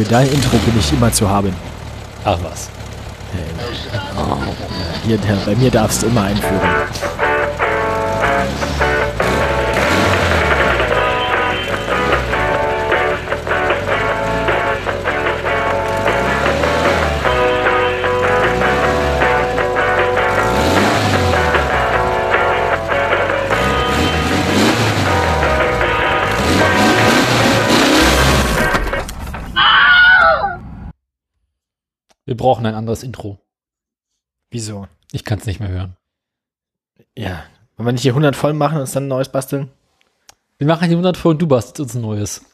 Für dein Intro bin ich immer zu haben. Ach was. Hier, der, bei mir darfst du immer einführen. Brauchen ein anderes Intro. Wieso? Ich kann es nicht mehr hören. Ja. Wollen wir nicht hier 100 voll machen und uns dann ein neues basteln? Wir machen die 100 vor und du bastelst uns ein neues.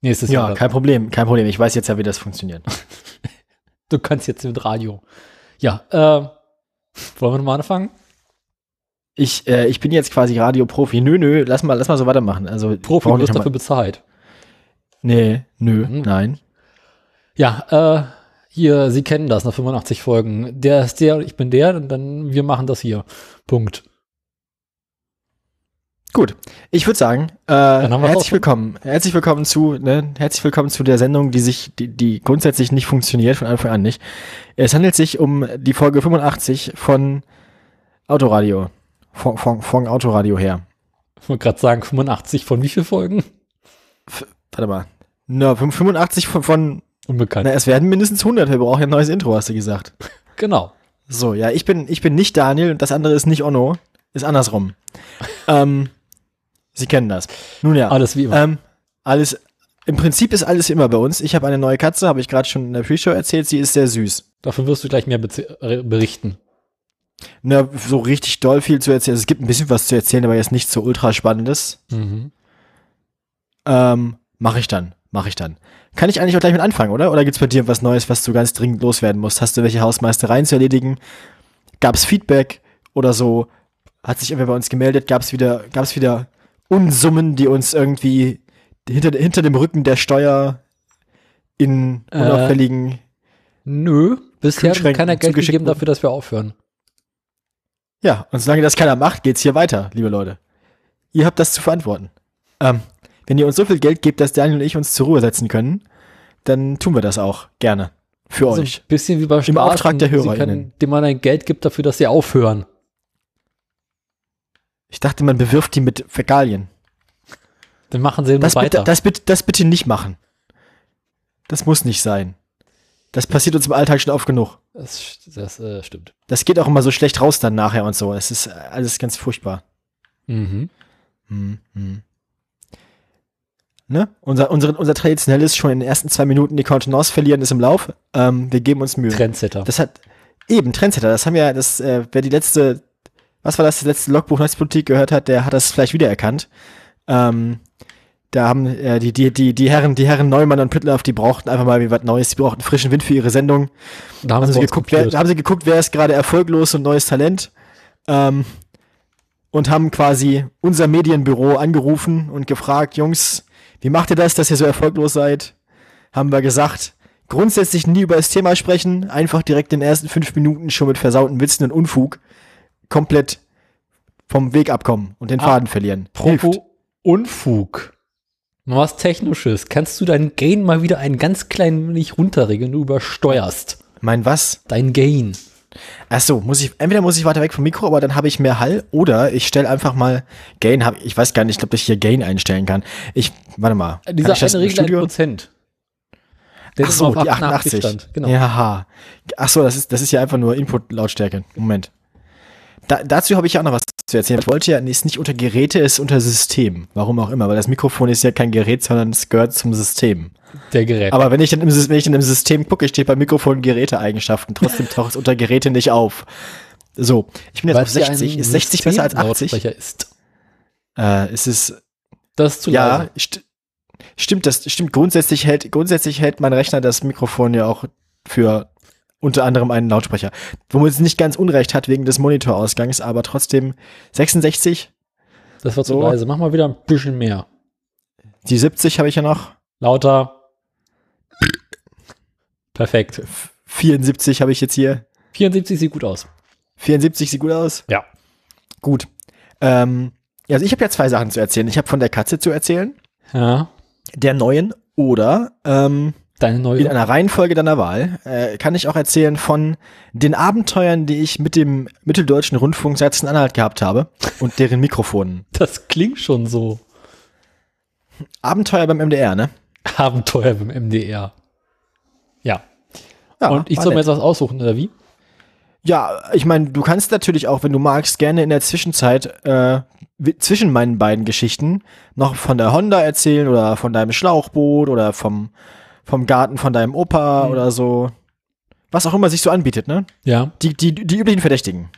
Nächstes Ja, Jahr. kein Problem, kein Problem. Ich weiß jetzt ja, wie das funktioniert. Du kannst jetzt mit Radio. Ja, äh, wollen wir mal anfangen? Ich, äh, ich bin jetzt quasi Radioprofi. Nö, nö, lass mal, lass mal so weitermachen. Also, Profi, du wirst dafür bezahlt. Nee, nö, Mhm. nein. Ja, äh, hier, Sie kennen das nach 85 Folgen. Der ist der, ich bin der, und dann wir machen das hier. Punkt. Gut, ich würde sagen, äh, herzlich willkommen, herzlich willkommen zu, ne, herzlich willkommen zu der Sendung, die sich, die, die grundsätzlich nicht funktioniert, von Anfang an nicht. Es handelt sich um die Folge 85 von Autoradio, von, von, von Autoradio her. Ich wollte gerade sagen, 85 von wie viel Folgen? Warte mal. Na, 85 von, von, Unbekannt. na, es werden mindestens 100, wir brauchen ja ein neues Intro, hast du gesagt. Genau. So, ja, ich bin, ich bin nicht Daniel und das andere ist nicht Onno, ist andersrum. ähm, Sie kennen das. Nun ja. Alles wie immer. Ähm, alles, im Prinzip ist alles immer bei uns. Ich habe eine neue Katze, habe ich gerade schon in der Pre-Show erzählt. Sie ist sehr süß. Davon wirst du gleich mehr äh, berichten. Na, so richtig doll viel zu erzählen. Also es gibt ein bisschen was zu erzählen, aber jetzt nichts so ultra spannendes. Mhm. Ähm, mache ich dann. Mache ich dann. Kann ich eigentlich auch gleich mit anfangen, oder? Oder gibt's bei dir was Neues, was du ganz dringend loswerden musst? Hast du welche Hausmeistereien zu erledigen? Gab's Feedback oder so? Hat sich irgendwer bei uns gemeldet? Gab's wieder, gab's wieder Unsummen, die uns irgendwie hinter, hinter dem Rücken der Steuer in Äh, unauffälligen Nö, bisher hat keiner Geld gegeben wurden. dafür, dass wir aufhören. Ja, und solange das keiner macht, geht's hier weiter, liebe Leute. Ihr habt das zu verantworten. Ähm, wenn ihr uns so viel Geld gebt, dass Daniel und ich uns zur Ruhe setzen können, dann tun wir das auch gerne. Für So euch. ein bisschen wie bei Im Auftrag der können, dem man ein Geld gibt dafür, dass sie aufhören. Ich dachte, man bewirft die mit Fäkalien. Dann machen sie nur Das weiter. bitte, das, bitte, das bitte nicht machen. Das muss nicht sein. Das passiert uns im Alltag schon oft genug. das das äh, stimmt. Das geht auch immer so schlecht raus dann nachher und so. Es ist alles ganz furchtbar. Mhm. Hm, hm. Ne? Unser, unser, unser traditionelles schon in den ersten zwei Minuten die Kontenance verlieren ist im Lauf. Ähm, wir geben uns Mühe. Trendsetter. Das hat eben Trendsetter. Das haben ja, das, äh, wer die letzte, was war das, das letzte Logbuch Netzpolitik gehört hat, der hat das vielleicht wiedererkannt. Ähm, da haben äh, die, die, die, die Herren, die Herren Neumann und Püttlaff, die brauchten einfach mal wie was Neues. Die brauchten frischen Wind für ihre Sendung. da haben Haben sie geguckt, wer, da haben sie geguckt, wer ist gerade erfolglos und neues Talent. Ähm, und haben quasi unser Medienbüro angerufen und gefragt, Jungs, wie macht ihr das, dass ihr so erfolglos seid? Haben wir gesagt, grundsätzlich nie über das Thema sprechen, einfach direkt in den ersten fünf Minuten schon mit versauten Witzen und Unfug komplett vom Weg abkommen und den Ah, Faden verlieren. Apropos Unfug. Mal was Technisches. Kannst du dein Gain mal wieder ein ganz klein wenig runterregeln? Du übersteuerst Mein was? dein Gain. Ach so, muss ich, entweder muss ich weiter weg vom Mikro, aber dann habe ich mehr Hall, oder ich stelle einfach mal Gain, hab, ich weiß gar nicht, ich glaube, dass ich hier Gain einstellen kann. Ich, warte mal. kann Dieser eine Regel? Prozent. Der Ach ist so, die 88. Stand. Genau. Ja, ach so, das ist, das ist ja einfach nur Input-Lautstärke. Moment. Da, dazu habe ich ja auch noch was zu erzählen. Ich wollte ja, ist nicht unter Geräte, ist unter System. Warum auch immer, weil das Mikrofon ist ja kein Gerät, sondern es gehört zum System. Der Gerät. Aber wenn ich dann im, wenn ich dann im System gucke, steht beim Mikrofon Geräteeigenschaften. Trotzdem taucht es unter Geräte nicht auf. So, ich bin jetzt Weil auf es ja 60. ein Ist 60 besser als 80? Systemlautsprecher ist. Äh, es ist, Das ist zu ja, leise. st stimmt, das stimmt. Grundsätzlich hält, grundsätzlich hält mein Rechner das Mikrofon ja auch für unter anderem einen Lautsprecher. Womit es nicht ganz unrecht hat wegen des Monitorausgangs, aber trotzdem 66, Das war zu so. leise. Mach mal wieder ein bisschen mehr. die 70 habe ich ja noch, Lauter. Perfekt. 74 habe ich jetzt hier. 74 sieht gut aus. 74 sieht gut aus. Ja. Gut. Ähm, also ich habe ja zwei Sachen zu erzählen. Ich habe von der Katze zu erzählen, Ja. der neuen Oder ähm, Deine in neue. einer Reihenfolge deiner Wahl äh, kann ich auch erzählen von den Abenteuern, die ich mit dem Mitteldeutschen Rundfunk Sachsen-Anhalt gehabt habe und deren Mikrofonen. Das klingt schon so. Abenteuer beim MDR, ne? Abenteuer beim MDR. Ja. Ja, Und ich soll mir nett. jetzt was aussuchen, oder wie? Ja, ich meine, du kannst natürlich auch, wenn du magst, gerne in der Zwischenzeit äh, wi- zwischen meinen beiden Geschichten noch von der Honda erzählen oder von deinem Schlauchboot oder vom, vom Garten von deinem Opa Mhm. oder so. Was auch immer sich so anbietet, ne? Ja. Die, die, die üblichen Verdächtigen.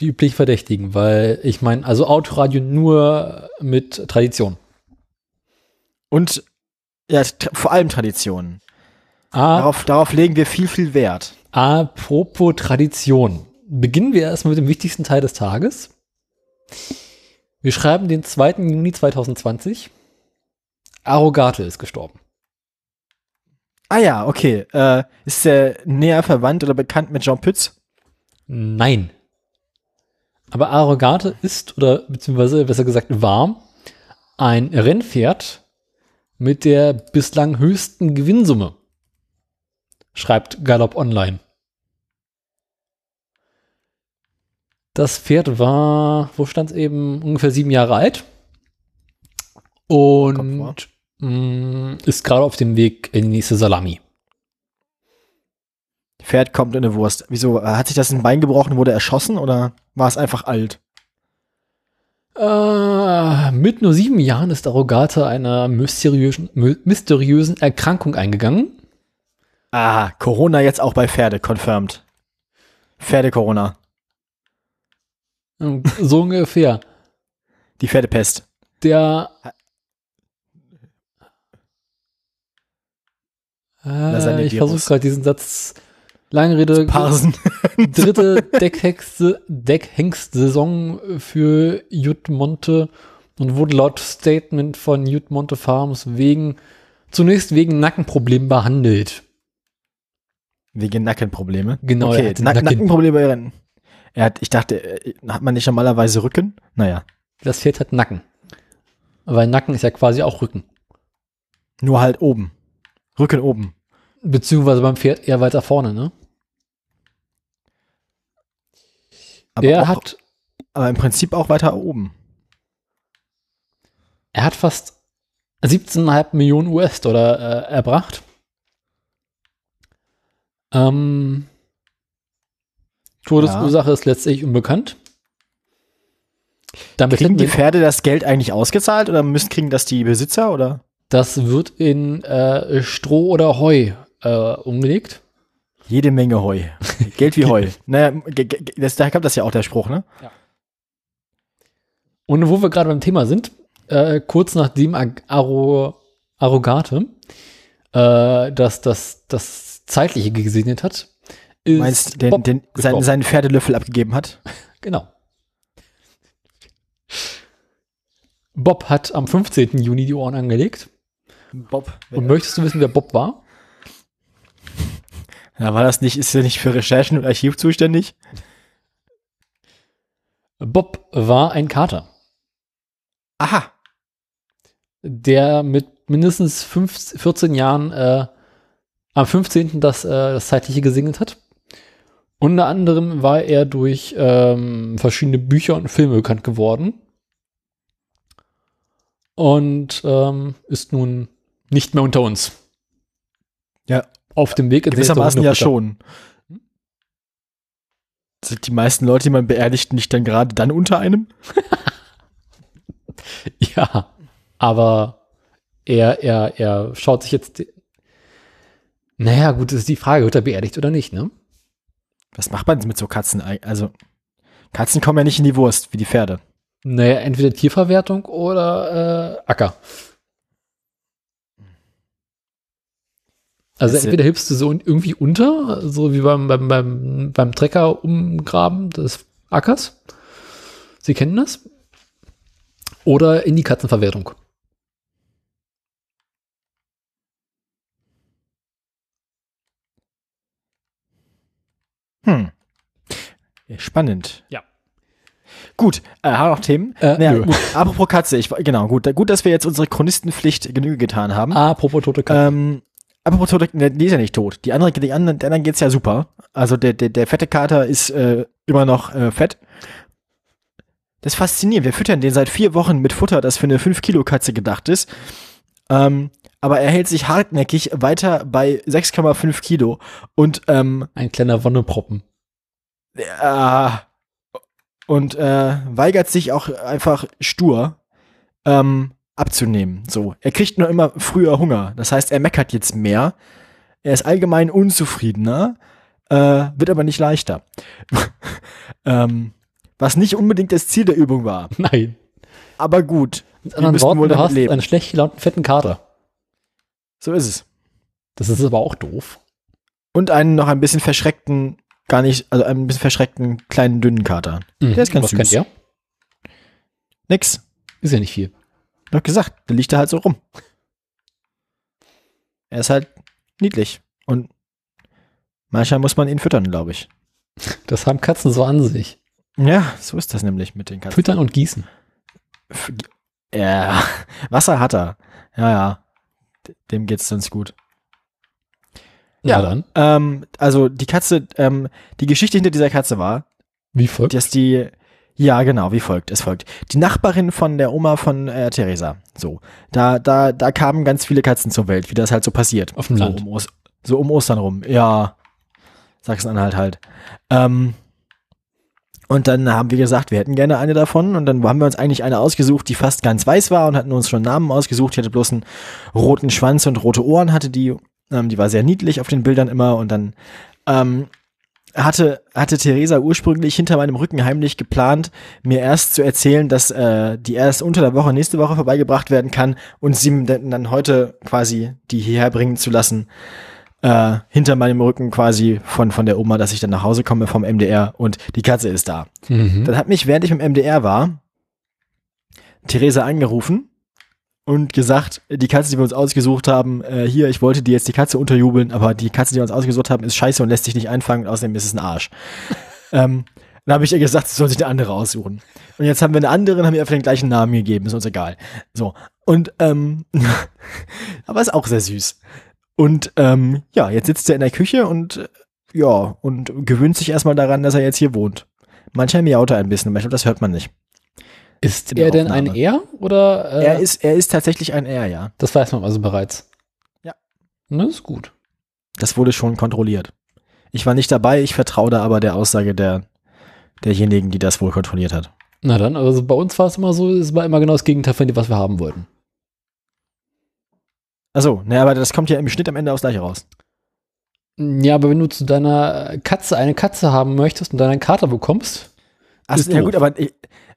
Die üblich Verdächtigen, weil ich meine, also Autoradio nur mit Tradition. Und ja, vor allem Traditionen. A, Darauf, darauf legen wir viel, viel Wert. apropos Tradition. Beginnen wir erstmal mit dem wichtigsten Teil des Tages. Wir schreiben den 2. Juni 2020. Arrogate ist gestorben. Ah ja, okay. Äh, ist der näher verwandt oder bekannt mit Jean Pütz? Nein. Aber Arrogate ist, oder beziehungsweise besser gesagt war, ein Rennpferd mit der bislang höchsten Gewinnsumme. Schreibt Galopp Online. Das Pferd war, wo stand es eben, ungefähr sieben Jahre alt. Und mh, ist gerade auf dem Weg in die nächste Salami. Pferd kommt in eine Wurst. Wieso? Äh, Hat sich das ein Bein gebrochen, wurde erschossen oder war es einfach alt? Äh, mit nur sieben Jahren ist Arrogate einer mysteriösen, my- mysteriösen Erkrankung eingegangen. Ah, Corona jetzt auch bei Pferde, confirmed. Pferde-Corona. Ähm, So ungefähr. Die Pferdepest. Der. Äh, ich versuche gerade diesen Satz. Lange Rede. Parsen. dritte Deckhengste- Deckhengst-Saison für Jutmonte und wurde laut Statement von Jutmonte Farms wegen, zunächst wegen Nackenproblemen behandelt. Wegen Nackenprobleme. Genau, Okay, Nack Nacken- Nackenprobleme. Er- Er hat, ich dachte, hat man nicht normalerweise Rücken? Naja, Das Pferd hat Nacken. Weil Nacken ist ja quasi auch Rücken. nur halt oben. Rücken oben. Beziehungsweise beim Pferd eher weiter vorne, ne? Aber, er auch, hat, aber im Prinzip auch weiter oben. er hat fast 17,5 Millionen US-Dollar äh, erbracht. Ähm, Todesursache ist letztlich unbekannt. Damit Kriegen die Pferde das Geld eigentlich ausgezahlt oder müssen kriegen das die Besitzer oder? Das wird in äh, Stroh oder Heu äh, umgelegt. Jede Menge Heu. Geld wie Heu. naja, das, daher kommt das ja auch der Spruch, ne? Und wo wir gerade beim Thema sind, äh, kurz nachdem Arro, Arrogate äh, das, das, das Zeitliche gesegnet hat, ist Meinst den, Bob den, sein, seinen Pferdelöffel abgegeben hat? Genau. Bob hat am 15. Juni die Ohren angelegt. Bob. Und möchtest du wissen, wer Bob war? Ja, war das nicht, ist er nicht für Recherchen und Archiv zuständig? Bob war ein Kater, Aha. der mit mindestens fünf, 14 Jahren äh, am 15. Das, äh, das Zeitliche gesegnet hat. Unter anderem war er durch ähm, verschiedene Bücher und Filme bekannt geworden. Und ähm, ist nun nicht mehr unter uns. Ja. Auf dem Weg ins Gewissermaßen ja schon. Sind die meisten Leute, die man beerdigt, nicht dann gerade dann unter einem? Ja, aber er, er, er schaut sich jetzt. Naja, gut, das ist die Frage, wird er beerdigt oder nicht, ne? Was macht man mit so Katzen? Also, Katzen kommen ja nicht in die Wurst, wie die Pferde. Naja, entweder Tierverwertung oder äh, Acker. Also Das entweder hilfst du so irgendwie unter, so wie beim, beim, beim, beim Trecker umgraben des Ackers. Sie kennen das. Oder in die Katzenverwertung. Hm. Spannend. Ja. Gut, äh, haben wir noch Themen? Äh, naja, gut, apropos Katze, ich, genau, gut, gut, dass wir jetzt unsere Chronistenpflicht Genüge getan haben. Apropos tote Katze. Ähm, apropos Tote, ne, die ist ja nicht tot. Die andere, die anderen, der anderen geht's ja super. Also der, der, der fette Kater ist äh, immer noch äh, fett. Das ist faszinierend. Wir füttern den seit vier Wochen mit Futter, das für eine 5-Kilo-Katze gedacht ist. Ähm, aber er hält sich hartnäckig weiter bei 6,5 Kilo. Und, ähm, Ein kleiner Wonneproppen. äh, und äh, weigert sich auch einfach stur ähm, abzunehmen. So, er kriegt nur immer früher Hunger. Das heißt, er meckert jetzt mehr. Er ist allgemein unzufriedener, äh, wird aber nicht leichter. ähm, was nicht unbedingt das Ziel der Übung war. Nein. Aber gut, Mit anderen Worten, wohl du hast leben. einen schlecht gelaunten fetten Kater. So ist es. Das ist aber auch doof. Und einen noch ein bisschen verschreckten, gar nicht, also einen bisschen verschreckten kleinen dünnen Kater. Mhm. Der ist ganz Was süß. kennt der? Nix. Ist ja nicht viel. Doch gesagt, der liegt da halt so rum. Er ist halt niedlich. Und manchmal muss man ihn füttern, glaube ich. Das haben Katzen so an sich. Ja, so ist das nämlich mit den Katzen. Füttern und gießen. Ja, Wasser hat er. Ja, ja. Dem geht's sonst gut. Ja. Na dann. Ähm, also die Katze, ähm, die Geschichte hinter dieser Katze war, Wie folgt? dass die, ja genau, wie folgt, es folgt. Die Nachbarin von der Oma von äh, Theresa, so, da, da, da kamen ganz viele Katzen zur Welt, wie das halt so passiert. Auf dem so Land. Um, so um Ostern rum, ja, Sachsen-Anhalt halt. Ähm, und dann haben wir gesagt, wir hätten gerne eine davon und dann haben wir uns eigentlich eine ausgesucht, die fast ganz weiß war und hatten uns schon Namen ausgesucht. Die hatte bloß einen roten Schwanz und rote Ohren hatte die. Ähm, die war sehr niedlich auf den Bildern immer und dann ähm, hatte, hatte Theresa ursprünglich hinter meinem Rücken heimlich geplant, mir erst zu erzählen, dass äh, die erst unter der Woche, nächste Woche vorbeigebracht werden kann und sie dann heute quasi die hierher bringen zu lassen, äh, hinter meinem Rücken quasi von, von der Oma, dass ich dann nach Hause komme vom MDR und die Katze ist da. Mhm. Dann hat mich, während ich im MDR war, Theresa angerufen und gesagt, die Katze, die wir uns ausgesucht haben, äh, hier, ich wollte dir jetzt die Katze unterjubeln, aber die Katze, die wir uns ausgesucht haben, ist scheiße und lässt sich nicht einfangen, und außerdem ist es ein Arsch. ähm, dann habe ich ihr gesagt, sie soll sich eine andere aussuchen. Und jetzt haben wir eine andere und haben ihr einfach den gleichen Namen gegeben, ist uns egal. So. Und, ähm, aber ist auch sehr süß. Und, ähm, ja, jetzt sitzt er in der Küche und, äh, ja, und gewöhnt sich erstmal daran, dass er jetzt hier wohnt. Manchmal miaut er ein bisschen, aber ich glaube, das hört man nicht. Ist er denn ein. Er oder? Äh, Er ist, er ist tatsächlich ein R, ja. Das weiß man also bereits. Ja. Das ist gut. Das wurde schon kontrolliert. Ich war nicht dabei, ich vertraue da aber der Aussage der, derjenigen, die das wohl kontrolliert hat. Na dann, also bei uns war es immer so, es war immer genau das Gegenteil von dem, was wir haben wollten. Also, ne, aber das kommt ja im Schnitt am Ende aufs gleiche raus. Ja, aber wenn du zu deiner Katze eine Katze haben möchtest und dann einen Kater bekommst, Ach, Ist ja doof. gut, aber,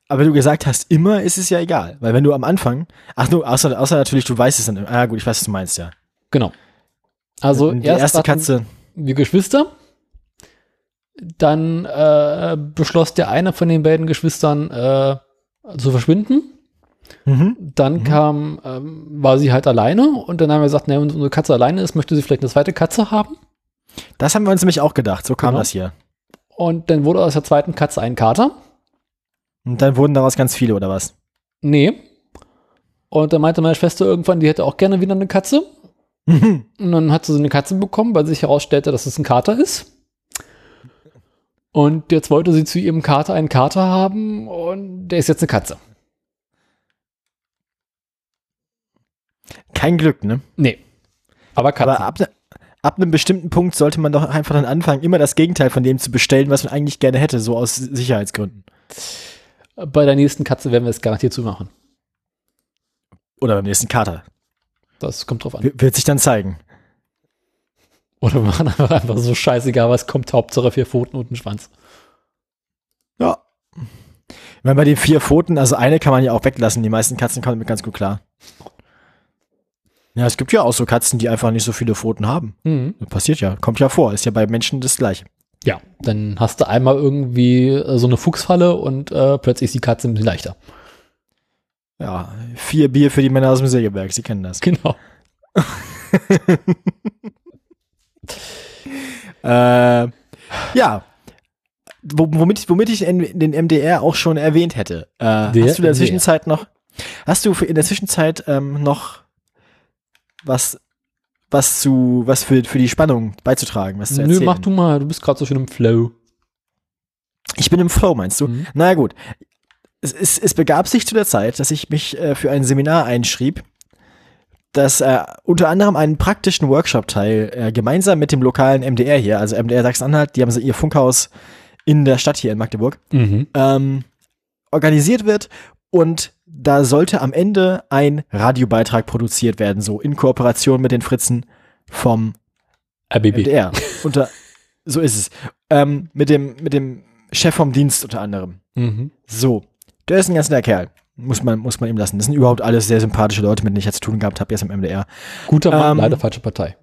aber du gesagt hast, immer ist es ja egal. Weil wenn du am Anfang, ach du, außer, außer natürlich, du weißt es dann, ah gut, ich weiß, was du meinst, ja. genau. Also die erst erste Katze, wir Geschwister, dann äh, beschloss der eine von den beiden Geschwistern äh, zu verschwinden. mhm. Dann Mhm. kam, ähm, war sie halt alleine und dann haben wir gesagt, ne, wenn unsere Katze alleine ist, möchte sie vielleicht eine zweite Katze haben. das haben wir uns nämlich auch gedacht, so kam Genau. das hier. Und dann wurde aus der zweiten Katze ein Kater. Und dann wurden daraus ganz viele, oder was? Nee. Und dann meinte meine Schwester irgendwann, die hätte auch gerne wieder eine Katze. Mhm. Und dann hat sie so eine Katze bekommen, weil sich herausstellte, dass es ein Kater ist. Und jetzt wollte sie zu ihrem Kater einen Kater haben und der ist jetzt eine Katze. Kein Glück, ne? Nee. Aber Katze. Aber ab, ab einem bestimmten Punkt sollte man doch einfach dann anfangen, immer das Gegenteil von dem zu bestellen, was man eigentlich gerne hätte, so aus Sicherheitsgründen. Bei der nächsten Katze werden wir es garantiert zu machen. Oder beim nächsten Kater. Das kommt drauf an. W wird sich dann zeigen. Oder wir machen einfach, einfach so scheißegal, was kommt, Hauptsache vier Pfoten und ein Schwanz. Ja. Weil bei den vier Pfoten, also eine kann man ja auch weglassen. Die meisten Katzen kommen damit ganz gut klar. Ja, es gibt ja auch so Katzen, die einfach nicht so viele Pfoten haben. Mhm. Das passiert ja, kommt ja vor. Ist ja bei Menschen das Gleiche. Ja, dann hast du einmal irgendwie äh, so eine Fuchsfalle und äh, plötzlich ist die Katze ein bisschen leichter. Ja, vier Bier für die Männer aus dem Sägewerk, Sie kennen das. Genau. Äh, ja, womit, womit ich den, MDR auch schon erwähnt hätte. Äh, hast du in der MDR? Zwischenzeit noch, hast du in der Zwischenzeit ähm, noch was, was zu, was für, für die Spannung beizutragen, was zu Nö, erzählen? mach du mal, du bist gerade so schön im Flow. Ich bin im Flow, meinst du? Mhm. Na gut. Es, es, es begab sich zu der Zeit, dass ich mich äh, für ein Seminar einschrieb, das äh, unter anderem einen praktischen Workshop-Teil äh, gemeinsam mit dem lokalen MDR hier, also MDR Sachsen-Anhalt, die haben so ihr Funkhaus in der Stadt hier in Magdeburg, Mhm. ähm, organisiert wird und da sollte am Ende ein Radiobeitrag produziert werden, so in Kooperation mit den Fritzen vom RBB. MDR. Unter, so ist es. Ähm, mit, dem, mit dem Chef vom Dienst unter anderem. Mhm. So, der ist ein ganz netter Kerl. Muss man, muss man ihm lassen. Das sind überhaupt alles sehr sympathische Leute, mit denen ich jetzt zu tun gehabt habe, jetzt im MDR. Guter Mann, Ähm, leider falsche Partei.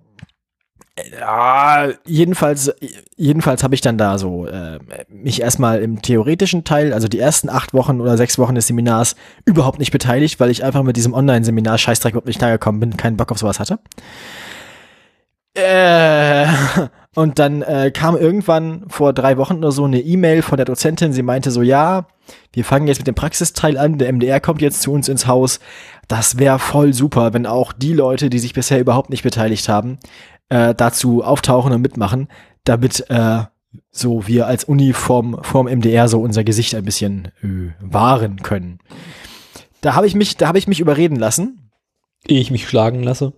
Ja, jedenfalls, jedenfalls habe ich dann da so äh, mich erstmal im theoretischen Teil, also die ersten acht Wochen oder sechs Wochen des Seminars, überhaupt nicht beteiligt, weil ich einfach mit diesem Online-Seminar Scheißdreck überhaupt nicht klargekommen bin, keinen Bock auf sowas hatte. Äh, und dann äh, kam irgendwann vor drei Wochen oder so eine E-Mail von der Dozentin, sie meinte so, ja, wir fangen jetzt mit dem Praxisteil an, der MDR kommt jetzt zu uns ins Haus. Das wäre voll super, wenn auch die Leute, die sich bisher überhaupt nicht beteiligt haben, äh, dazu auftauchen und mitmachen, damit äh, so wir als Uni vorm, vorm MDR so unser Gesicht ein bisschen äh, wahren können. Da habe ich mich, da habe ich mich überreden lassen, Ehe ich mich schlagen lasse.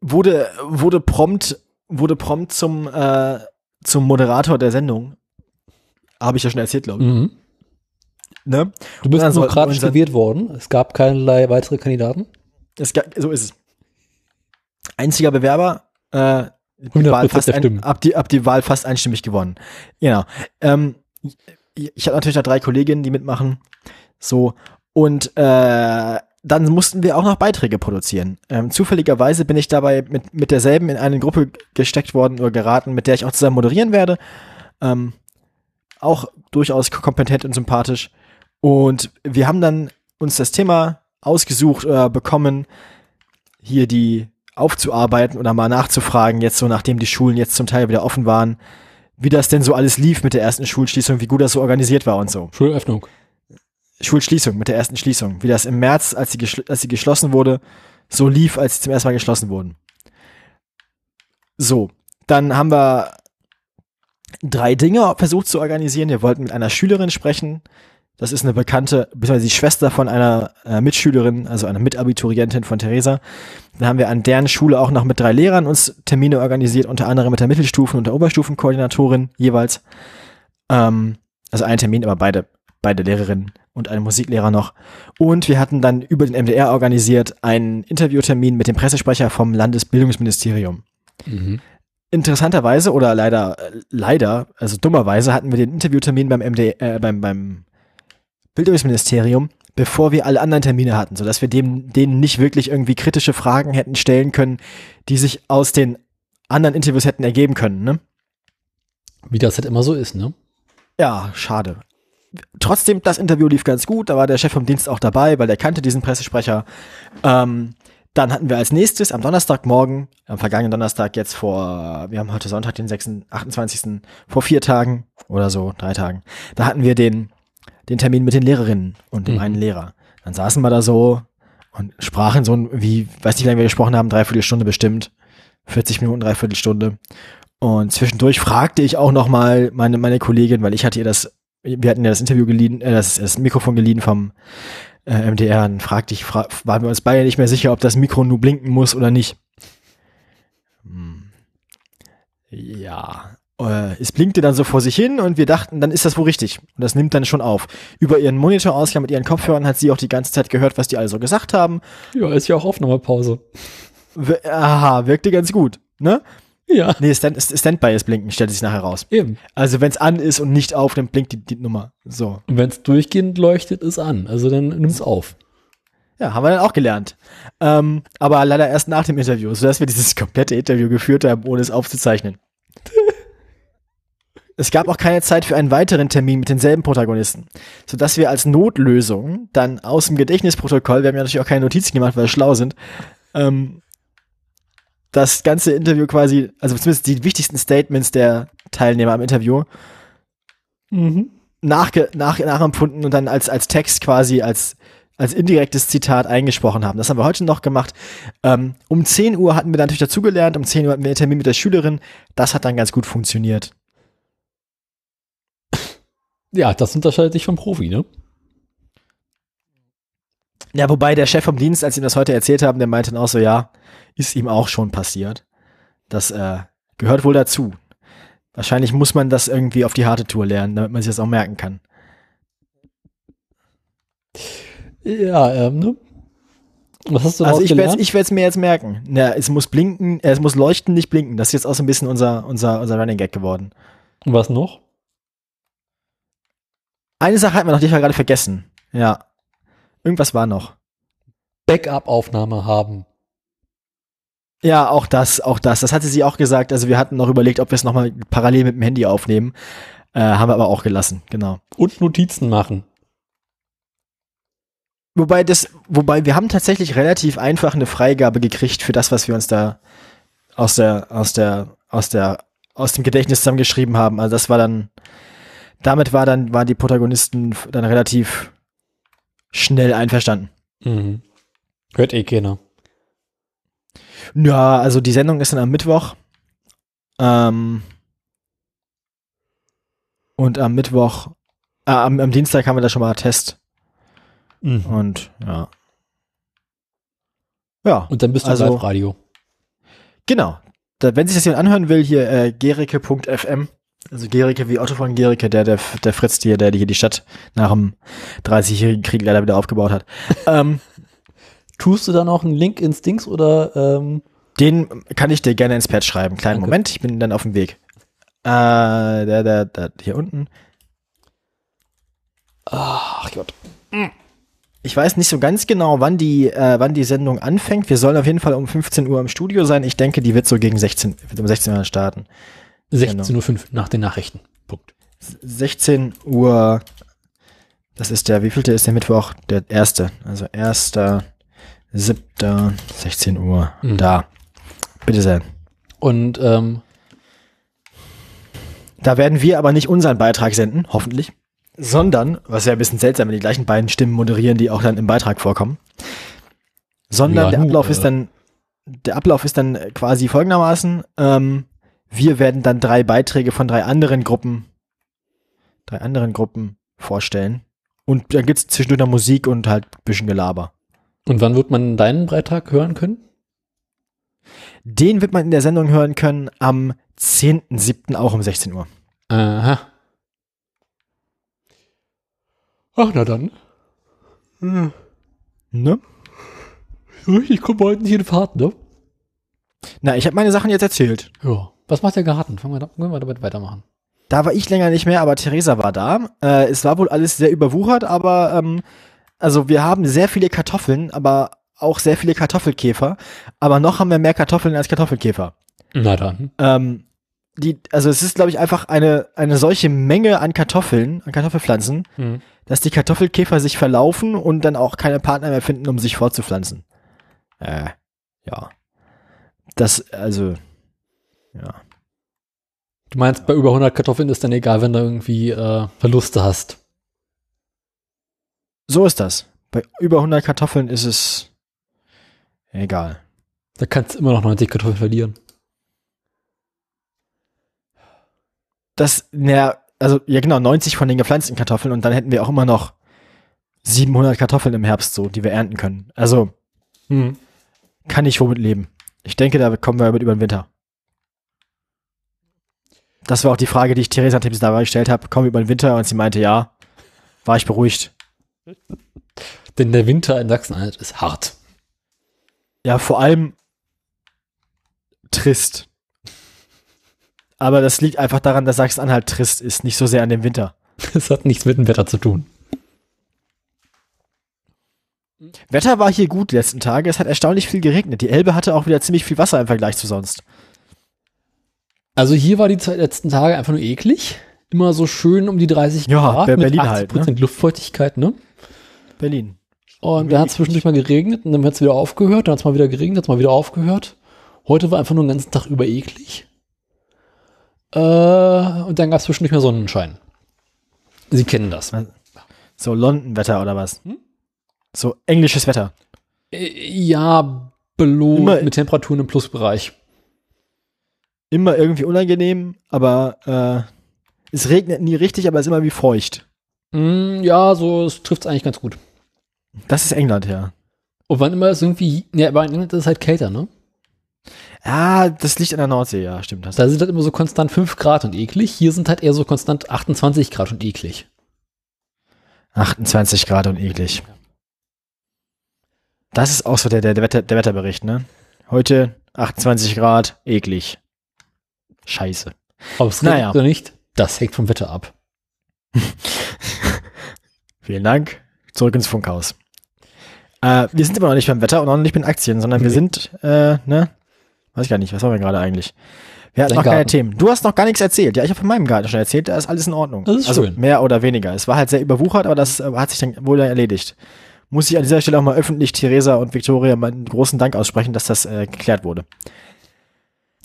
wurde, wurde prompt, wurde prompt zum, äh, zum Moderator der Sendung. Habe ich ja schon erzählt, glaube ich. Mhm. Ne? Du bist demokratisch gewählt worden. Es gab keinerlei weitere Kandidaten. Es, ga- so ist es. Einziger Bewerber, äh, die 100% Wahl fast der ein, ab, die, ab die Wahl fast einstimmig gewonnen. Genau. Ähm, ich ich habe natürlich noch drei Kolleginnen, die mitmachen. So. Und äh, dann mussten wir auch noch Beiträge produzieren. Ähm, zufälligerweise bin ich dabei mit, mit derselben in eine Gruppe gesteckt worden oder geraten, mit der ich auch zusammen moderieren werde. Ähm, auch durchaus kompetent und sympathisch. Und wir haben dann uns das Thema ausgesucht oder bekommen, hier die aufzuarbeiten oder mal nachzufragen, jetzt so nachdem die Schulen jetzt zum Teil wieder offen waren, wie das denn so alles lief mit der ersten Schulschließung, wie gut das so organisiert war und so. Schulöffnung. Schulschließung, mit der ersten Schließung, wie das im März, als sie, als sie geschlossen wurde, so lief, als sie zum ersten Mal geschlossen wurden. So, dann haben wir drei Dinge versucht zu organisieren. Wir wollten mit einer Schülerin sprechen. Das ist eine bekannte, beziehungsweise die Schwester von einer äh, Mitschülerin, also einer Mitabiturientin von Theresa. Dann haben wir an deren Schule auch noch mit drei Lehrern uns Termine organisiert, unter anderem mit der Mittelstufen- und der Oberstufenkoordinatorin jeweils. Ähm, also ein Termin, aber beide, beide Lehrerinnen und ein Musiklehrer noch. Und wir hatten dann über den MDR organisiert einen Interviewtermin mit dem Pressesprecher vom Landesbildungsministerium. Mhm. Interessanterweise oder leider, äh, leider, also dummerweise hatten wir den Interviewtermin beim MD, äh, beim, beim Bildungsministerium, bevor wir alle anderen Termine hatten, sodass wir dem, denen nicht wirklich irgendwie kritische Fragen hätten stellen können, die sich aus den anderen Interviews hätten ergeben können, ne? Wie das halt immer so ist, ne? Ja, schade. Trotzdem, das Interview lief ganz gut. Da war der Chef vom Dienst auch dabei, weil der kannte diesen Pressesprecher. Ähm, dann hatten wir als nächstes am Donnerstagmorgen, am vergangenen Donnerstag jetzt vor, wir haben heute Sonntag, den 6., 28. vor vier Tagen oder so, drei Tagen, da hatten wir den, den Termin mit den Lehrerinnen und dem Mhm. einen Lehrer. Dann saßen wir da so und sprachen so, ein- wie, weiß nicht, wie lange wir gesprochen haben, dreiviertel Stunde bestimmt. 40 Minuten, dreiviertel Stunde. Und zwischendurch fragte ich auch noch mal meine, meine Kollegin, weil ich hatte ihr das, wir hatten ja das Interview geliehen, äh, das, das Mikrofon geliehen vom äh, MDR, dann fragte ich, fra waren wir uns beide nicht mehr sicher, ob das Mikro nur blinken muss oder nicht. Hm. Ja. Äh, es blinkte dann so vor sich hin und wir dachten, dann ist das wohl richtig. Und das nimmt dann schon auf. Über ihren Monitorausgang mit ihren Kopfhörern hat sie auch die ganze Zeit gehört, was die alle so gesagt haben. Ja, ist ja auch Aufnahmepause. Wir, aha, wirkte ganz gut. Ne? Ja, Nee, Stand, Standby ist blinken, stellt sich nachher raus. eben. Also wenn es an ist und nicht auf, dann blinkt die, die Nummer. So. Und wenn es durchgehend leuchtet, ist an. Also dann nimm's auf. Ja, haben wir dann auch gelernt. Ähm, aber leider erst nach dem Interview, sodass wir dieses komplette Interview geführt haben, ohne es aufzuzeichnen. es gab auch keine Zeit für einen weiteren Termin mit denselben Protagonisten, sodass wir als Notlösung dann aus dem Gedächtnisprotokoll, wir haben ja natürlich auch keine Notizen gemacht, weil wir schlau sind, ähm, das ganze Interview quasi, also zumindest die wichtigsten Statements der Teilnehmer am Interview Mhm. nachge, nach, nachempfunden und dann als, als Text quasi, als, als indirektes Zitat eingesprochen haben. Das haben wir heute noch gemacht. Ähm, um 10 Uhr hatten wir dann natürlich dazugelernt, um 10 Uhr hatten wir einen Termin mit der Schülerin. Das hat dann ganz gut funktioniert. Ja, das unterscheidet sich vom Profi, ne? Ja, wobei der Chef vom Dienst, als ihm das heute erzählt haben, der meinte dann auch so, ja, ist ihm auch schon passiert. Das äh, gehört wohl dazu. Wahrscheinlich muss man das irgendwie auf die harte Tour lernen, damit man sich das auch merken kann. Ja, ähm, ne? Was hast du Also ich werde ich werd's mir jetzt merken. Ja, es muss blinken, äh, es muss leuchten, nicht blinken. Das ist jetzt auch so ein bisschen unser, unser, unser Running Gag geworden. Was noch? Eine Sache hatten wir noch, die ich gerade vergessen. Ja. Irgendwas war noch. Backup-Aufnahme haben. Ja, auch das, auch das. Das hatte sie auch gesagt. Also wir hatten noch überlegt, ob wir es nochmal parallel mit dem Handy aufnehmen. Äh, haben wir aber auch gelassen, genau. Und Notizen machen. Wobei das, wobei wir haben tatsächlich relativ einfach eine Freigabe gekriegt für das, was wir uns da aus der, aus der, aus der, aus dem Gedächtnis zusammengeschrieben haben. Also das war dann, damit war dann, waren die Protagonisten dann relativ schnell einverstanden. Mhm. Hört eh keiner. Ja, also die Sendung ist dann am Mittwoch. Ähm, und am Mittwoch, äh, am, am Dienstag haben wir da schon mal einen Test. Mhm. Und ja. Ja, Und dann bist du Also- also, Live-Radio. genau. Da, wenn sich das jemand anhören will, hier äh, gerike.fm. Also Gerike wie Otto von Gerike, der, der, der Fritz hier, der hier die Stadt nach dem 30-jährigen Krieg leider wieder aufgebaut hat. ähm, Tust du da noch einen Link ins Dings oder ähm, Den kann ich dir gerne ins Pad schreiben. Kleinen Danke. Moment, ich bin dann auf dem Weg. Äh, der, der, der, hier unten. Ach Gott. Ich weiß nicht so ganz genau, wann die, äh, wann die Sendung anfängt. Wir sollen auf jeden Fall um 15 Uhr im Studio sein. Ich denke, die wird so gegen 16, wird um 16 Uhr starten. 16.05 Uhr nach den Nachrichten. Punkt. 16 Uhr, das ist der, wie vielte ist der Mittwoch? Der erste. Also erster, siebter, 16 Uhr. Mhm. Da. Bitte sehr. Und ähm, Da werden wir aber nicht unseren Beitrag senden, hoffentlich, sondern, was ja ein bisschen seltsam, wenn die gleichen beiden Stimmen moderieren, die auch dann im Beitrag vorkommen, sondern Ja, der Ablauf äh. ist dann, der Ablauf ist dann quasi folgendermaßen, ähm, wir werden dann drei Beiträge von drei anderen Gruppen, drei anderen Gruppen vorstellen und dann gibt's zwischendurch noch Musik und halt ein bisschen Gelaber. und wann wird man deinen Beitrag hören können? Den wird man in der Sendung hören können am 10.7. auch um 16 Uhr. Aha. Ach, na dann. Ne? Ich komme heute nicht in Fahrt, ne? Na, ich habe meine Sachen jetzt erzählt. Ja. Was macht der Garten? Fangen wir, da, können wir damit weitermachen. Da war ich länger nicht mehr, aber Theresa war da. Äh, es war wohl alles sehr überwuchert, aber ähm, also wir haben sehr viele Kartoffeln, aber auch sehr viele Kartoffelkäfer. Aber noch haben wir mehr Kartoffeln als Kartoffelkäfer. Na dann. Ähm, die, also es ist, glaube ich, einfach eine, eine solche Menge an Kartoffeln, an Kartoffelpflanzen, Hm. dass die Kartoffelkäfer sich verlaufen und dann auch keine Partner mehr finden, um sich fortzupflanzen. Äh, ja. Das, also, ja. Du meinst, bei über 100 Kartoffeln ist dann egal, wenn du irgendwie äh, Verluste hast. So ist das. Bei über 100 Kartoffeln ist es egal. Da kannst du immer noch 90 Kartoffeln verlieren. Das, naja, also, ja genau, 90 von den gepflanzten Kartoffeln und dann hätten wir auch immer noch 700 Kartoffeln im Herbst so, die wir ernten können. Also, Hm. kann ich womit leben. Ich denke, da kommen wir mit über den Winter. Das war auch die Frage, die ich Theresa Tipps dabei gestellt habe. Kommen wir über den Winter? Und sie meinte, ja. War ich beruhigt. Denn der Winter in Sachsen-Anhalt ist hart. Ja, vor allem trist. Aber das liegt einfach daran, dass Sachsen-Anhalt trist ist, nicht so sehr an dem Winter. Das hat nichts mit dem Wetter zu tun. Wetter war hier gut die letzten Tage. Es hat erstaunlich viel geregnet. Die Elbe hatte auch wieder ziemlich viel Wasser im Vergleich zu sonst. Also hier war die zwei letzten Tage einfach nur eklig. Immer so schön um die 30 Ja, Grad mit Berlin 80% halt, ne? Luftfeuchtigkeit, ne? Berlin. Und dann hat es zwischendurch mal geregnet und dann hat es wieder aufgehört, dann hat es mal wieder geregnet, hat es mal wieder aufgehört. Heute war einfach nur den ganzen Tag über eklig. Äh, und dann gab es zwischendurch mal Sonnenschein. Sie kennen das. So London-Wetter oder was? Hm? So englisches Wetter. Äh, Ja, belohnt Immer- mit Temperaturen im Plusbereich. Immer irgendwie unangenehm, aber äh, es regnet nie richtig, aber es ist immer wie feucht. Mm, ja, so trifft es eigentlich ganz gut. Das ist England, ja. Und wann immer es irgendwie, ja, aber in England ist es halt kälter, ne? Ah, das liegt an der Nordsee, ja, stimmt. Hast Da sind halt immer so konstant 5 Grad und eklig. Hier sind halt eher so konstant 28 Grad und eklig. 28 Grad und eklig. Das ist auch so der, der, der, Wetter, der Wetterbericht, ne? Heute 28 Grad, eklig. Scheiße. Ob es Naja. oder nicht, das hängt vom Wetter ab. Vielen Dank. Zurück ins Funkhaus. Äh, wir sind immer noch nicht beim Wetter und auch noch nicht bei den Aktien, sondern wir sind, äh, ne? Weiß ich gar nicht, was haben wir gerade eigentlich? Wir hatten Dein noch keine Garten. Themen. Du hast noch gar nichts erzählt. Ja, ich habe von meinem Garten schon erzählt, da ist alles in Ordnung. Das ist also schön. mehr oder weniger. Es war halt sehr überwuchert, aber das äh, hat sich dann wohl erledigt. Muss ich an dieser Stelle auch mal öffentlich Theresa und Victoria meinen großen Dank aussprechen, dass das äh, geklärt wurde.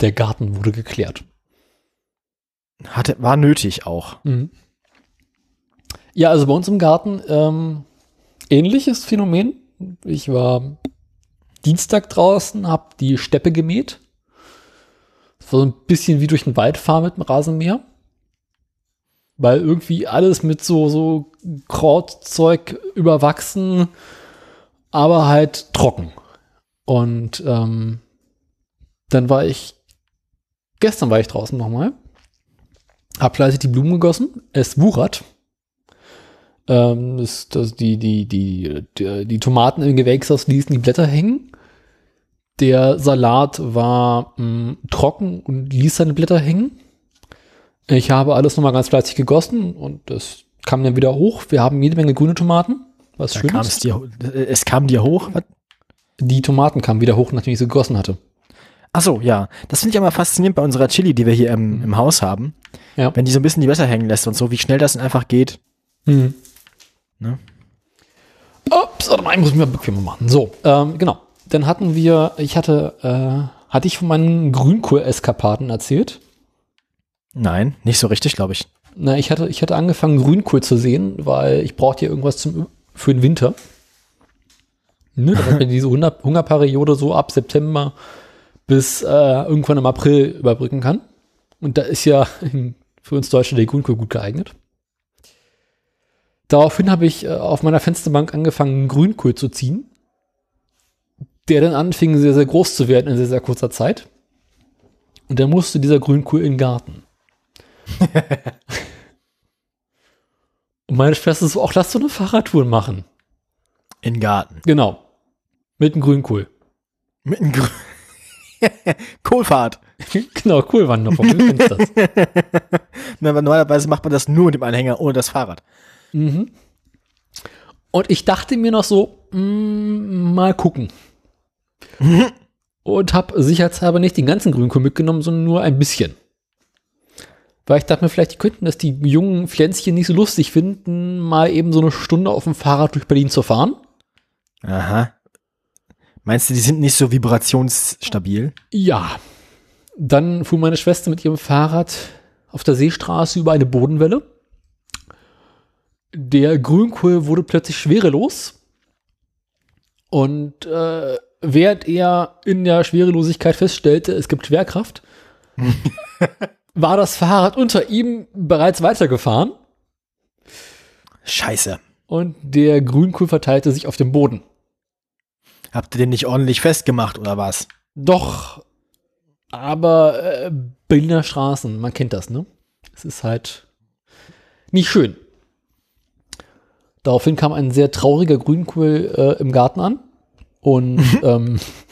Der Garten wurde geklärt. Hatte, war nötig auch. Mhm. Ja, also bei uns im Garten ähm, ähnliches Phänomen. Ich war Dienstag draußen, habe die Steppe gemäht. Das war so ein bisschen wie durch den Wald fahren mit dem Rasenmäher. Weil irgendwie alles mit so, so Krautzeug überwachsen, aber halt trocken. Und ähm, dann war ich, gestern war ich draußen nochmal, hab fleißig die Blumen gegossen, es wuchert. Ähm, das, das, die, die, die, die, die Tomaten im Gewächshaus ließen die Blätter hängen. Der Salat war mh, trocken und ließ seine Blätter hängen. Ich habe alles nochmal ganz fleißig gegossen und das kam dann wieder hoch. Wir haben jede Menge grüne Tomaten, was Da schön es ist. dir, es kam dir hoch. Was? Die Tomaten kamen wieder hoch, nachdem ich sie gegossen hatte. Ach so, ja. Das finde ich immer faszinierend bei unserer Chili, die wir hier im, im Haus haben. Ja. Wenn die so ein bisschen die Blätter hängen lässt und so, wie schnell das dann einfach geht. Mhm. Ne? Ups, warte mal, ich muss mal bequemer machen. So, ähm, genau. Dann hatten wir, ich hatte, äh, hatte ich von meinen Grünkohl-Eskapaden erzählt. Nein, nicht so richtig, glaube ich. Na, ich hatte, ich hatte angefangen, Grünkohl zu sehen, weil ich brauchte ja irgendwas zum, für den Winter. Ne, damit wir diese Hunger, Hungerperiode so ab September bis äh, irgendwann im April überbrücken kann. Und da ist ja für uns Deutsche der Grünkohl gut geeignet. Daraufhin habe ich äh, auf meiner Fensterbank angefangen, Grünkohl zu ziehen, der dann anfing, sehr, sehr groß zu werden in sehr, sehr kurzer Zeit. Und dann musste dieser Grünkohl in den Garten. Und meine Schwester so, auch lass so eine Fahrradtour machen. In den Garten. Genau. Mit dem Grünkohl. Mit einem Grün. Kohlfahrt. genau, cool Wanderung. Du kennst das. Na, normalerweise macht man das nur mit dem Anhänger ohne das Fahrrad. Mhm. Und ich dachte mir noch so, mm, mal gucken. Und habe sicherheitshalber nicht den ganzen Grünkohl mitgenommen, sondern nur ein bisschen. Weil ich dachte mir, vielleicht könnten das die jungen Pflänzchen nicht so lustig finden, mal eben so eine Stunde auf dem Fahrrad durch Berlin zu fahren. Aha. Meinst du, die sind nicht so vibrationsstabil? Ja. Dann fuhr meine Schwester mit ihrem Fahrrad auf der Seestraße über eine Bodenwelle. Der Grünkohl wurde plötzlich schwerelos. Und äh, während er in der Schwerelosigkeit feststellte, es gibt Schwerkraft, war das Fahrrad unter ihm bereits weitergefahren Scheiße. und der Grünkohl verteilte sich auf dem Boden. Habt ihr den nicht ordentlich festgemacht oder was? Doch, aber äh, Berliner Straßen, man kennt das, ne? Es ist halt nicht schön. Daraufhin kam ein sehr trauriger Grünkohl äh, im Garten an. Und ähm,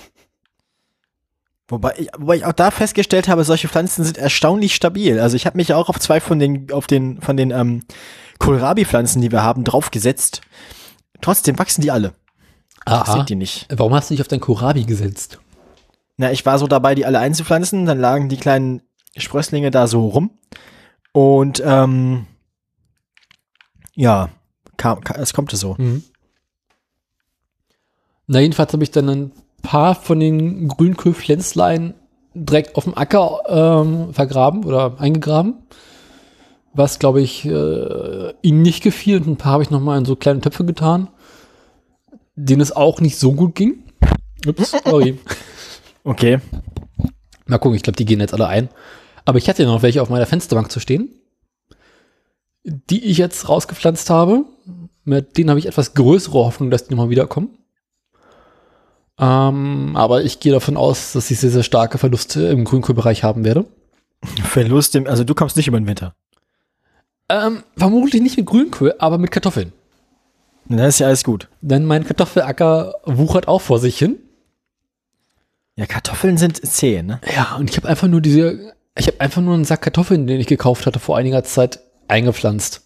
Wobei ich, wobei ich auch da festgestellt habe, solche Pflanzen sind erstaunlich stabil. Also ich habe mich auch auf zwei von den, auf den, von den ähm, Kohlrabi-Pflanzen, die wir haben, draufgesetzt. Trotzdem wachsen die alle. Aha, Sind die nicht. warum hast du dich auf dein Kohlrabi gesetzt? Na, ich war so dabei, die alle einzupflanzen, dann lagen die kleinen Sprösslinge da so rum. Und ähm, ja, kam, kam, es kommt so. Mhm. Na, jedenfalls habe ich dann ein paar von den Grünkohlpflänzlein direkt auf dem Acker ähm, vergraben oder eingegraben. was, glaube ich, äh, ihnen nicht gefiel. Und ein paar habe ich nochmal in so kleine Töpfe getan, denen es auch nicht so gut ging. Ups, sorry. Okay. Mal gucken, ich glaube, die gehen jetzt alle ein. Aber ich hatte ja noch welche auf meiner Fensterbank zu stehen, die ich jetzt rausgepflanzt habe. Mit denen habe ich etwas größere Hoffnung, dass die nochmal wiederkommen. Ähm, aber ich gehe davon aus, dass ich sehr, sehr starke Verluste im Grünkohlbereich haben werde. Verlust, im, also du kommst nicht über den Winter. Ähm, vermutlich nicht mit Grünkohl, aber mit Kartoffeln. Dann ist ja alles gut. Denn mein Kartoffelacker wuchert auch vor sich hin. Ja, Kartoffeln sind zäh, ne? Ja, und ich habe einfach nur diese, ich habe einfach nur einen Sack Kartoffeln, den ich gekauft hatte vor einiger Zeit, eingepflanzt.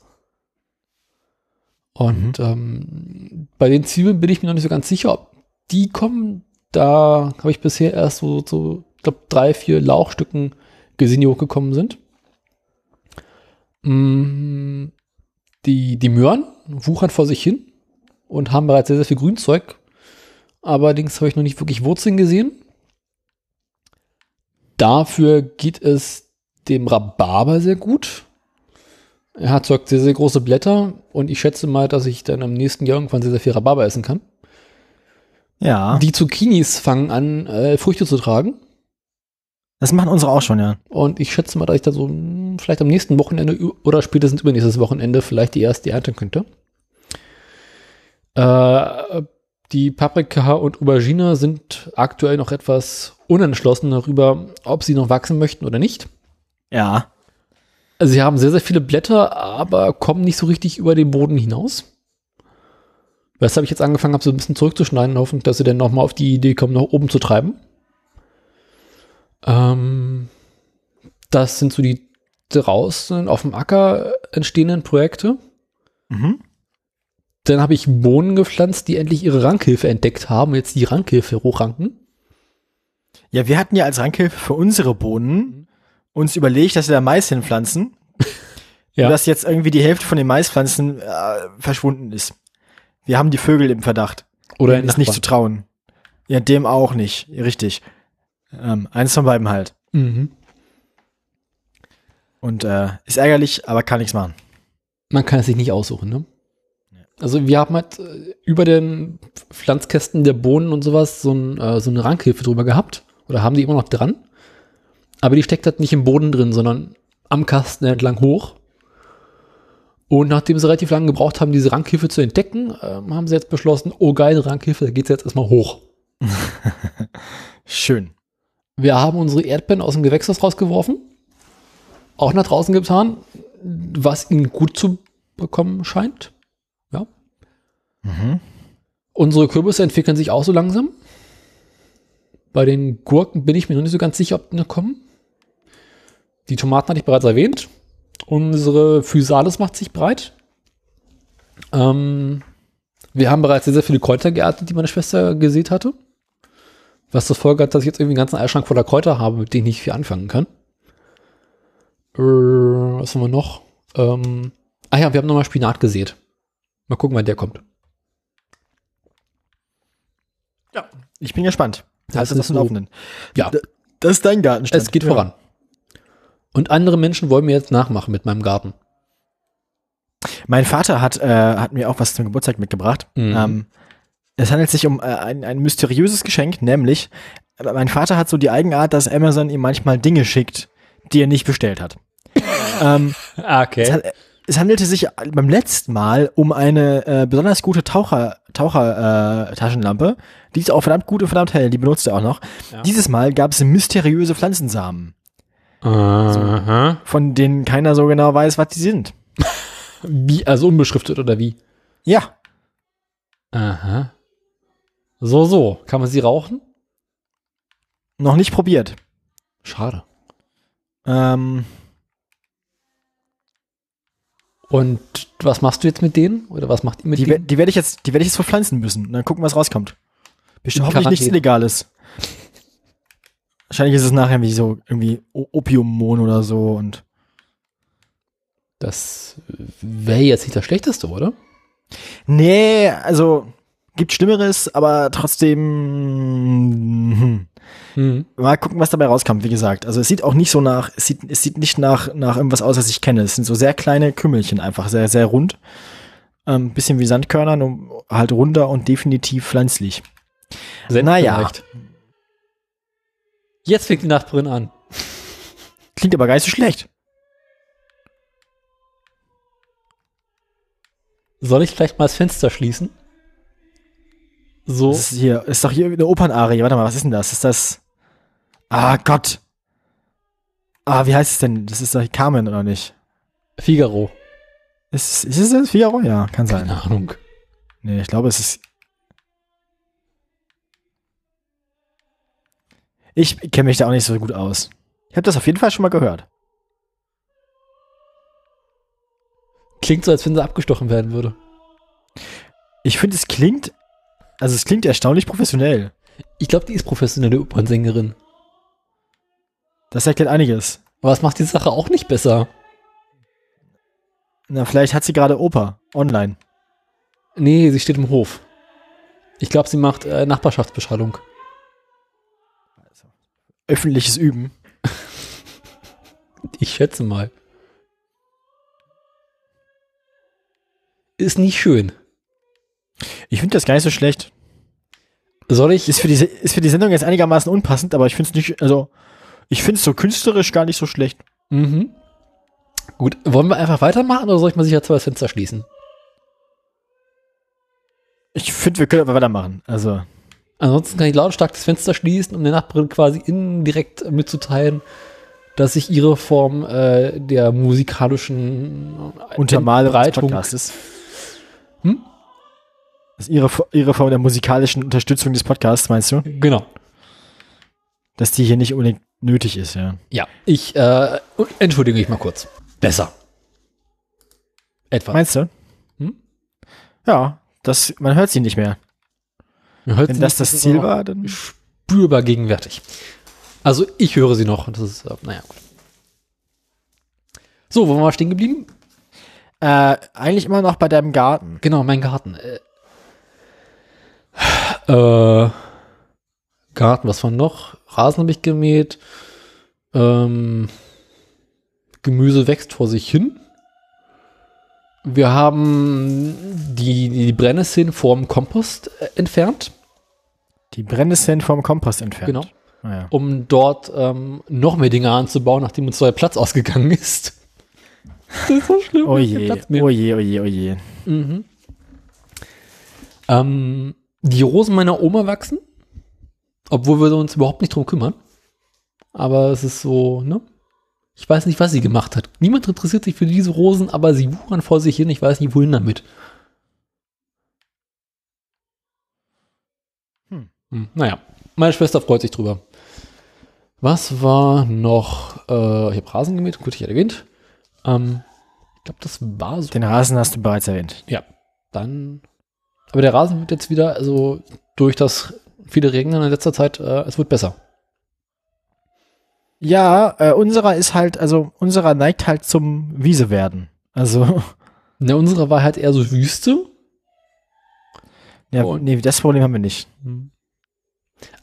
Und ähm, bei den Zwiebeln bin ich mir noch nicht so ganz sicher, ob die kommen. Da habe ich bisher erst so, so ich glaube, drei, vier Lauchstücken gesehen, die hochgekommen sind. Mm, Die, die Möhren wuchern vor sich hin und haben bereits sehr, sehr viel Grünzeug. Allerdings habe ich noch nicht wirklich Wurzeln gesehen. Dafür geht es dem Rhabarber sehr gut. Er hat sehr, sehr große Blätter und ich schätze mal, dass ich dann im nächsten Jahr irgendwann sehr, sehr viel Rhabarber essen kann. Ja. Die Zucchinis fangen an, äh, Früchte zu tragen. das machen unsere auch schon, ja. Und ich schätze mal, dass ich da so mh, vielleicht am nächsten Wochenende oder spätestens übernächstes Wochenende vielleicht die erste ernten könnte. Äh, die Paprika und Aubergine sind aktuell noch etwas unentschlossen darüber, ob sie noch wachsen möchten oder nicht. Ja. Also sie haben sehr, sehr viele Blätter, aber kommen nicht so richtig über den Boden hinaus. Weshalb ich jetzt angefangen habe, so ein bisschen zurückzuschneiden, hoffentlich, dass sie dann nochmal auf die Idee kommen, nach oben zu treiben. Ähm, das sind so die draußen auf dem Acker entstehenden Projekte. Mhm. Dann habe ich Bohnen gepflanzt, die endlich ihre Rankhilfe entdeckt haben, und jetzt die Rankhilfe hochranken. Ja, wir hatten ja als Rankhilfe für unsere Bohnen uns überlegt, dass wir da Mais hinpflanzen. Ja. Und dass jetzt irgendwie die Hälfte von den Maispflanzen äh, verschwunden ist. Wir haben die Vögel im Verdacht. Oder ist nicht zu trauen. Ja, dem auch nicht. Richtig. Ähm, eins von beiden halt. mhm. Und äh, ist ärgerlich, aber kann nichts machen. Man kann es sich nicht aussuchen, ne? Also wir haben halt äh, über den Pflanzkästen der Bohnen und sowas so, ein, äh, so eine Rankhilfe drüber gehabt. Oder haben die immer noch dran. Aber die steckt halt nicht im Boden drin, sondern am Kasten entlang hoch. Und nachdem sie relativ lange gebraucht haben, diese Rankhilfe zu entdecken, ähm, haben sie jetzt beschlossen, oh geile Rankhilfe, da geht's jetzt erstmal hoch. Schön. Wir haben unsere Erdbeeren aus dem Gewächshaus rausgeworfen, auch nach draußen getan, was ihnen gut zu bekommen scheint. Mhm. Unsere Kürbisse entwickeln sich auch so langsam. Bei den Gurken bin ich mir noch nicht so ganz sicher, ob die noch kommen. Die Tomaten hatte ich bereits erwähnt. Unsere Physalis macht sich breit. Ähm, wir haben bereits sehr, sehr viele Kräuter geerntet, die meine Schwester gesät hatte. Was zur Folge hat, dass ich jetzt irgendwie einen ganzen Eisschrank voller Kräuter habe, mit denen ich nicht viel anfangen kann. Äh, was haben wir noch? Ähm, ah ja, wir haben nochmal Spinat gesät. Mal gucken, wann der kommt. Ja. Ich bin gespannt. Das Das ist das so- Laufenden. Ja. Das ist dein Gartenstand. Es geht Ja. voran. Und andere Menschen wollen mir jetzt nachmachen mit meinem Garten. Mein Vater hat, äh, hat mir auch was zum Geburtstag mitgebracht. Mhm. Ähm, es handelt sich um äh, ein, ein mysteriöses Geschenk, nämlich äh, mein Vater hat so die Eigenart, dass Amazon ihm manchmal Dinge schickt, die er nicht bestellt hat. ähm, Okay. es, han- es handelte sich beim letzten Mal um eine äh, besonders gute Taucher, Taucher äh, Taschenlampe. Die ist auch verdammt gut und verdammt hell, die benutzt er auch noch. Ja. Dieses Mal gab es mysteriöse Pflanzensamen, Aha. von denen keiner so genau weiß, was die sind. Wie, also unbeschriftet oder wie? Ja, Aha. So, so. Kann man sie rauchen? noch nicht probiert. Schade. Ähm, Und was machst du jetzt mit denen? Oder was macht ihr mit Die, denen? die werde ich jetzt, die werde ich jetzt verpflanzen müssen. Und dann gucken, was rauskommt. Bestimmt hoffentlich nichts. Illegales. Wahrscheinlich ist es nachher wie so irgendwie Opiummon oder so und Das wäre jetzt nicht das Schlechteste, oder? nee, also gibt Schlimmeres, aber trotzdem hm, Mhm. mal gucken, was dabei rauskommt, wie gesagt. Also es sieht auch nicht so nach, es sieht, es sieht nicht nach, nach irgendwas aus, was ich kenne. Es sind so sehr kleine Kümmelchen einfach, sehr, sehr rund. Ähm, bisschen wie Sandkörner, nur halt runder und definitiv pflanzlich. Senf Naja. vielleicht. Jetzt fängt die Nachbarin an. Klingt aber gar nicht so schlecht. Soll ich vielleicht mal das Fenster schließen? So. Das ist hier, ist doch hier eine Opernarie. Warte mal, was ist denn das? Ist das. Ah, Gott. Ah, wie heißt es denn? Das ist doch Carmen, oder nicht? Figaro. Ist, ist es das Figaro? Ja, kann sein. Keine Ahnung. Nee, ich glaube, es ist. Ich kenne mich da auch nicht so gut aus. Ich habe das auf jeden Fall schon mal gehört. Klingt so, als wenn sie abgestochen werden würde. Ich finde, es klingt. Also, es klingt erstaunlich professionell. Ich glaube, die ist professionelle Opernsängerin. Das erklärt einiges. Aber es macht die Sache auch nicht besser. Na, vielleicht hat sie gerade Oper online. Nee, sie steht im Hof. Ich glaube, sie macht äh, Nachbarschaftsbeschallung. Öffentliches Üben. Ich schätze mal. Ist nicht schön. Ich finde das gar nicht so schlecht. Soll ich? Ist für, die, ist für die Sendung jetzt einigermaßen unpassend, aber ich finde es nicht. Also, ich finde es so künstlerisch gar nicht so schlecht. Mhm. Gut, wollen wir einfach weitermachen oder soll ich mal sicher zwei Fenster schließen? Ich finde, wir können aber weitermachen. Also, Ansonsten kann ich lautstark das Fenster schließen, um der Nachbarin quasi indirekt mitzuteilen, dass ich ihre Form äh, der musikalischen Untermalung des Podcastes. Hm? Das ist ihre, ihre Form der musikalischen Unterstützung des Podcasts, meinst du? Genau. Dass die hier nicht unbedingt nötig ist, ja. Ja, ich äh, entschuldige mich mal kurz. Besser. Etwa. Meinst du? Hm? Ja, das, man hört sie nicht mehr. Wenn das das Ziel war, dann. Spürbar gegenwärtig. Also ich höre sie noch das ist, äh, naja, gut. So, wo waren wir stehen geblieben? Äh, eigentlich immer noch bei deinem Garten. Genau, mein Garten. Äh, äh, Garten, was war noch? Rasen habe ich gemäht. Ähm, Gemüse wächst vor sich hin. Wir haben die, die Brennnesseln vorm Kompost äh, entfernt, Die Brennnesseln vom Kompost entfernt. Genau. Naja. um dort ähm, noch mehr Dinge anzubauen, nachdem uns der Platz ausgegangen ist. Das ist so schlimm. Oh je, oh je, oh je, oh je. Mhm. Ähm, die Rosen meiner Oma wachsen, obwohl wir uns überhaupt nicht drum kümmern. Aber es ist so, ne? Ich weiß nicht, was sie gemacht hat. Niemand interessiert sich für diese Rosen, aber sie wuchern vor sich hin. Ich weiß nicht, wohin damit. Hm. Hm, naja, meine Schwester freut sich drüber. Was war noch? Äh, ich habe Rasen gemäht, gut, ich hatte erwähnt. Ähm, ich glaube, das war so. Den Rasen hast du bereits erwähnt. Ja, dann. Aber der Rasen wird jetzt wieder, also durch das viele Regnen in letzter Zeit, äh, es wird besser. Ja, äh, unserer ist halt, also unserer neigt halt zum Wiese werden. Also, Ne, unsere war halt eher so Wüste. ja, Und- nee, das Problem haben wir nicht.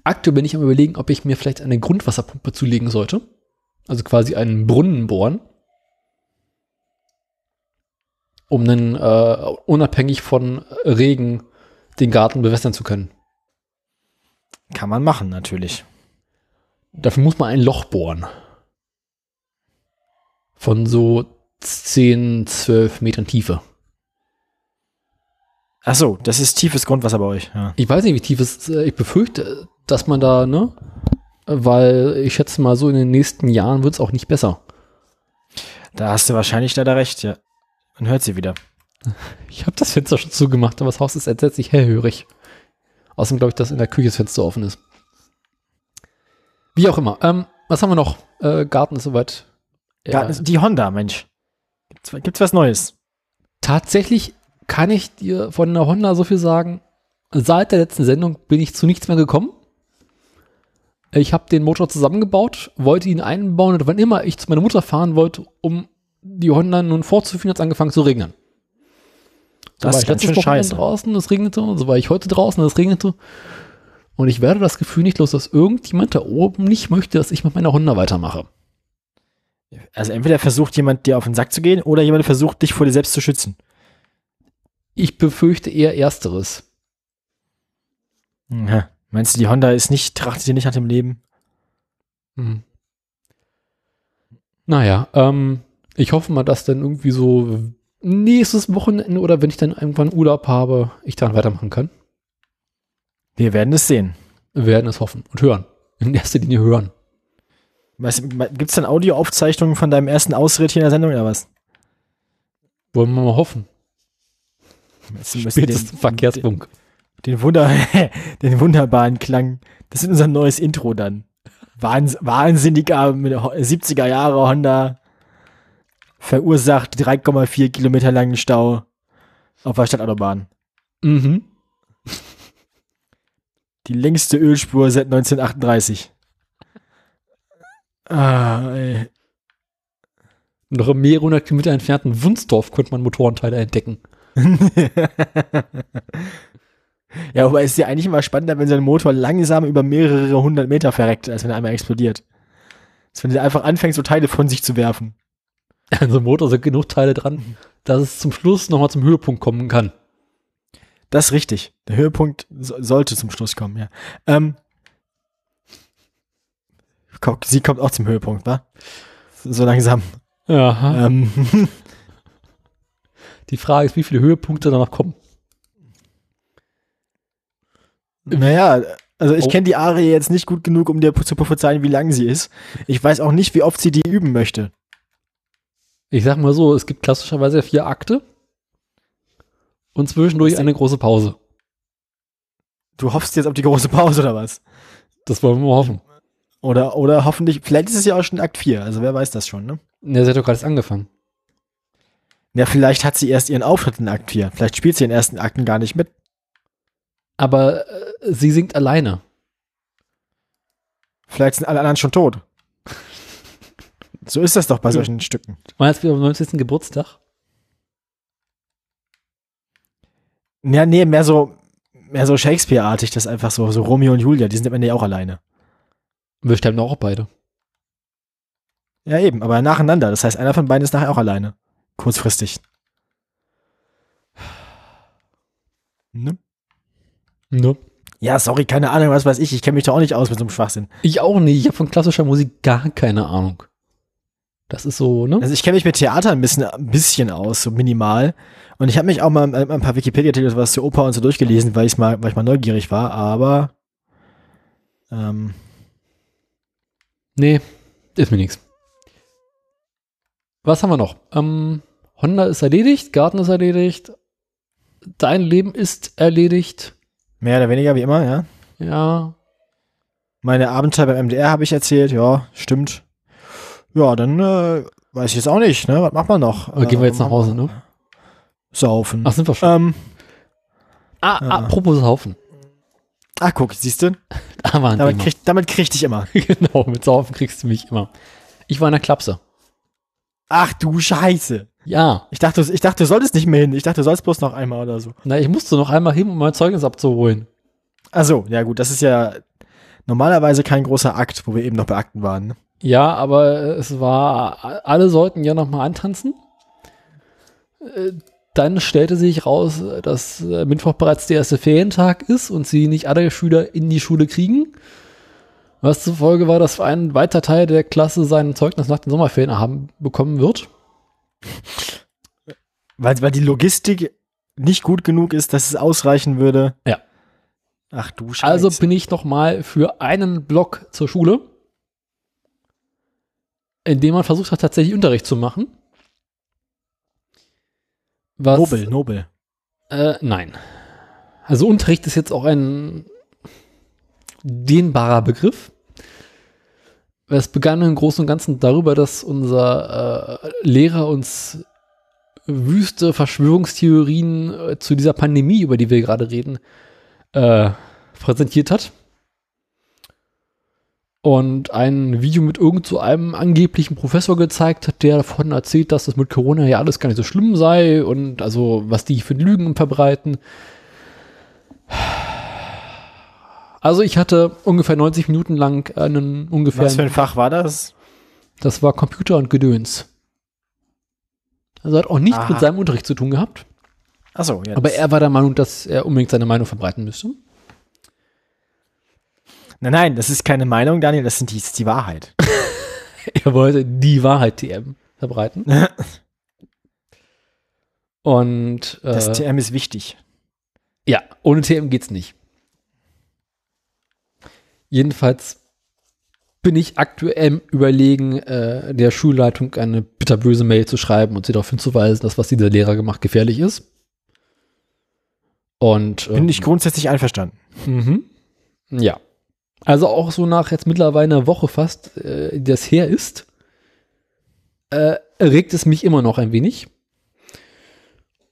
Aktuell bin ich am überlegen, ob ich mir vielleicht eine Grundwasserpumpe zulegen sollte. Also quasi einen Brunnen bohren. Um dann äh, unabhängig von Regen den Garten bewässern zu können. Kann man machen, natürlich. Dafür muss man ein Loch bohren. Von so 10, 12 Metern Tiefe. Ach so, das ist tiefes Grundwasser bei euch. Ja. Ich weiß nicht, wie tief es ist. Ich befürchte, dass man da, ne? Weil ich schätze mal, so in den nächsten Jahren wird es auch nicht besser. Da hast du wahrscheinlich leider recht, ja. Man hört sie wieder. Ich habe das Fenster schon zugemacht, aber das Haus ist entsetzlich hellhörig. Außerdem glaube ich, dass in der Küche das Fenster offen ist. Wie auch immer. Ähm, was haben wir noch? Äh, Garten ist soweit. Ja, Garten ist- Die Honda, Mensch. Gibt's, gibt's was Neues? tatsächlich kann ich dir von der Honda so viel sagen. Seit der letzten Sendung bin ich zu nichts mehr gekommen. Ich habe den Motor zusammengebaut, wollte ihn einbauen und wann immer ich zu meiner Mutter fahren wollte, um die Honda nun vorzuführen, hat es angefangen zu regnen. So Das war ist ich ganz letztes schön Wochenende scheiße. draußen, es regnete, und so war ich heute draußen, es regnete. Und ich werde das Gefühl nicht los, dass irgendjemand da oben nicht möchte, dass ich mit meiner Honda weitermache. Also entweder versucht jemand dir auf den Sack zu gehen oder jemand versucht dich vor dir selbst zu schützen. Ich befürchte eher Ersteres. Ja. Meinst du, die Honda ist nicht, trachtet dir nicht nach dem Leben? Hm. Naja, ähm, ich hoffe mal, dass dann irgendwie so nächstes Wochenende oder wenn ich dann irgendwann Urlaub habe, ich dann weitermachen kann. Wir werden es sehen. Wir werden es hoffen und hören. In erster Linie hören. Gibt es dann Audioaufzeichnungen von deinem ersten Ausritt hier in der Sendung oder was? Wollen wir mal hoffen. Spätestens den, Verkehrsfunk. Den, den, Wunder, den wunderbaren Klang. Das ist unser neues Intro dann. Wahns, wahnsinniger mit 70er Jahre Honda verursacht 3,4 Kilometer langen Stau auf der Stadtautobahn. Mhm. Die längste Ölspur seit 1938. Ah, ey. Noch im mehrere hundert Kilometer entfernten Wunsdorf konnte man Motorenteile entdecken. ja, aber es ist ja eigentlich immer spannender, wenn so ein Motor langsam über mehrere hundert Meter verreckt, als wenn er einmal explodiert. Als wenn er einfach anfängt, so Teile von sich zu werfen. An so einem Motor sind genug Teile dran, dass es zum Schluss nochmal zum Höhepunkt kommen kann. Das ist richtig. Der Höhepunkt so, sollte zum Schluss kommen, ja. Ähm, sie kommt auch zum Höhepunkt, wa? So langsam. Ja. Ähm, Die Frage ist, wie viele Höhepunkte danach kommen. naja, also ich Oh. kenne die Arie jetzt nicht gut genug, um dir zu prophezeien, wie lang sie ist. Ich weiß auch nicht, wie oft sie die üben möchte. Ich sag mal so, es gibt klassischerweise vier Akte und zwischendurch eine große Pause. Du hoffst jetzt auf die große Pause oder was? Das wollen wir mal hoffen. Oder, oder hoffentlich, vielleicht ist es ja auch schon Akt 4, also wer weiß das schon, ne? Ja, sie hat doch gerade erst angefangen. Ja, vielleicht hat sie erst ihren Auftritt in Akt 4. Vielleicht spielt sie in den ersten Akten gar nicht mit. Aber äh, sie singt alleine. Vielleicht sind alle anderen schon tot. So ist das doch bei solchen Stücken. Meinst du, wir am 90. Geburtstag? Ja, nee, mehr so, mehr so Shakespeare-artig, das einfach so, so Romeo und Julia, die sind am Ende ja auch alleine. Wir sterben doch auch beide. Ja, eben, aber nacheinander. Das heißt, einer von beiden ist nachher auch alleine. Kurzfristig. Ne? Ne? Ja, sorry, keine Ahnung, was weiß ich. Ich kenne mich doch auch nicht aus mit so einem Schwachsinn. Ich auch nicht. Ich habe von klassischer Musik gar keine Ahnung. Das ist so, ne? Also ich kenne mich mit Theater ein bisschen, ein bisschen aus, so minimal. Und ich habe mich auch mal äh, ein paar Wikipedia-Artikel was zu Oper und so durchgelesen, weil, mal, weil ich mal neugierig war, aber ähm, Nee, ist mir nichts. Was haben wir noch? Ähm, Honda ist erledigt, Garten ist erledigt, dein Leben ist erledigt. mehr oder weniger wie immer, ja. Ja, Meine Abenteuer beim MDR habe ich erzählt, ja, stimmt. Ja, dann äh, weiß ich jetzt auch nicht, ne? Was macht man noch? oder gehen wir jetzt nach Hause, ne? Saufen. Ach, sind wir schon. Ähm, ah, ja. apropos Saufen. ach, guck, siehst du? Da Damit krieg, damit krieg ich dich immer. genau, mit Saufen kriegst du mich immer. Ich war in der Klapse. Ach du Scheiße. Ja, Ich dachte, ich dachte, du solltest nicht mehr hin. Ich dachte, du sollst bloß noch einmal oder so. na, ich musste noch einmal hin, um mein Zeugnis abzuholen. Ach so, ja gut, das ist ja normalerweise kein großer Akt, wo wir eben noch bei Akten waren. Ja, aber es war, alle sollten ja noch mal antanzen. Äh, Dann stellte sich raus, dass äh, Mittwoch bereits der erste Ferientag ist und sie nicht alle Schüler in die Schule kriegen. Was zur Folge war, dass ein weiter Teil der Klasse sein Zeugnis nach den Sommerferien haben bekommen wird. Weil, weil die Logistik nicht gut genug ist, dass es ausreichen würde. Ja. Ach du Scheiße. Also bin ich noch mal für einen Block zur Schule, in dem man versucht hat, tatsächlich Unterricht zu machen. Was, nobel, nobel. Äh, nein. Also Unterricht ist jetzt auch ein dehnbarer Begriff. Es begann im Großen und Ganzen darüber, dass unser äh, Lehrer uns wüste Verschwörungstheorien äh, zu dieser Pandemie, über die wir gerade reden, äh, präsentiert hat. Und ein Video mit irgend so einem angeblichen Professor gezeigt hat, der davon erzählt, dass das mit Corona ja alles gar nicht so schlimm sei und also was die für Lügen verbreiten. Also ich hatte ungefähr 90 Minuten lang einen ungefähr. Was für ein Fach war das? Das war Computer und Gedöns. Also hat auch nichts Aha. mit seinem Unterricht zu tun gehabt. Achso, ja. Aber er war der Meinung, dass er unbedingt seine Meinung verbreiten müsste. Nein, nein, das ist keine Meinung, Daniel, das, sind die, das ist die Wahrheit. Er wollte die Wahrheit TM verbreiten. Und äh, Das TM ist wichtig. ja, ohne TM geht's nicht. Jedenfalls bin ich aktuell überlegen, äh, der Schulleitung eine bitterböse Mail zu schreiben und sie darauf hinzuweisen, dass was dieser Lehrer gemacht gefährlich ist. Und Bin ähm, ich grundsätzlich einverstanden. Mhm. Ja. Also auch so nach jetzt mittlerweile einer Woche fast, äh, die das her ist, äh, regt es mich immer noch ein wenig.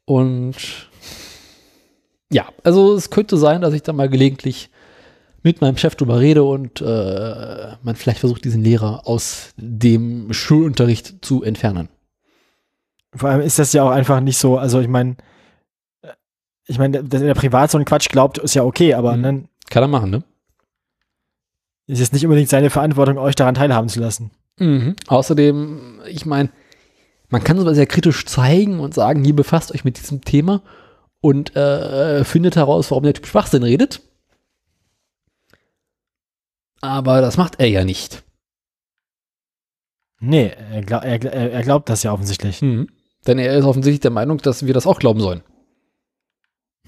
Und ja, also es könnte sein, dass ich da mal gelegentlich mit meinem Chef drüber rede und äh, man vielleicht versucht, diesen Lehrer aus dem Schulunterricht zu entfernen. Vor allem ist das ja auch einfach nicht so, also ich meine, ich meine, dass er privat so einen Quatsch glaubt, ist ja okay, aber Mhm. dann Kann er machen, ne? Ist es nicht unbedingt seine Verantwortung, euch daran teilhaben zu lassen. Mhm. Außerdem, ich meine, man kann sowas sehr kritisch zeigen und sagen, hier befasst euch mit diesem Thema und äh, findet heraus, warum der Typ Schwachsinn redet. Aber das macht er ja nicht. Nee, er, glaub, er, er er glaubt das ja offensichtlich. Mhm. Denn er ist offensichtlich der Meinung, dass wir das auch glauben sollen.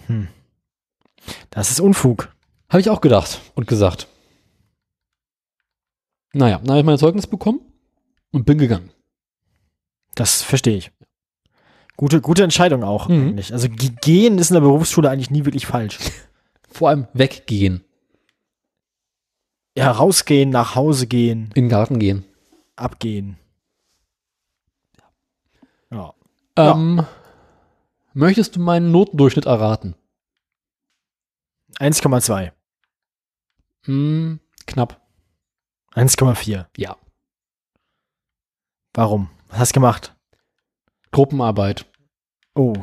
Hm. Das ist Unfug. Habe ich auch gedacht und gesagt. Naja, dann habe ich mein Zeugnis bekommen und bin gegangen. Das verstehe ich. Gute, gute Entscheidung auch Mhm. eigentlich. Also ge- gehen ist in der Berufsschule eigentlich nie wirklich falsch. Vor allem weggehen, Ja, rausgehen, nach Hause gehen, in den Garten gehen. abgehen. Ja. Ja. Ähm, möchtest du meinen Notendurchschnitt erraten? 1,2. Hm, knapp. 1,4. Ja. Warum? Was hast du gemacht? Gruppenarbeit. Oh.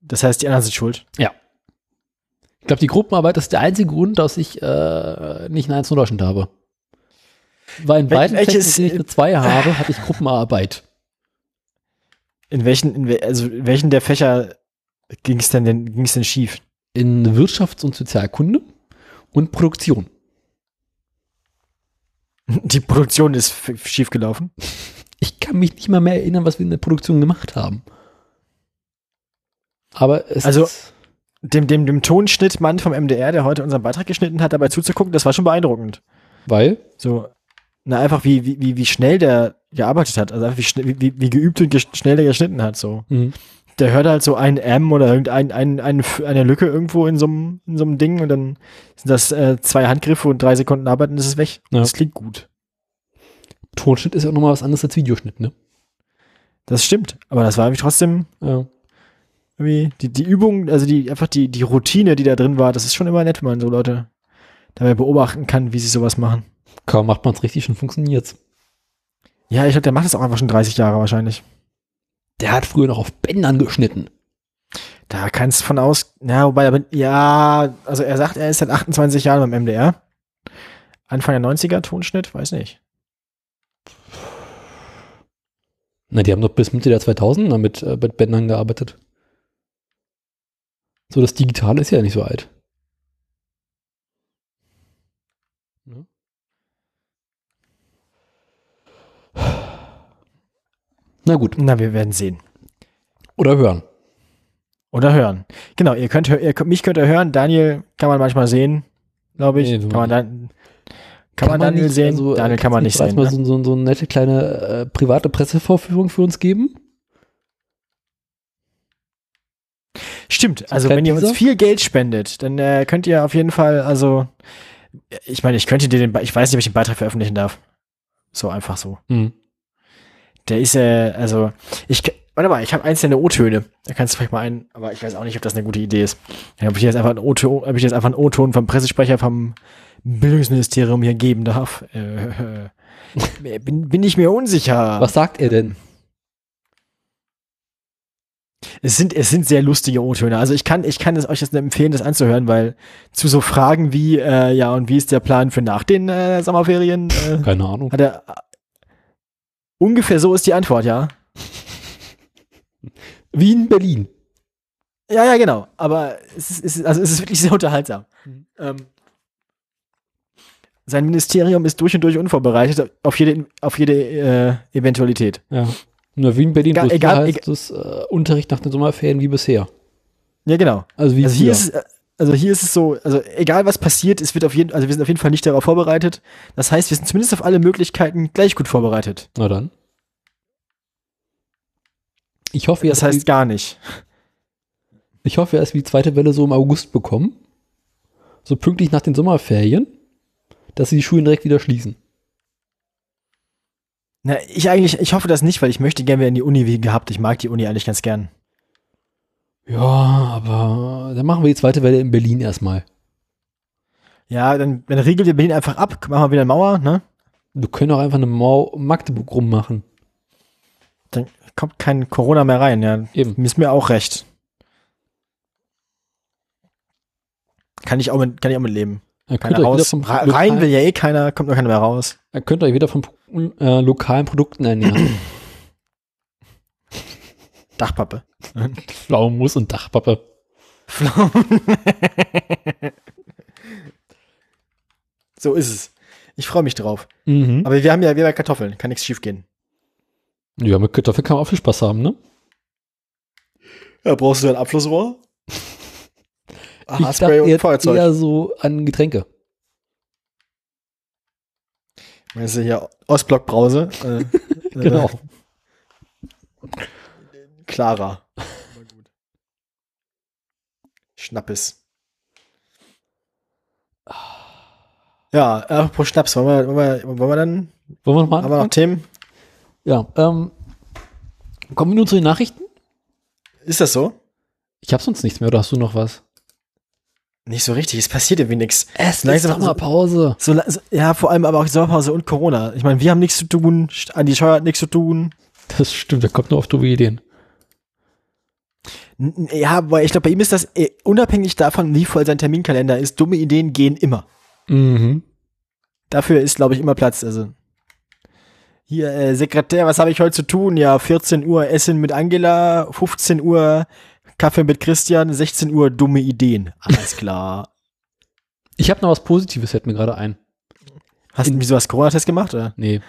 Das heißt, die anderen sind schuld. Ich glaube, die Gruppenarbeit ist der einzige Grund, dass ich äh, nicht eine 1 in Deutschland habe. Weil in Wel- beiden Fächern, welches- in denen ich eine 2 habe, hatte ich Gruppenarbeit. In welchen, in also in welchen der Fächer ging es denn, denn, ging's denn schief? In Wirtschafts- und Sozialkunde und Produktion. Die Produktion ist f- schief gelaufen. Ich kann mich nicht mal mehr erinnern, was wir in der Produktion gemacht haben. Aber es Also- ist, Dem, dem, dem Tonschnittmann vom MDR, der heute unseren Beitrag geschnitten hat, dabei zuzugucken, das war schon beeindruckend. weil, So, na, einfach wie, wie, wie, wie schnell der gearbeitet hat. Also einfach wie, schnell, wie, wie, geübt und schnell der geschnitten hat. So. hm, Der hört halt so ein M oder irgendein, ein, ein, eine Lücke irgendwo in so einem in so einem Ding und dann sind das äh, zwei Handgriffe und drei Sekunden arbeiten und das ist weg. Ja. Das klingt gut. Tonschnitt ist ja auch nochmal was anderes als Videoschnitt, ne? Das stimmt. Aber das war irgendwie trotzdem Ja. irgendwie die, die Übung, also die, einfach die, die Routine, die da drin war, das ist schon immer nett, wenn man so Leute dabei beobachten kann, wie sie sowas machen. Kaum macht man es richtig, schon funktioniert's. Ja, ich glaube, der macht das auch einfach schon 30 Jahre wahrscheinlich. Der hat früher noch auf Bändern geschnitten. Da kannst du von aus, ja, wobei, ja, also er sagt, er ist seit 28 Jahren beim MDR. Anfang der 90er Tonschnitt, weiß nicht. Na, die haben doch bis Mitte der 2000er mit, äh, mit Bändern gearbeitet. So, das Digitale ist ja nicht so alt. Na gut, Na, wir werden sehen. oder hören. Oder hören. Genau, ihr könnt, ihr, mich könnt ihr hören, Daniel kann man manchmal sehen, glaube ich. Nee, kann man, dann, kann, man Daniel nicht, sehen, also, äh, Daniel kann man nicht sehen. mal Ne? so, so, so eine nette kleine äh, private Pressevorführung für uns geben? Stimmt, So also wenn ihr uns viel Geld spendet, dann äh, könnt ihr auf jeden Fall, also ich meine, ich könnte dir den, ich weiß nicht, ob ich den Beitrag veröffentlichen darf. So einfach so. Hm. Der ist äh, also ich Warte mal, ich habe einzelne O-Töne. Da kannst du vielleicht mal einen, aber ich weiß auch nicht, ob das eine gute Idee ist. Ja, ob ich jetzt einfach einen O-Ton, ob ich jetzt einfach einen O-Ton vom Pressesprecher vom Bildungsministerium hier geben darf. Äh, bin, bin ich mir unsicher. Was sagt er denn? Es sind, es sind sehr lustige O-Töne. Also ich kann, ich kann es euch jetzt empfehlen, das anzuhören, weil zu so Fragen wie, äh, ja, und wie ist der Plan für nach den äh, Sommerferien? Äh, Keine Ahnung. hat er, ungefähr so ist die Antwort, ja. Wie in Berlin. Ja, ja, genau. Aber es ist, es ist, also es ist wirklich sehr unterhaltsam. Mhm. Ähm, sein Ministerium ist durch und durch unvorbereitet auf jede, auf jede äh, Eventualität. Ja. Nur wie in Berlin, Egal- egal- heißt es äh, Unterricht nach den Sommerferien wie bisher. Ja, genau. Also wie Also hier. hier ist äh, also hier ist es so, also egal was passiert, es wird auf jeden, also wir sind auf jeden Fall nicht darauf vorbereitet. Das heißt, wir sind zumindest auf alle Möglichkeiten gleich gut vorbereitet. Na dann. Ich hoffe, Das heißt gar nicht. ich hoffe erst, wie die zweite Welle so im August bekommen. So pünktlich nach den Sommerferien, dass sie die Schulen direkt wieder schließen. Na, ich eigentlich, ich hoffe das nicht, weil ich möchte gerne wieder in die Uni wie gehabt. Ich mag die Uni eigentlich ganz gern. Ja, aber dann machen wir die zweite Welle in Berlin erstmal. Ja, dann, dann regelt ihr Berlin einfach ab, machen wir wieder eine Mauer, ne? Du können auch einfach eine Mau Magdeburg rummachen. Dann kommt kein Corona mehr rein, ja. Eben. Ist mir auch recht. Kann ich auch mit, kann ich auch mit leben. Dann Keiner könnt ihr euch wieder raus. vom rein will ja eh keiner, kommt nur keiner mehr raus. Dann könnt ihr euch wieder von äh, lokalen Produkten ernähren. Dachpappe. Pflaumenmus und Dachpappe. so ist es. Ich freue mich drauf. Mhm. Aber wir haben ja, ja Kartoffeln, kann nichts schief gehen. Ja, mit Kartoffeln kann man auch viel Spaß haben, ne? Ja, brauchst du ein Abflussrohr? ich dachte jetzt eher so an Getränke. Meinst du hier Ostblock-Brause? äh, Genau. Clara. Aber gut. Schnappes. Ja, apropos Schnaps, wollen wir, wollen wir, wollen wir dann, Wollen wir noch mal haben wir noch? Themen? Ja, ähm, kommen wir nun zu den Nachrichten? Ist das so? Ich habe sonst nichts mehr, oder hast du noch was? Nicht so richtig, es passiert irgendwie nichts. Es Langsam- ist Sommerpause. So, so, ja, vor allem aber auch Sommerpause und Corona. Ich meine, wir haben nichts zu tun, St- Andi Scheuer hat nichts zu tun. Das stimmt, da kommt nur auf dumme Ideen. Ja, aber ich glaube, bei ihm ist das äh, unabhängig davon, wie voll sein Terminkalender ist. Dumme Ideen gehen immer. Mhm. Dafür ist, glaube ich, immer Platz. Also hier, äh, Sekretär, was habe ich heute zu tun? Ja, 14 Uhr Essen mit Angela, 15 Uhr Kaffee mit Christian, 16 Uhr dumme Ideen. Alles klar. Ich habe noch was Positives, fällt mir gerade ein. Hast du wie sowas Corona-Test gemacht? Oder? Nee.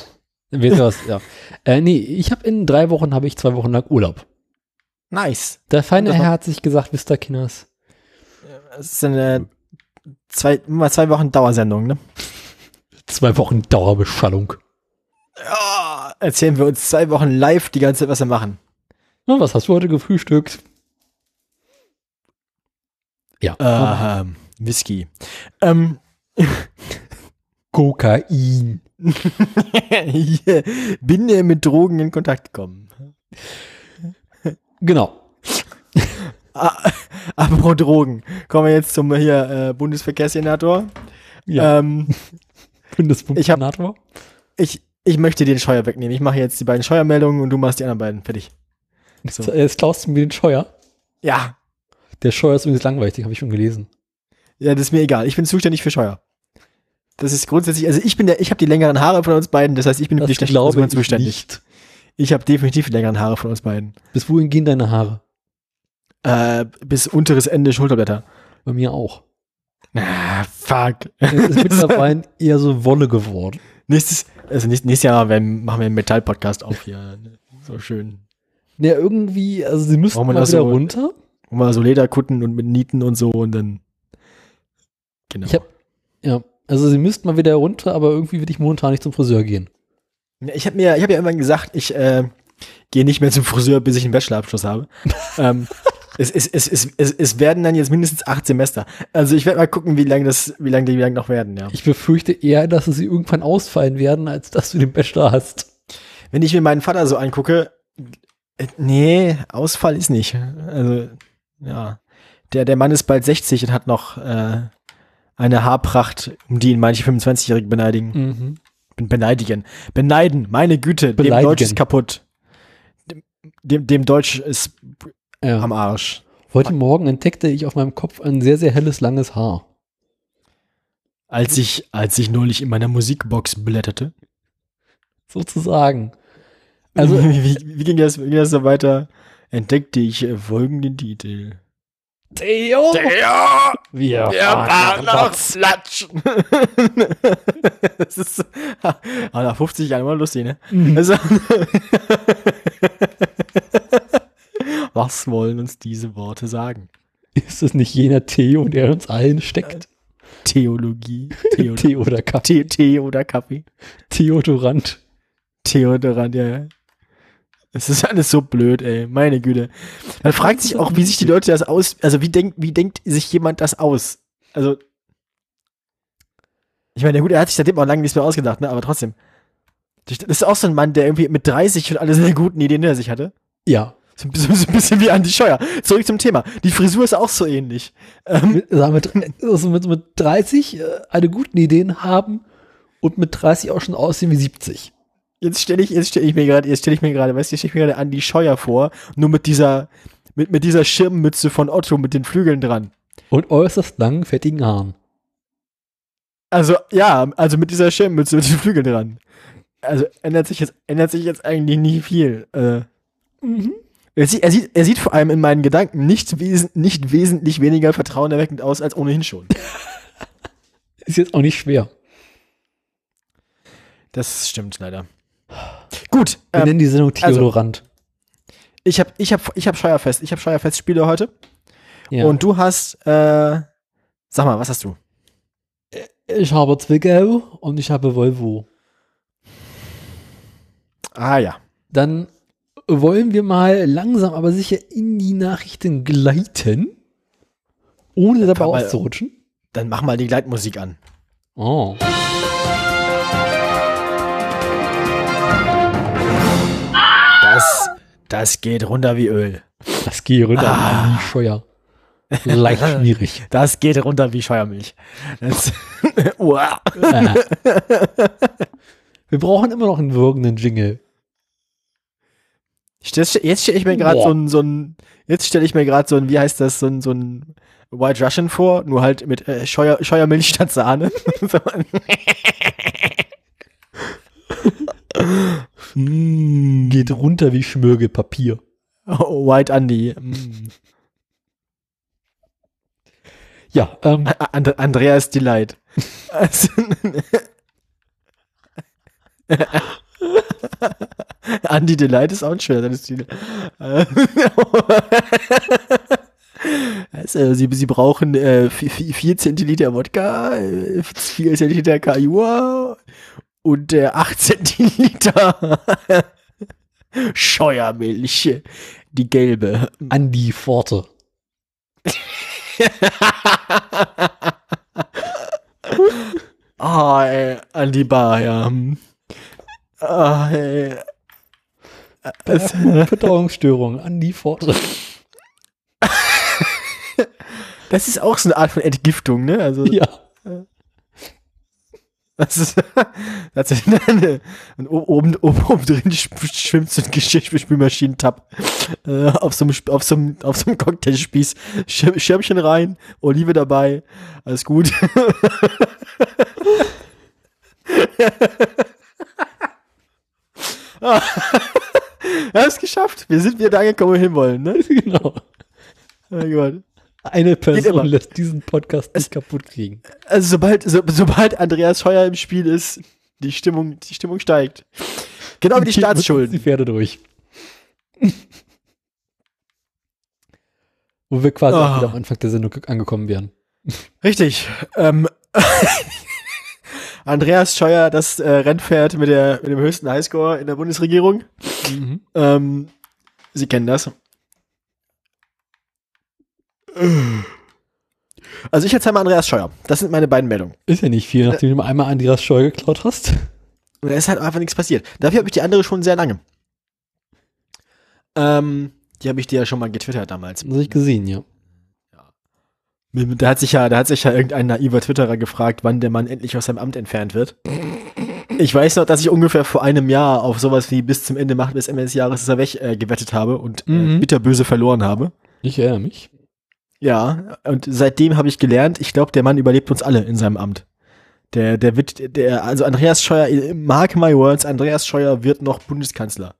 Was? Ja. Äh, nee, ich habe in drei Wochen, habe ich zwei Wochen lang Urlaub. Nice. Der feine Herr hat sich gesagt, ihr, Kinders, Das ist eine zwei, mal zwei Wochen Dauersendung, ne? zwei Wochen Dauerbeschallung. Ja, erzählen wir uns zwei Wochen live die ganze Zeit, was wir machen. Na, was hast du heute gefrühstückt? Ja. Ähm, Whisky. Ähm, Kokain. hier, bin äh, mit Drogen in Kontakt gekommen. Genau. Ah, apropos Drogen. Kommen wir jetzt zum hier äh, Bundesverkehrssenator. Ja. Ähm, Bundespunktsenator. ich, ich möchte den Scheuer wegnehmen. Ich mache jetzt die beiden Scheuermeldungen und du machst die anderen beiden. Fertig. So. Jetzt klaust du mir den Scheuer. Ja. Der Scheuer ist übrigens langweilig, den habe ich schon gelesen. Ja, das ist mir egal. Ich bin zuständig für Scheuer. Das ist grundsätzlich, also ich bin der, ich habe die längeren Haare von uns beiden, das heißt, ich bin für die schlechte Person zuständig. nicht. Ich habe definitiv die längeren Haare von uns beiden. Bis wohin gehen deine Haare? Äh, bis unteres Ende Schulterblätter. Bei mir auch. Ah, fuck. Es ist mittlerweile eher so Wolle geworden. Nächstes, also nächstes, Jahr werden, machen wir einen Metall-Podcast auf hier. So schön. Ja, irgendwie, also sie man mal wieder so? runter. Und mal so Lederkutten und mit Nieten und so und dann. Genau. Ich hab, ja, also sie müssten mal wieder runter, aber irgendwie will ich momentan nicht zum Friseur gehen. Ich habe mir, ich habe ja irgendwann gesagt, ich äh, gehe nicht mehr zum Friseur, bis ich einen Bachelorabschluss habe. ähm, es, es, es, es, es, es werden dann jetzt mindestens acht Semester. Also ich werde mal gucken, wie lange das, wie lange die wie lang noch werden, ja. Ich befürchte eher, dass sie irgendwann ausfallen werden, als dass du den Bachelor hast. Wenn ich mir meinen Vater so angucke, Äh, nee, Ausfall ist nicht. Also, ja. Der, der Mann ist bald 60 und hat noch äh, eine Haarpracht, um die ihn manche 25-Jährigen beneidigen. Mhm. Ben- Beneidigen. Beneiden, meine Güte, dem Beleidigen. Deutsch ist kaputt. Dem, dem, dem Deutsch ist Ja. am Arsch. Heute Morgen entdeckte ich auf meinem Kopf ein sehr, sehr helles, langes Haar. Als ich, als ich neulich in meiner Musikbox blätterte. Sozusagen. Also, wie, wie, ging das, wie ging das so weiter? Entdeckte ich folgenden Titel. Theo! Ja! Wir Wir noch Slatschen. das ist, so- ah, nach 50 Jahren immer lustig, ne? Mhm. Also, was wollen uns diese Worte sagen? Ist es nicht jener Theo, der uns allen steckt? Theologie, Theo, Theo oder Kaffee? Tee, Tee oder Kaffee, Theodorant. Theodorant, ja. ja. Es ist alles so blöd, ey, meine Güte. Man fragt sich auch, wie sich die Leute das aus, also wie denkt, wie denkt sich jemand das aus? Also, ich meine, ja gut, er hat sich seitdem auch lange nichts mehr ausgedacht, ne, aber trotzdem. Das ist auch so ein Mann, der irgendwie mit 30 schon alle seine guten Ideen hinter sich hatte. Ja. So ein bisschen, so ein bisschen wie Andi Scheuer. Zurück zum Thema. Die Frisur ist auch so ähnlich. Ähm, mit, also mit, mit 30 äh, alle guten Ideen haben und mit 30 auch schon aussehen wie 70. jetzt stelle ich, jetzt stelle ich mir gerade, jetzt stelle ich mir gerade, weißt du, jetzt stelle ich mir gerade Andi Scheuer vor, nur mit dieser, mit, mit dieser Schirmmütze von Otto mit den Flügeln dran. Und äußerst langen, fettigen Haaren. Also, ja, also mit dieser Schirmmütze mit den Flügeln dran. Also ändert sich jetzt, ändert sich jetzt eigentlich nie viel. Äh, er, sieht, er, sieht, er sieht vor allem in meinen Gedanken nicht, wesen, nicht wesentlich weniger vertrauenerweckend aus als ohnehin schon. Ist jetzt auch nicht schwer. Das stimmt leider. Gut, Wir ähm, nennen die Sendung also- Theodorant. ich habe ich hab, ich hab Scheuerfest. Ich habe Scheuerfestspiele heute. ja. Und du hast, äh, sag mal, was hast du? ich habe Zwickau und ich habe Volvo. Ah ja. Dann wollen wir mal langsam, aber sicher in die Nachrichten gleiten, ohne dabei auszurutschen. Dann mach mal die Gleitmusik an. Oh. Das, geht runter wie Öl. Das gehe runter Ah. die Scheuer. Leicht schmierig. Das geht runter wie Scheuermilch. Äh. Wir brauchen immer noch einen wirkenden Jingle. Jetzt jetzt stelle ich mir gerade so ein, so ein, jetzt stelle ich mir gerade so ein, wie heißt das, so ein, so ein White Russian vor, nur halt mit äh, Scheuer, Scheuermilch statt Sahne. Mm, Geht runter wie Schmirgelpapier. oh, White Andy. Mm. Ja, ähm, And Andreas Delight. Andy Delight ist auch ein schöner Stil. Äh, Also, sie, sie brauchen äh, 4 Zentiliter Wodka, 4 Zentiliter Kajua und äh, 8 Zentiliter Scheuermilch. Die gelbe. an die Pforte. Ah, ey, an die Bar, ja. Ah, ey. Es, Verdauungsstörung an die Pforte. das ist auch so eine Art von Entgiftung, ne? Also, Ja. Das ist, das ist eine, und oben, oben, oben drin sch- schwimmt so ein Geschirrspülmaschinentab äh, auf so einem, auf so einem, auf so einem Cocktailspieß. Schir Schirmchen rein, Olive dabei, alles gut. Ah, Wir haben es geschafft. Wir sind wieder da angekommen, wo wir hinwollen, ne? genau. Oh Gott. Eine. Person lässt diesen Podcast nicht kaputt kriegen. Also sobald, so, sobald Andreas Scheuer im Spiel ist, die Stimmung, die Stimmung steigt. Genau wie die Die Staatsschulden. Pferde durch. Wo wir quasi auch Ah. wieder am Anfang der Sendung angekommen wären. Richtig. Ähm, Andreas Scheuer, das äh, Rennpferd mit, der, mit dem höchsten Highscore in der Bundesregierung. Mhm. Ähm, Sie kennen das. Also ich erzähle mal Andreas Scheuer. Das sind meine beiden Meldungen. Ist ja nicht viel, nachdem du mal einmal Andreas Scheu geklaut hast. Und da ist halt einfach nichts passiert. Dafür habe ich die andere schon sehr lange. Ähm, die habe ich dir ja schon mal getwittert damals. Das habe ich gesehen, ja. Da hat sich ja, da hat sich ja irgendein naiver Twitterer gefragt, wann der Mann endlich aus seinem Amt entfernt wird. Ich weiß noch, dass ich ungefähr vor einem Jahr auf sowas wie bis zum Ende Macht des MS-Jahres ist er weg äh, gewettet habe und Mhm. äh, bitterböse verloren habe. Ich erinnere mich. Ja, und seitdem habe ich gelernt, ich glaube, der Mann überlebt uns alle in seinem Amt. Der, der wird, der, also Andreas Scheuer, mark my words, Andreas Scheuer wird noch Bundeskanzler.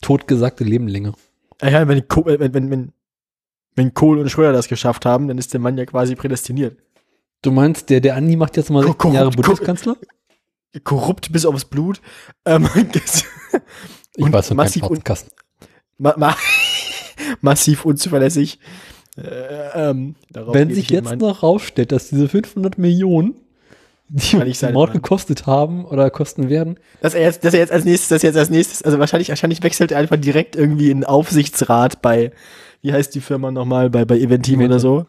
Totgesagte Leben länger. Ah Ja, wenn, wenn, wenn, wenn, wenn Kohl und Schröder das geschafft haben, dann ist der Mann ja quasi prädestiniert. Du meinst, der, der Andi macht jetzt mal Ko- 16 Jahre Bundeskanzler? Korrupt bis aufs Blut. Ähm, Ich weiß von massiv keinem un- Podcast. ma ma massiv unzuverlässig. Äh, ähm, Wenn sich jetzt noch rausstellt, dass diese 500 Millionen, die ich sein, Mord Mann. gekostet haben oder kosten werden, dass er jetzt, dass er jetzt als nächstes, dass er jetzt als nächstes, also wahrscheinlich, wahrscheinlich wechselt er einfach direkt irgendwie in den Aufsichtsrat bei, wie heißt die Firma nochmal, bei, bei Eventim oder so.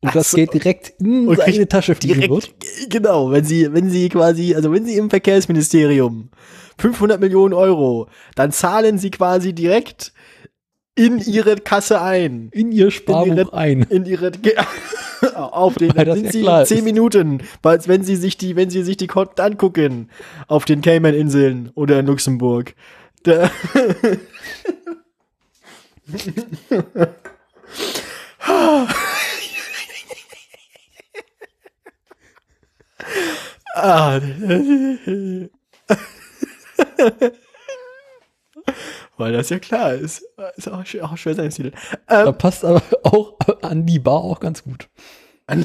und Ach das so. Geld direkt in Und seine Tasche fliegen Direkt, wird. genau, wenn sie, wenn sie quasi, also wenn sie im Verkehrsministerium 500 Millionen Euro, dann zahlen sie quasi direkt in ihre Kasse ein. In ihr Sparbuch ihre- ein. in ihre auf den Weil sind ja sie in zehn. Minuten, weil wenn sie sich die wenn sie sich die Konten angucken auf den Cayman-Inseln oder in Luxemburg. Da ah, weil das ja klar ist. Ist auch, auch schwer sein. Da Ähm, passt aber auch an die Bar auch ganz gut.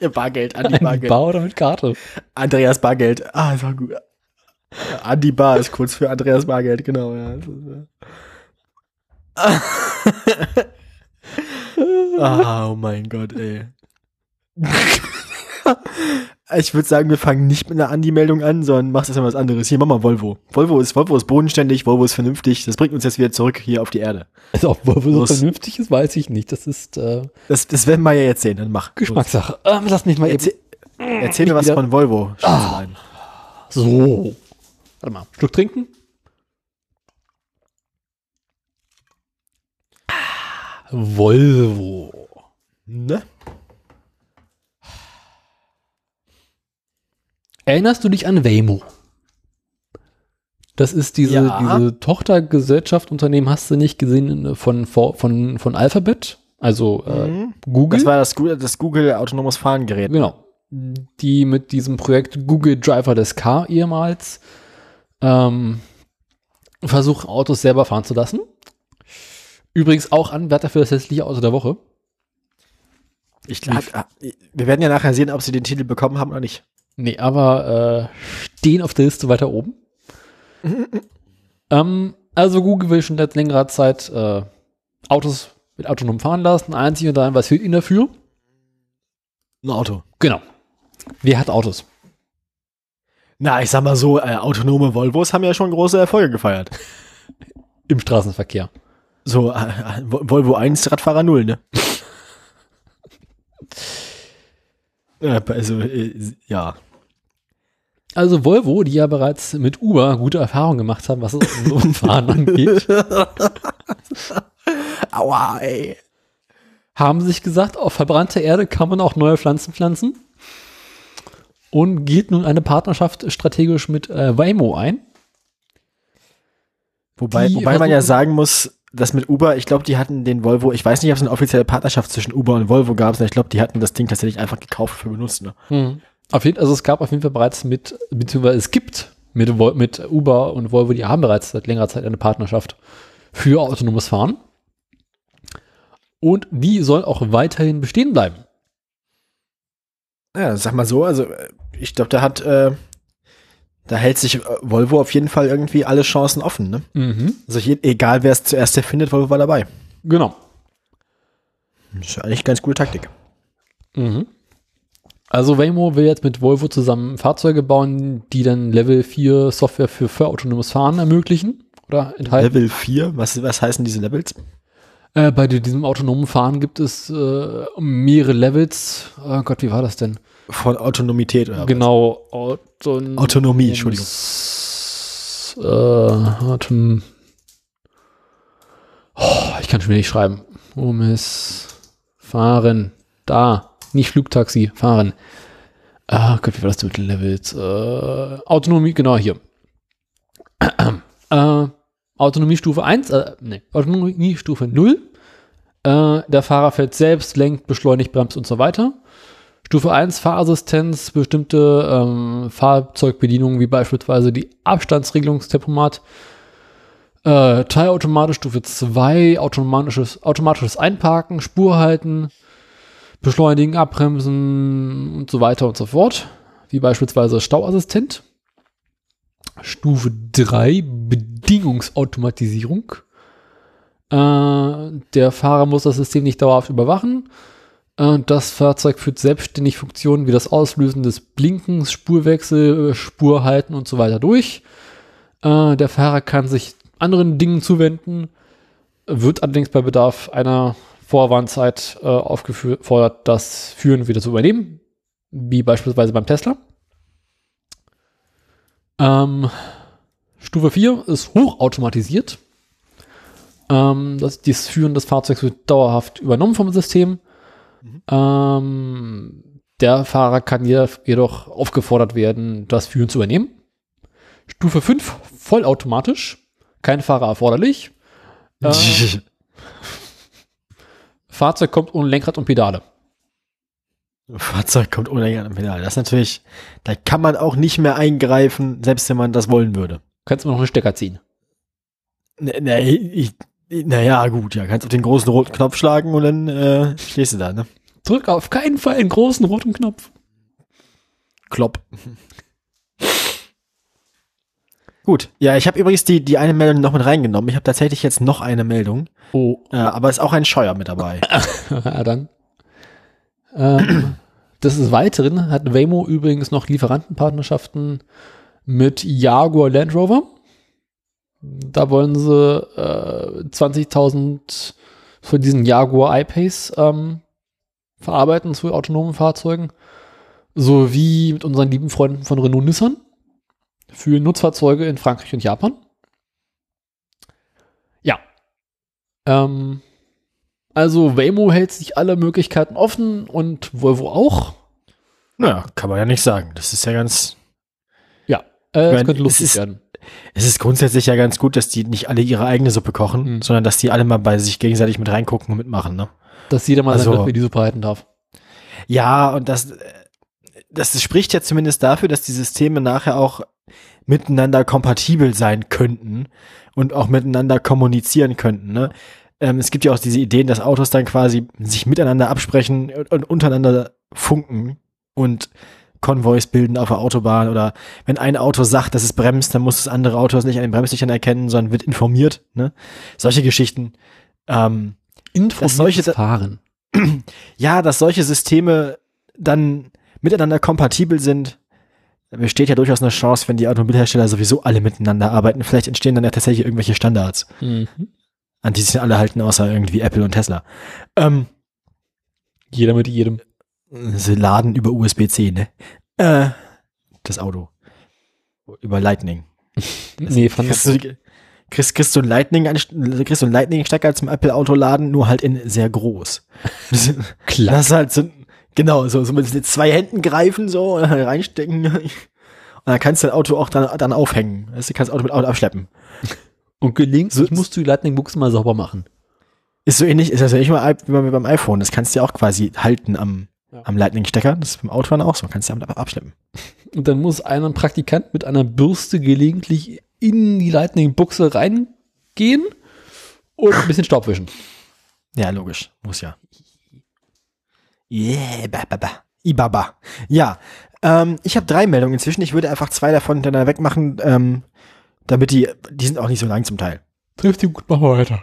ja, Bargeld, Andi An die Bargeld. Bar oder mit Karte. Andreas Bargeld. Ah, das war gut. Andi Bar ist kurz für Andreas Bargeld, genau. Ja. Ah, oh mein Gott, ey. Ich würde sagen, wir fangen nicht mit einer Andi-Meldung an, sondern machst erstmal was anderes. Hier, mach mal Volvo. Volvo ist, Volvo ist bodenständig, Volvo ist vernünftig. Das bringt uns jetzt wieder zurück hier auf die Erde. Also ob Volvo so vernünftig ist, weiß ich nicht. Das ist äh, Das, das werden wir ja jetzt sehen. Dann mach. Geschmackssache. Ähm, lass mich mal Los. eben. Erzähl, erzähl mir was wieder- von Volvo. Schätzelein. So. Warte mal. Schluck trinken. Volvo. Ne? Erinnerst du dich an Waymo? Das ist diese, Ja. diese Tochtergesellschaft, Unternehmen, hast du nicht gesehen, von, von, von Alphabet, also äh, Mhm. Google. Das war das, das Google autonomes Fahrengerät. Genau. Die mit diesem Projekt Google Driverless Car ehemals ähm, versuchen, Autos selber fahren zu lassen. Übrigens auch Anwärter für das hässliche Auto der Woche. Ich ah, wir werden ja nachher sehen, ob sie den Titel bekommen haben oder nicht. Nee, aber äh, stehen auf der Liste weiter oben. ähm, also Google will schon seit längerer Zeit äh, Autos mit autonom fahren lassen. Einzig und allein, was fehlt ihnen dafür? Ein Auto. Genau. Wer hat Autos? Na, ich sag mal so, äh, autonome Volvos haben ja schon große Erfolge gefeiert. Im Straßenverkehr. So, äh, äh, Volvo 1, Radfahrer 0, ne? Äh, also, äh, ja. Also Volvo, die ja bereits mit Uber gute Erfahrungen gemacht haben, was das Fahren angeht, Aua, ey. haben sich gesagt, auf verbrannter Erde kann man auch neue Pflanzen pflanzen und geht nun eine Partnerschaft strategisch mit äh, Waymo ein. Wobei, Die wobei man ja sagen muss, dass mit Uber, ich glaube, die hatten den Volvo, ich weiß nicht, ob es eine offizielle Partnerschaft zwischen Uber und Volvo gab, sondern ich glaube, die hatten das Ding tatsächlich einfach gekauft für benutzt, ne? Auf jeden, also es gab auf jeden Fall bereits mit, beziehungsweise es gibt mit, mit Uber und Volvo, die haben bereits seit längerer Zeit eine Partnerschaft für autonomes Fahren. Und die soll auch weiterhin bestehen bleiben. Ja, sag mal so, also äh, ich glaube, da hat, äh, da hält sich äh, Volvo auf jeden Fall irgendwie alle Chancen offen, ne? Also je, egal wer es zuerst erfindet, Volvo war dabei. Genau. Das ist eigentlich eine ganz gute Taktik. Mhm. Also Waymo will jetzt mit Volvo zusammen Fahrzeuge bauen, die dann Level 4 Software für, für autonomes Fahren ermöglichen oder enthalten. Level 4, was, was heißen diese Levels? Äh, bei diesem autonomen Fahren gibt es äh, mehrere Levels. Oh Gott, wie war das denn? Von Autonomität oder was? genau. Autonom Autonomie, Entschuldigung. Äh, Atom oh, ich kann schon wieder nicht schreiben. Um es fahren. Da. Nicht Flugtaxi, fahren. Ah Gott, wie war das mit den Levels? Äh, Autonomie, genau hier. äh, Autonomiestufe 1, äh, nee, Autonomiestufe 0. Äh, der Fahrer fährt selbst, lenkt, beschleunigt, bremst und so weiter. Stufe 1 Fahrassistenz, bestimmte ähm, Fahrzeugbedienungen wie beispielsweise die Abstandsregelungstempomat, äh, Teilautomatisch Stufe 2, automatisches, automatisches Einparken, Spur halten, beschleunigen, abbremsen und so weiter und so fort, wie beispielsweise Stauassistent. Stufe 3 Bedingungsautomatisierung. Äh, der Fahrer muss das System nicht dauerhaft überwachen. Äh, das Fahrzeug führt selbstständig Funktionen wie das Auslösen des Blinkens, Spurwechsel, Spur halten und so weiter durch. Äh, der Fahrer kann sich anderen Dingen zuwenden, wird allerdings bei Bedarf einer Vorwarnzeit äh, aufgefordert, das Führen wieder zu übernehmen, wie beispielsweise beim Tesla. Ähm, Stufe 4 ist hochautomatisiert. Ähm, das, das Führen des Fahrzeugs wird dauerhaft übernommen vom System. Mhm. Ähm, der Fahrer kann jedoch aufgefordert werden, das Führen zu übernehmen. Stufe 5, vollautomatisch. Kein Fahrer erforderlich. Äh, Fahrzeug kommt ohne Lenkrad und Pedale. Fahrzeug kommt ohne Lenkrad und Pedale. Das ist natürlich, da kann man auch nicht mehr eingreifen, selbst wenn man das wollen würde. Kannst du noch einen Stecker ziehen? Ne, ne, ich, naja, gut, ja. Kannst auf den großen roten Knopf schlagen und dann äh, stehst du da, ne? Drück auf keinen Fall den großen roten Knopf. Klopp. Gut, ja, ich habe übrigens die, die eine Meldung noch mit reingenommen. Ich habe tatsächlich jetzt noch eine Meldung. Oh. Äh, aber ist auch ein Scheuer mit dabei. ja, dann. Ähm, des Weiteren hat Waymo übrigens noch Lieferantenpartnerschaften mit Jaguar Land Rover. Da wollen sie äh, 20.000 von diesen Jaguar I-Pace ähm, verarbeiten zu autonomen Fahrzeugen. Sowie mit unseren lieben Freunden von Renault Nissan für Nutzfahrzeuge in Frankreich und Japan. Ja. Ähm, also Waymo hält sich alle Möglichkeiten offen und Volvo auch. Naja, kann man ja nicht sagen. Das ist ja ganz. Ja, äh, meine, könnte lustig es ist, werden. Es ist grundsätzlich ja ganz gut, dass die nicht alle ihre eigene Suppe kochen, mhm. sondern dass die alle mal bei sich gegenseitig mit reingucken und mitmachen, ne? Dass jeder mal also, sein die Suppe halten darf. Ja, und das, das spricht ja zumindest dafür, dass die Systeme nachher auch miteinander kompatibel sein könnten und auch miteinander kommunizieren könnten. Ne? Ähm, es gibt ja auch diese Ideen, dass Autos dann quasi sich miteinander absprechen und, und untereinander funken und Konvois bilden auf der Autobahn oder wenn ein Auto sagt, dass es bremst, dann muss das andere Auto es nicht an den Bremslichtern erkennen, sondern wird informiert. Ne? Solche Geschichten. Ähm, Informiertes solche, Fahren. Ja, dass solche Systeme dann miteinander kompatibel sind, besteht ja durchaus eine Chance, wenn die Automobilhersteller sowieso alle miteinander arbeiten. Vielleicht entstehen dann ja tatsächlich irgendwelche Standards, mhm. an die sich alle halten, außer irgendwie Apple und Tesla. Ähm, Jeder mit jedem. Sie laden über USB-C, ne? Äh, das Auto. Über Lightning. nee, von kriegst du, kriegst, kriegst du einen Lightning, kriegst du einen Lightning-Stecker zum Apple-Auto laden, nur halt in sehr groß. Klar. Das ist halt so, Genau, so, so mit zwei Händen greifen, so, reinstecken. Und dann kannst du dein Auto auch dann, dann aufhängen. Also, du kannst das Auto mit Auto abschleppen. Und gelingt, so, musst du die Lightning-Buchse mal sauber machen. Ist so ähnlich, ist das ja nicht mal wie beim iPhone. Das kannst du ja auch quasi halten am, ja. am Lightning-Stecker. Das ist beim Auto dann auch so. Kannst du damit abschleppen. Und dann muss einer, ein Praktikant mit einer Bürste gelegentlich in die Lightning-Buchse reingehen und ein bisschen Staub wischen. Ja, logisch. Muss ja. Yeah, ba, ba, ba. Ibaba. Ja, ähm, ich habe drei Meldungen inzwischen. Ich würde einfach zwei davon hintereinander wegmachen, ähm, damit die, die sind auch nicht so lang zum Teil. Trifft die gut, machen wir weiter.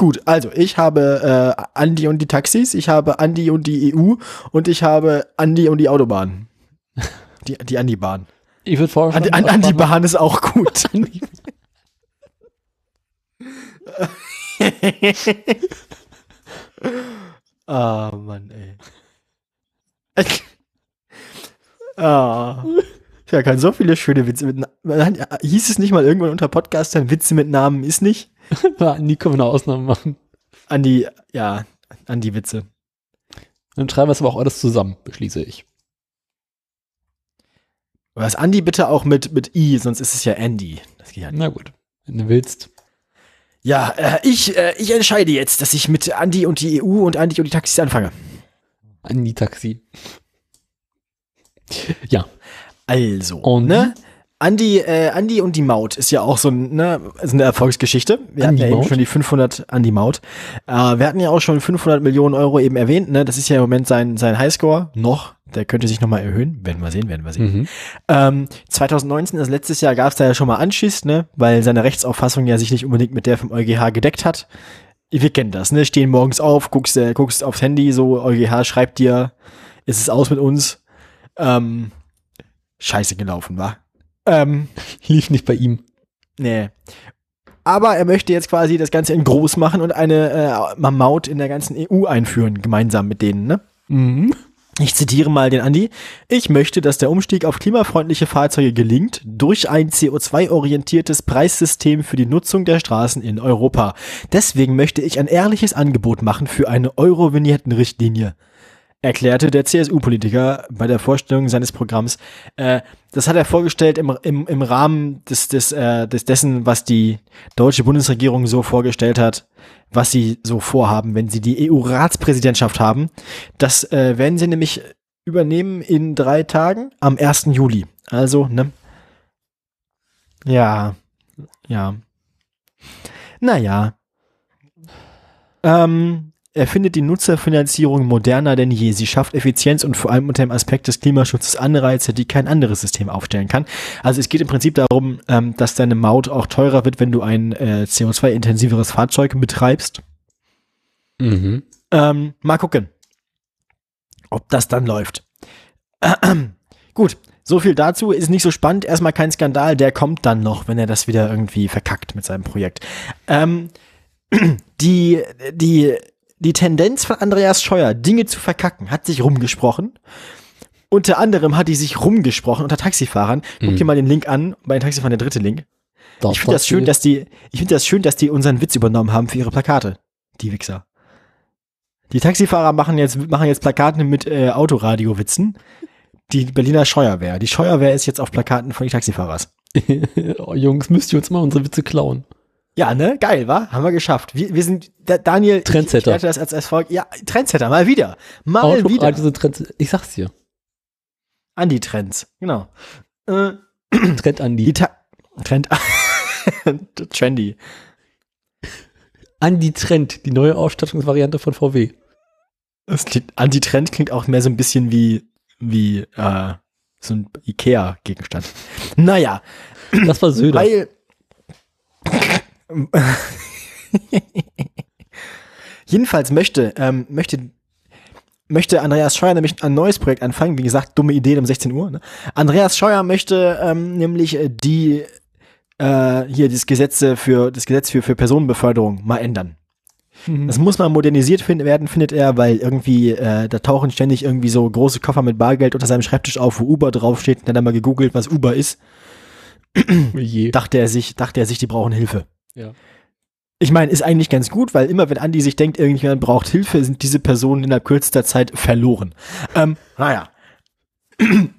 Gut, also ich habe äh, Andi und die Taxis, ich habe Andi und die EU und ich habe Andi und die Autobahn. Die, die Andi-Bahn. Ich würde vorschlagen. Andi, Andi Bahn ist auch gut. Ah, oh, Mann, ey. Ah. Ja, kann so viele schöne Witze mit Namen. Hieß es nicht mal irgendwann unter Podcastern, Witze mit Namen ist nicht? An die können wir eine Ausnahme machen. An die, ja, an die Witze. Dann schreiben wir es aber auch alles zusammen, beschließe ich. Das Andi bitte auch mit, mit I, sonst ist es ja Andy. Das geht ja nicht. Na gut, wenn du willst. Ja, äh, ich, äh, ich entscheide jetzt, dass ich mit Andi und die EU und Andi und die Taxis anfange. An die Taxi. Ja. Also, Und? ne? Andi, äh, Andi und die Maut ist ja auch so ein, ne, ist eine Erfolgsgeschichte. Wir Andi hatten ja eben Maut? schon die 500, Andi Maut. Äh, wir hatten ja auch schon 500 Millionen Euro eben erwähnt, ne? Das ist ja im Moment sein, sein Highscore. Noch. Der könnte sich nochmal erhöhen. Werden wir sehen, werden wir sehen. Mhm. Ähm, 2019, also letztes Jahr, gab es da ja schon mal Anschiss, ne? Weil seine Rechtsauffassung ja sich nicht unbedingt mit der vom EuGH gedeckt hat. Wir kennen das, ne? Stehen morgens auf, guckst, äh, guckst aufs Handy, so EuGH schreibt dir, ist es aus mit uns. Ähm, scheiße gelaufen, war. Ähm, Lief nicht bei ihm. nee. Aber er möchte jetzt quasi das Ganze in groß machen und eine äh, Maut in der ganzen EU einführen, gemeinsam mit denen, ne? Mhm. Ich zitiere mal den Andi. Ich möchte, dass der Umstieg auf klimafreundliche Fahrzeuge gelingt durch ein CO2-orientiertes Preissystem für die Nutzung der Straßen in Europa. Deswegen möchte ich ein ehrliches Angebot machen für eine Euro-Vignetten-Richtlinie, erklärte der CSU-Politiker bei der Vorstellung seines Programms. Äh, das hat er vorgestellt im, im, im Rahmen des, des, äh, des dessen, was die deutsche Bundesregierung so vorgestellt hat, was sie so vorhaben, wenn sie die EU-Ratspräsidentschaft haben. Das äh, werden sie nämlich übernehmen in drei Tagen am 1. Juli. Also, ne? Ja. Ja. Naja. Ähm, er findet die Nutzerfinanzierung moderner denn je. Sie schafft Effizienz und vor allem unter dem Aspekt des Klimaschutzes Anreize, die kein anderes System aufstellen kann. Also es geht im Prinzip darum, ähm, dass deine Maut auch teurer wird, wenn du ein äh, CO2-intensiveres Fahrzeug betreibst. Mhm. Ähm, mal gucken, ob das dann läuft. Gut, so viel dazu. Ist nicht so spannend. Erstmal kein Skandal. Der kommt dann noch, wenn er das wieder irgendwie verkackt mit seinem Projekt. Ähm, die, die, die Tendenz von Andreas Scheuer, Dinge zu verkacken, hat sich rumgesprochen. Unter anderem hat die sich rumgesprochen unter Taxifahrern. Guck Mhm. dir mal den Link an. Bei den Taxifahrern der dritte Link. Das Ich finde das schön, dass die, ich finde das schön, dass die unseren Witz übernommen haben für ihre Plakate. Die Wichser. Die Taxifahrer machen jetzt, machen jetzt Plakate mit äh, Autoradio-Witzen. Die Berliner Scheuerwehr. Die Scheuerwehr ist jetzt auf Plakaten von den Taxifahrers. oh, Jungs, müsst ihr uns mal unsere Witze klauen. Ja, ne? Geil, wa? Haben wir geschafft. Wir, wir sind, da, Daniel, ich- Trendsetter. Ich werte das als Erfolg. Ja, Trendsetter, mal wieder. Mal Autoradio wieder. sind Trends. Ich sag's dir. Andi-Trends, genau. Äh, Trend Andi. Trend. Trendy. Andi Trend, die neue Ausstattungsvariante von VW. Das klingt, Anti-Trend klingt auch mehr so ein bisschen wie, wie, äh, so ein Ikea-Gegenstand. Naja, Das war Söder. weil. Jedenfalls möchte, ähm, möchte, möchte Andreas Scheuer nämlich ein neues Projekt anfangen. Wie gesagt, dumme Idee um 16 Uhr. Ne? Andreas Scheuer möchte ähm, nämlich äh, die äh, hier das Gesetz für das Gesetz für, für Personenbeförderung mal ändern. Mhm. Das muss mal modernisiert finden, werden, findet er, weil irgendwie, äh, da tauchen ständig irgendwie so große Koffer mit Bargeld unter seinem Schreibtisch auf, wo Uber draufsteht. Und dann hat er mal gegoogelt, was Uber ist. Je. Dachte er sich, dachte er sich, die brauchen Hilfe. Ja. Ich meine, ist eigentlich ganz gut, weil immer wenn Andi sich denkt, irgendjemand braucht Hilfe, sind diese Personen innerhalb kürzester Zeit verloren. Ähm, naja.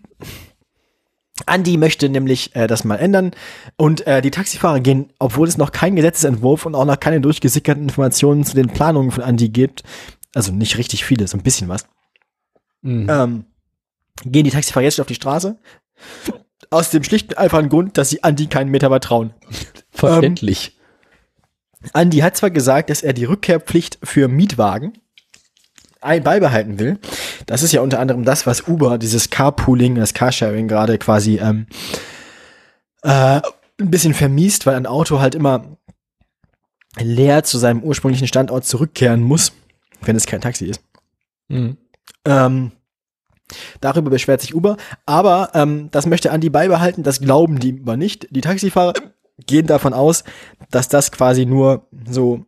Andi möchte nämlich äh, das mal ändern und äh, die Taxifahrer gehen, obwohl es noch keinen Gesetzesentwurf und auch noch keine durchgesickerten Informationen zu den Planungen von Andi gibt, also nicht richtig viele, so ein bisschen was, Mhm. ähm, gehen die Taxifahrer jetzt schon auf die Straße. Aus dem schlichten, einfachen Grund, dass sie Andi keinen Meter vertrauen. Verständlich. Andi hat zwar gesagt, dass er die Rückkehrpflicht für Mietwagen beibehalten will. Das ist ja unter anderem das, was Uber, dieses Carpooling, das Carsharing gerade quasi ähm, äh, ein bisschen vermiest, weil ein Auto halt immer leer zu seinem ursprünglichen Standort zurückkehren muss, wenn es kein Taxi ist. Mhm. Ähm, darüber beschwert sich Uber, aber ähm, das möchte Andi beibehalten, das glauben die aber nicht. Die Taxifahrer gehen davon aus, dass das quasi nur so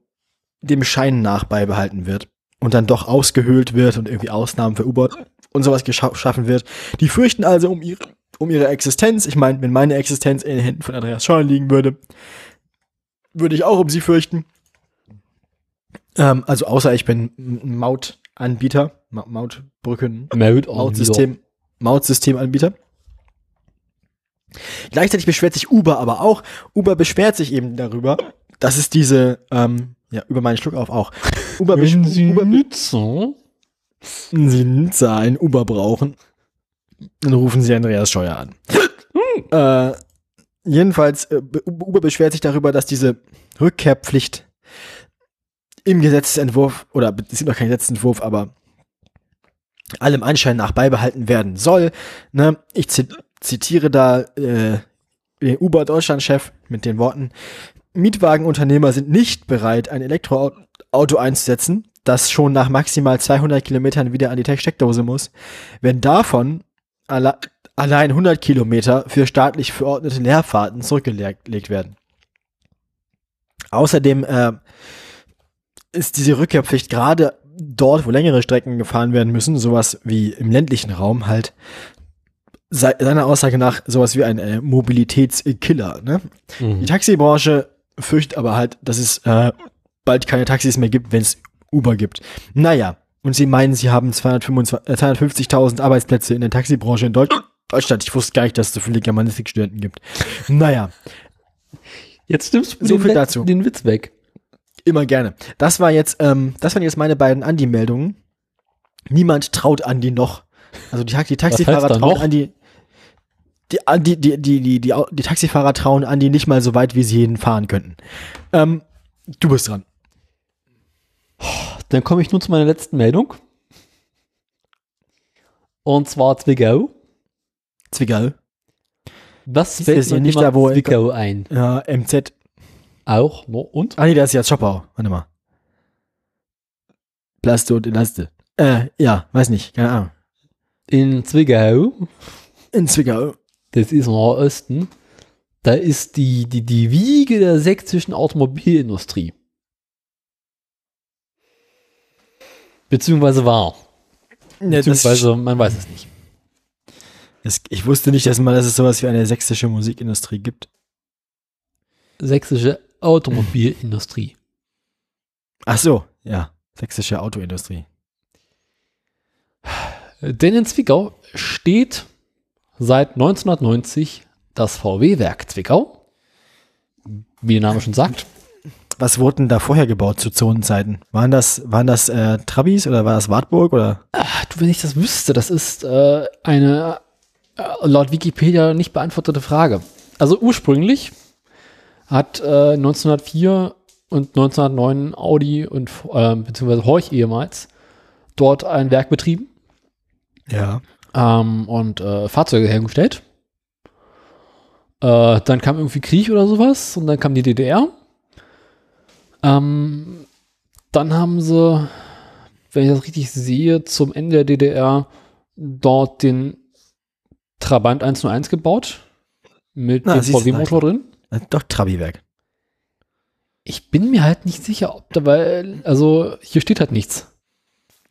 dem Schein nach beibehalten wird und dann doch ausgehöhlt wird und irgendwie Ausnahmen für Uber und sowas geschaffen wird. Die fürchten also um ihre um ihre Existenz. Ich meine, wenn meine Existenz in den Händen von Andreas Scheuer liegen würde, würde ich auch um sie fürchten. Ähm, also außer ich bin Mautanbieter, Ma Mautbrücken, Maut Mautsystem, Mautsystemanbieter. Gleichzeitig beschwert sich Uber aber auch. Uber beschwert sich eben darüber, dass es diese, ähm, ja, über meinen Schluck auf auch. Uber Wenn Sie Uber Nutzer Sie Nutzer ein Uber brauchen, dann rufen Sie Andreas Scheuer an. äh, jedenfalls, äh, Uber beschwert sich darüber, dass diese Rückkehrpflicht im Gesetzentwurf, oder es ist noch kein Gesetzentwurf, aber allem Anschein nach beibehalten werden soll. Ne? Ich zit zitiere da äh, den Uber Deutschland-Chef mit den Worten, Mietwagenunternehmer sind nicht bereit, ein Elektroauto einzusetzen, das schon nach maximal 200 Kilometern wieder an die Steckdose muss, wenn davon alle allein 100 Kilometer für staatlich verordnete Leerfahrten zurückgelegt werden. Außerdem äh, ist diese Rückkehrpflicht gerade dort, wo längere Strecken gefahren werden müssen, sowas wie im ländlichen Raum halt, seiner Aussage nach sowas wie ein äh, Mobilitätskiller. Ne? Mhm. Die Taxibranche fürchtet aber halt, dass es äh, bald keine Taxis mehr gibt, wenn es Uber gibt. Naja, und sie meinen, sie haben 225 äh, 250.000 Arbeitsplätze in der Taxibranche in Deutsch Deutschland. Ich wusste gar nicht, dass es so viele Germanistikstudenten gibt. Naja, Jetzt stimmst du So den, dazu. den Witz weg. immer gerne. Das war jetzt, ähm, das waren jetzt meine beiden Andi-Meldungen. Niemand traut Andi noch. Also die, die Taxifahrer trauen? Andi. Die, Andi, die, die, die, die, Au- die Taxifahrer trauen Andi nicht mal so weit, wie sie jeden fahren könnten. Ähm, du bist dran. Dann komme ich nun zu meiner letzten Meldung. Und zwar Zwickau. Zwickau. Was Ist fällt mir nicht da, wo- Zwickau ein? Ja, MZ. Auch, no, und? Ah nee, das ist ja Schoppau. Warte mal. Plaste und Elaste. Äh, ja, weiß nicht, keine Ahnung. In Zwickau, In Zwickau. Das ist im Osten, da ist die, die, die Wiege der sächsischen Automobilindustrie. Beziehungsweise war. Ja, Beziehungsweise, man weiß es nicht. das, ich wusste nicht, dass, mal, dass es sowas wie eine sächsische Musikindustrie gibt. Sächsische Automobilindustrie. Ach so, ja. Sächsische Autoindustrie. Denn in Zwickau steht seit 1990 das VW-Werk Zwickau. Wie der Name schon sagt. Was wurden da vorher gebaut zu Zonenzeiten? Waren das, waren das äh, Trabis oder war das Wartburg oder? Ach, du, wenn ich das wüsste, das ist äh, eine äh, laut Wikipedia nicht beantwortete Frage. Also ursprünglich hat äh, 1904 und 1909 Audi und äh, beziehungsweise Horch ehemals dort ein Werk betrieben Ja. Ähm, und äh, Fahrzeuge hergestellt. Äh, dann kam irgendwie Krieg oder sowas und dann kam die DDR. Ähm, dann haben sie, wenn ich das richtig sehe, zum Ende der DDR dort den Trabant 101 gebaut mit Na, dem VW-Motor drin. Äh, Doch, Trabi-Werk. Ich bin mir halt nicht sicher, ob da, weil, also hier steht halt nichts.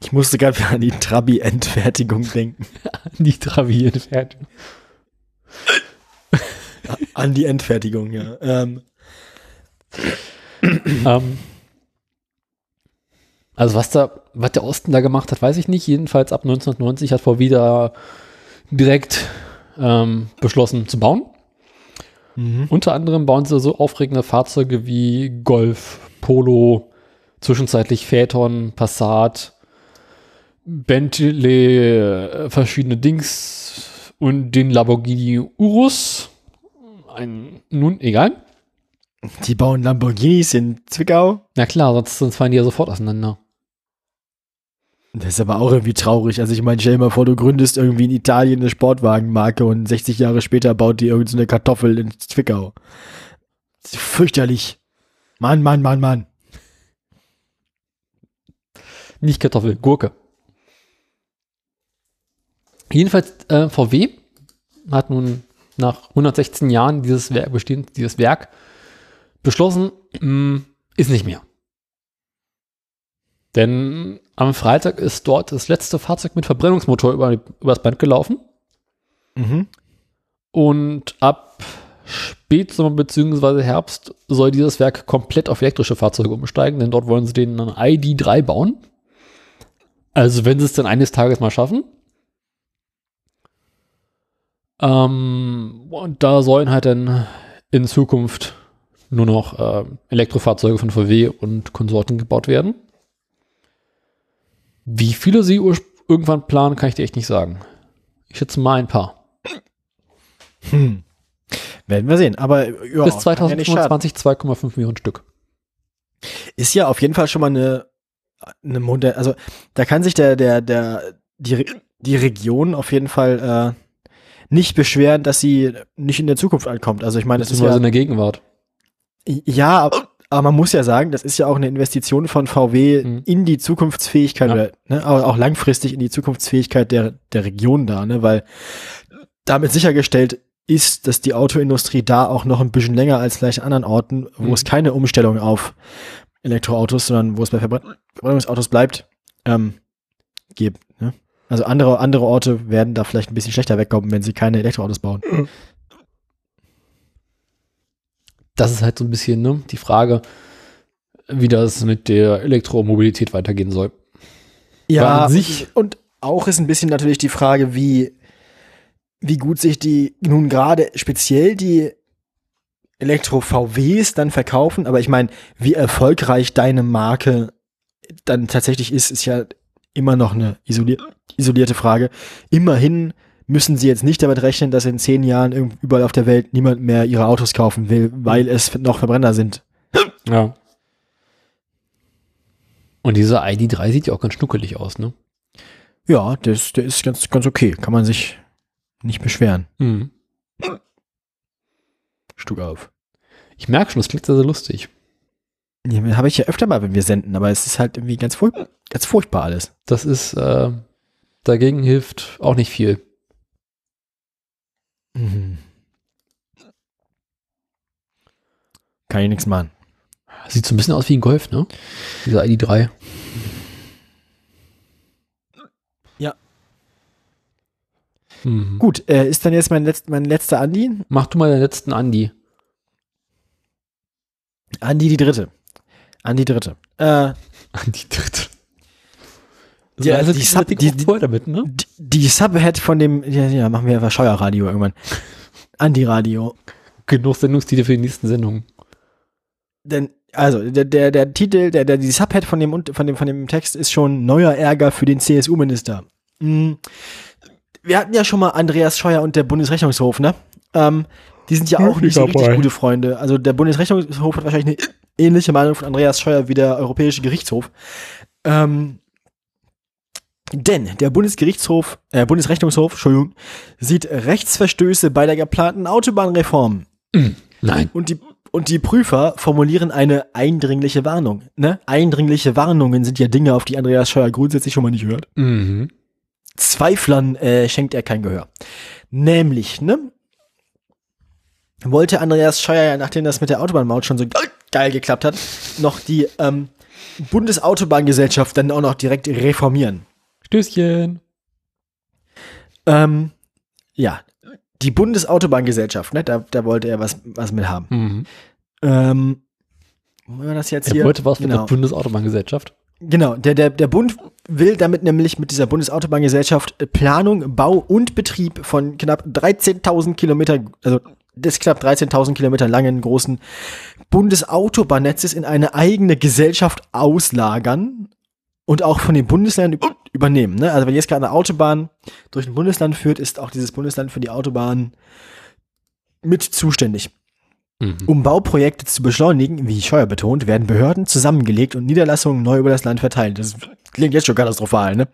Ich musste gerade an die Trabi-Endfertigung denken. Die Trabi entfernt. An die Endfertigung, ja. Ähm, ähm, also was da, was der Osten da gemacht hat, weiß ich nicht. Jedenfalls ab 1990 hat VW da direkt ähm, beschlossen zu bauen. mhm. Unter anderem bauen sie so aufregende Fahrzeuge wie Golf, Polo, zwischenzeitlich Phaeton, Passat, Bentley, äh, verschiedene Dings und den Lamborghini Urus. Ein, nun, egal. Die bauen Lamborghinis in Zwickau. Na klar, sonst, sonst fallen die ja sofort auseinander. Das ist aber auch irgendwie traurig. Also ich meine, stell dir mal vor, du gründest irgendwie in Italien eine Sportwagenmarke und 60 Jahre später baut die irgendeine so eine Kartoffel in Zwickau. Fürchterlich. Mann, Mann, Mann, Mann. Nicht Kartoffel, Gurke. Jedenfalls äh, VW hat nun nach 116 Jahren dieses Werk bestehen, dieses Werk beschlossen, mh, ist nicht mehr. Denn am Freitag ist dort das letzte Fahrzeug mit Verbrennungsmotor über, über das Band gelaufen. Mhm. Und ab Spätsommer bzw. Herbst soll dieses Werk komplett auf elektrische Fahrzeuge umsteigen, denn dort wollen sie den ID3 bauen. Also wenn sie es dann eines Tages mal schaffen. Ähm, und da sollen halt dann in Zukunft nur noch äh, Elektrofahrzeuge von VW und Konsorten gebaut werden. Wie viele sie irgendwann planen, kann ich dir echt nicht sagen. Ich schätze mal ein paar. Hm. Werden wir sehen. Aber ja, bis 2025 2,5 Millionen Stück. Ist ja auf jeden Fall schon mal eine, eine Modell. Also da kann sich der, der, der, die, die Region auf jeden Fall äh, nicht beschweren, dass sie nicht in der Zukunft ankommt. Also ich meine, das, das ist ja in der Gegenwart. Ja, aber, aber, man muss ja sagen, das ist ja auch eine Investition von VW mhm. in die Zukunftsfähigkeit, ja. oder, ne, aber auch langfristig in die Zukunftsfähigkeit der, der Region da, ne, weil damit sichergestellt ist, dass die Autoindustrie da auch noch ein bisschen länger als vielleicht an anderen Orten, wo mhm. es keine Umstellung auf Elektroautos, sondern wo es bei Verbrennungsautos bleibt, ähm, gibt. Ne? Also andere, andere Orte werden da vielleicht ein bisschen schlechter wegkommen, wenn sie keine Elektroautos bauen. Das ist halt so ein bisschen ne, die Frage, wie das mit der Elektromobilität weitergehen soll. Ja, sich und auch ist ein bisschen natürlich die Frage, wie wie gut sich die nun gerade speziell die Elektro-VWs dann verkaufen, aber ich meine, wie erfolgreich deine Marke dann tatsächlich ist, ist ja immer noch eine isolier isolierte Frage. Immerhin müssen sie jetzt nicht damit rechnen, dass in zehn Jahren überall auf der Welt niemand mehr ihre Autos kaufen will, weil es noch Verbrenner sind. Ja. Und dieser ID3 sieht ja auch ganz schnuckelig aus, ne? Ja, das, der ist ganz, ganz okay. Kann man sich nicht beschweren. Mhm. Stück auf. Ich merke schon, das klingt sehr, sehr lustig. Ja, habe ich ja öfter mal, wenn wir senden, aber es ist halt irgendwie ganz, furch ganz furchtbar alles. Das ist, äh, dagegen hilft auch nicht viel. Mhm. Kann ich nichts machen. Sieht so ein bisschen aus wie ein Golf, ne? Dieser ID3. Mhm. Gut, äh, ist dann jetzt mein, letzt, mein letzter Andi? Mach du mal den letzten Andi. Andi die dritte. Andi dritte. Äh, Andi dritte. Ja, also die, die, Sub, die, die, damit, ne? die, die Subhead von dem, ja, ja, machen wir einfach Scheuerradio irgendwann. Andi-Radio. Genug Sendungstitel für die nächsten Sendungen. Denn, also, der, der, der Titel, der, der, die Subhead von dem, von dem, von dem Text ist schon neuer Ärger für den CSU-Minister. Mhm wir hatten ja schon mal Andreas Scheuer und der Bundesrechnungshof, ne? Ähm, die sind ja auch nicht so richtig gute Freunde. Also der Bundesrechnungshof hat wahrscheinlich eine ähnliche Meinung von Andreas Scheuer wie der Europäische Gerichtshof. Ähm, denn der Bundesgerichtshof, äh, Bundesrechnungshof, Entschuldigung, sieht Rechtsverstöße bei der geplanten Autobahnreform. Mhm. Nein. Und die, und die Prüfer formulieren eine eindringliche Warnung. Ne? Eindringliche Warnungen sind ja Dinge, auf die Andreas Scheuer grundsätzlich schon mal nicht hört. Mhm. Zweiflern äh, schenkt er kein Gehör. Nämlich, ne? Wollte Andreas Scheuer ja, nachdem das mit der Autobahnmaut schon so geil geklappt hat, noch die ähm, Bundesautobahngesellschaft dann auch noch direkt reformieren. Stößchen. Ähm, ja, die Bundesautobahngesellschaft, ne, da, da wollte er was, was mit haben. Mhm. Ähm, wollen wir das jetzt er hier? Er wollte was genau. mit der Bundesautobahngesellschaft. Genau, der, der, der Bund will damit nämlich mit dieser Bundesautobahngesellschaft Planung, Bau und Betrieb von knapp 13.000 Kilometer, also des knapp 13.000 Kilometer langen großen Bundesautobahnnetzes in eine eigene Gesellschaft auslagern und auch von den Bundesländern übernehmen. Ne? Also wenn jetzt gerade eine Autobahn durch ein Bundesland führt, ist auch dieses Bundesland für die Autobahn mit zuständig. Mhm. Um Bauprojekte zu beschleunigen, wie Scheuer betont, werden Behörden zusammengelegt und Niederlassungen neu über das Land verteilt. Das klingt jetzt schon katastrophal, ne?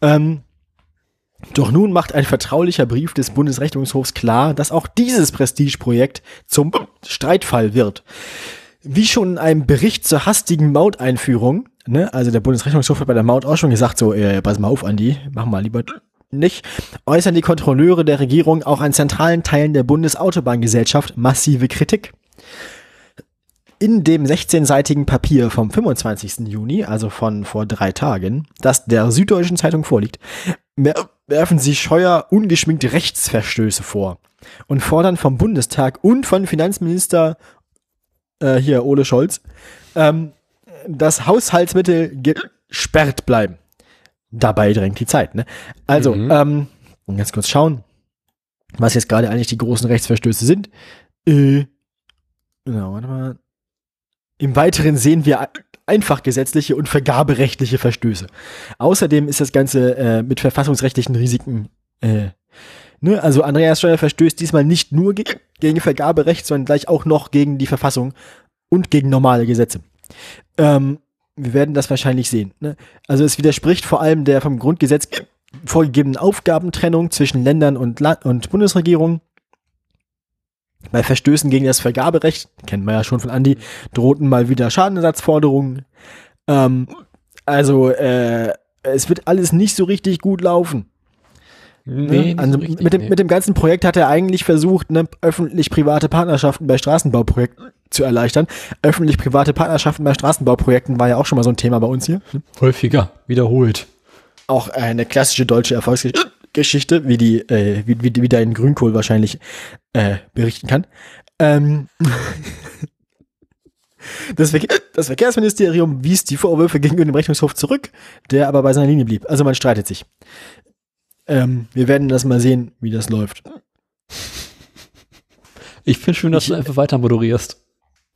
Ähm, doch nun macht ein vertraulicher Brief des Bundesrechnungshofs klar, dass auch dieses Prestigeprojekt zum Streitfall wird. Wie schon in einem Bericht zur hastigen Mauteinführung, ne, also der Bundesrechnungshof hat bei der Maut auch schon gesagt, so, äh, pass mal auf, Andi, mach mal lieber nicht, äußern die Kontrolleure der Regierung auch an zentralen Teilen der Bundesautobahngesellschaft massive Kritik. In dem 16-seitigen Papier vom 25. Juni, also von vor drei Tagen, das der Süddeutschen Zeitung vorliegt, werfen sie Scheuer ungeschminkte Rechtsverstöße vor und fordern vom Bundestag und von Finanzminister äh, hier Ole Scholz, ähm, dass Haushaltsmittel gesperrt bleiben. Dabei drängt die Zeit. Ne? Also, Mhm. ähm, ganz kurz schauen, was jetzt gerade eigentlich die großen Rechtsverstöße sind. Äh, genau, warte mal. Im Weiteren sehen wir einfach gesetzliche und vergaberechtliche Verstöße. Außerdem ist das Ganze äh, mit verfassungsrechtlichen Risiken. Äh, ne? Also Andreas Steuer verstößt diesmal nicht nur ge gegen Vergaberecht, sondern gleich auch noch gegen die Verfassung und gegen normale Gesetze. Ähm, wir werden das wahrscheinlich sehen. Ne? Also es widerspricht vor allem der vom Grundgesetz vorgegebenen Aufgabentrennung zwischen Ländern und, La und Bundesregierung. Bei Verstößen gegen das Vergaberecht, kennt man ja schon von Andi, drohten mal wieder Schadenersatzforderungen. Ähm, also äh, es wird alles nicht so richtig gut laufen. Nee, ne? also mit, dem, mit dem ganzen Projekt hat er eigentlich versucht, ne, öffentlich-private Partnerschaften bei Straßenbauprojekten zu erleichtern. Öffentlich-private Partnerschaften bei Straßenbauprojekten war ja auch schon mal so ein Thema bei uns hier. Häufiger, wiederholt. Auch eine klassische deutsche Erfolgsgeschichte, wie die, äh, wie, wie, wie dein Grünkohl wahrscheinlich äh, berichten kann. Ähm, das, Verke das Verkehrsministerium wies die Vorwürfe gegenüber dem Rechnungshof zurück, der aber bei seiner Linie blieb. Also man streitet sich. Ähm, wir werden das mal sehen, wie das läuft. Ich finde schön, dass Ich- du einfach weiter moderierst.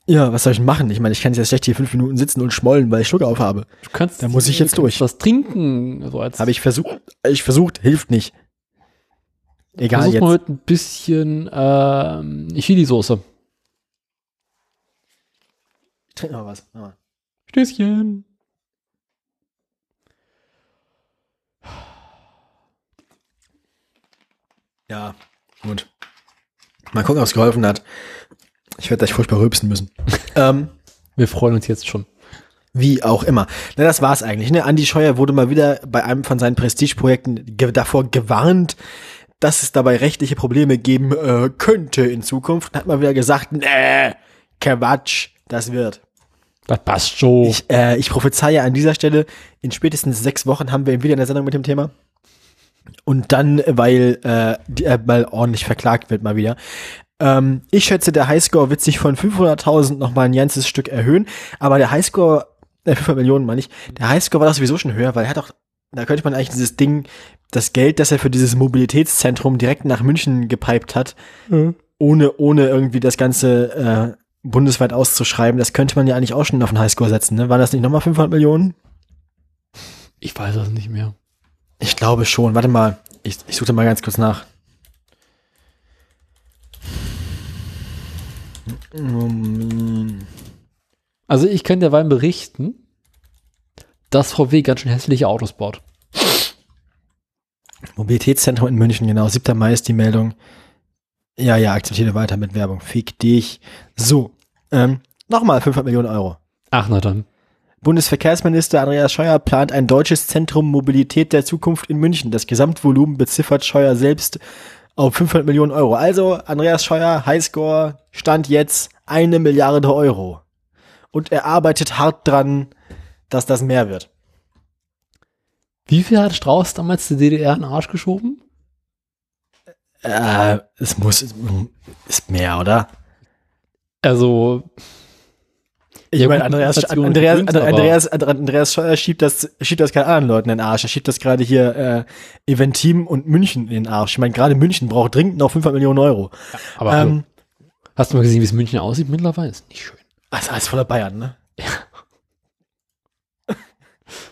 Ja, was soll ich machen? Ich meine, ich kann jetzt schlecht hier fünf Minuten sitzen und schmollen, weil ich Schluck auf habe. Du kannst, Da muss ich jetzt du durch. Was trinken, so Habe ich versucht, ich versucht, hilft nicht. Egal Versuch jetzt. mal mit ein bisschen ähm, Chili-Soße. Trink mal was. Ja. Stößchen. Ja, gut. Mal gucken, ob es geholfen hat. Ich werde gleich furchtbar rülpsen müssen. ähm, Wir freuen uns jetzt schon. wie auch immer. Na, das war's eigentlich. Ne? Andi Scheuer wurde mal wieder bei einem von seinen Prestigeprojekten ge davor gewarnt, dass es dabei rechtliche Probleme geben äh, könnte in Zukunft. Und hat mal wieder gesagt, nee, Quatsch, das wird. Das passt schon. Ich, äh, ich prophezeie an dieser Stelle, in spätestens sechs Wochen haben wir ihn wieder in der Sendung mit dem Thema. Und dann, weil äh, die, er mal ordentlich verklagt wird, mal wieder. Ähm, ich schätze, der Highscore wird sich von 500.000 nochmal ein ganzes Stück erhöhen. Aber der Highscore, äh, 500 Millionen meine ich, der Highscore war doch sowieso schon höher, weil er hat doch, da könnte man eigentlich dieses Ding, das Geld, das er für dieses Mobilitätszentrum direkt nach München gepiped hat, ohne, ohne irgendwie das Ganze äh, bundesweit auszuschreiben, das könnte man ja eigentlich auch schon auf den Highscore setzen. Ne? Waren das nicht nochmal 500 Millionen? Ich weiß das nicht mehr. Ich glaube schon. Warte mal, ich, ich suche mal ganz kurz nach. Also ich kann derweil berichten, dass VW ganz schön hässliche Autos baut. Mobilitätszentrum in München, genau. 7. Mai ist die Meldung. Ja, ja, akzeptiere weiter mit Werbung. Fick dich. So, ähm, nochmal 500 Millionen Euro. Ach, na dann. Bundesverkehrsminister Andreas Scheuer plant ein deutsches Zentrum Mobilität der Zukunft in München. Das Gesamtvolumen beziffert Scheuer selbst auf 500 Millionen Euro. Also Andreas Scheuer, Highscore, stand jetzt eine Milliarde Euro. Und er arbeitet hart dran, dass das mehr wird. Wie viel hat Strauß damals die DDR in den Arsch geschoben? Äh, es muss, ist mehr, oder? Also, Ich Ja, meine, Andreas, Andreas, aber- Andreas, Andreas Scheuer schiebt das, schiebt das keinen anderen Leuten in den Arsch. Er schiebt das gerade hier äh, Eventim und München in den Arsch. Ich meine, gerade München braucht dringend noch 500 Millionen Euro. aber hallo. Ähm, hast du mal gesehen, wie es München aussieht mittlerweile? Ist nicht schön. also alles voller Bayern, ne?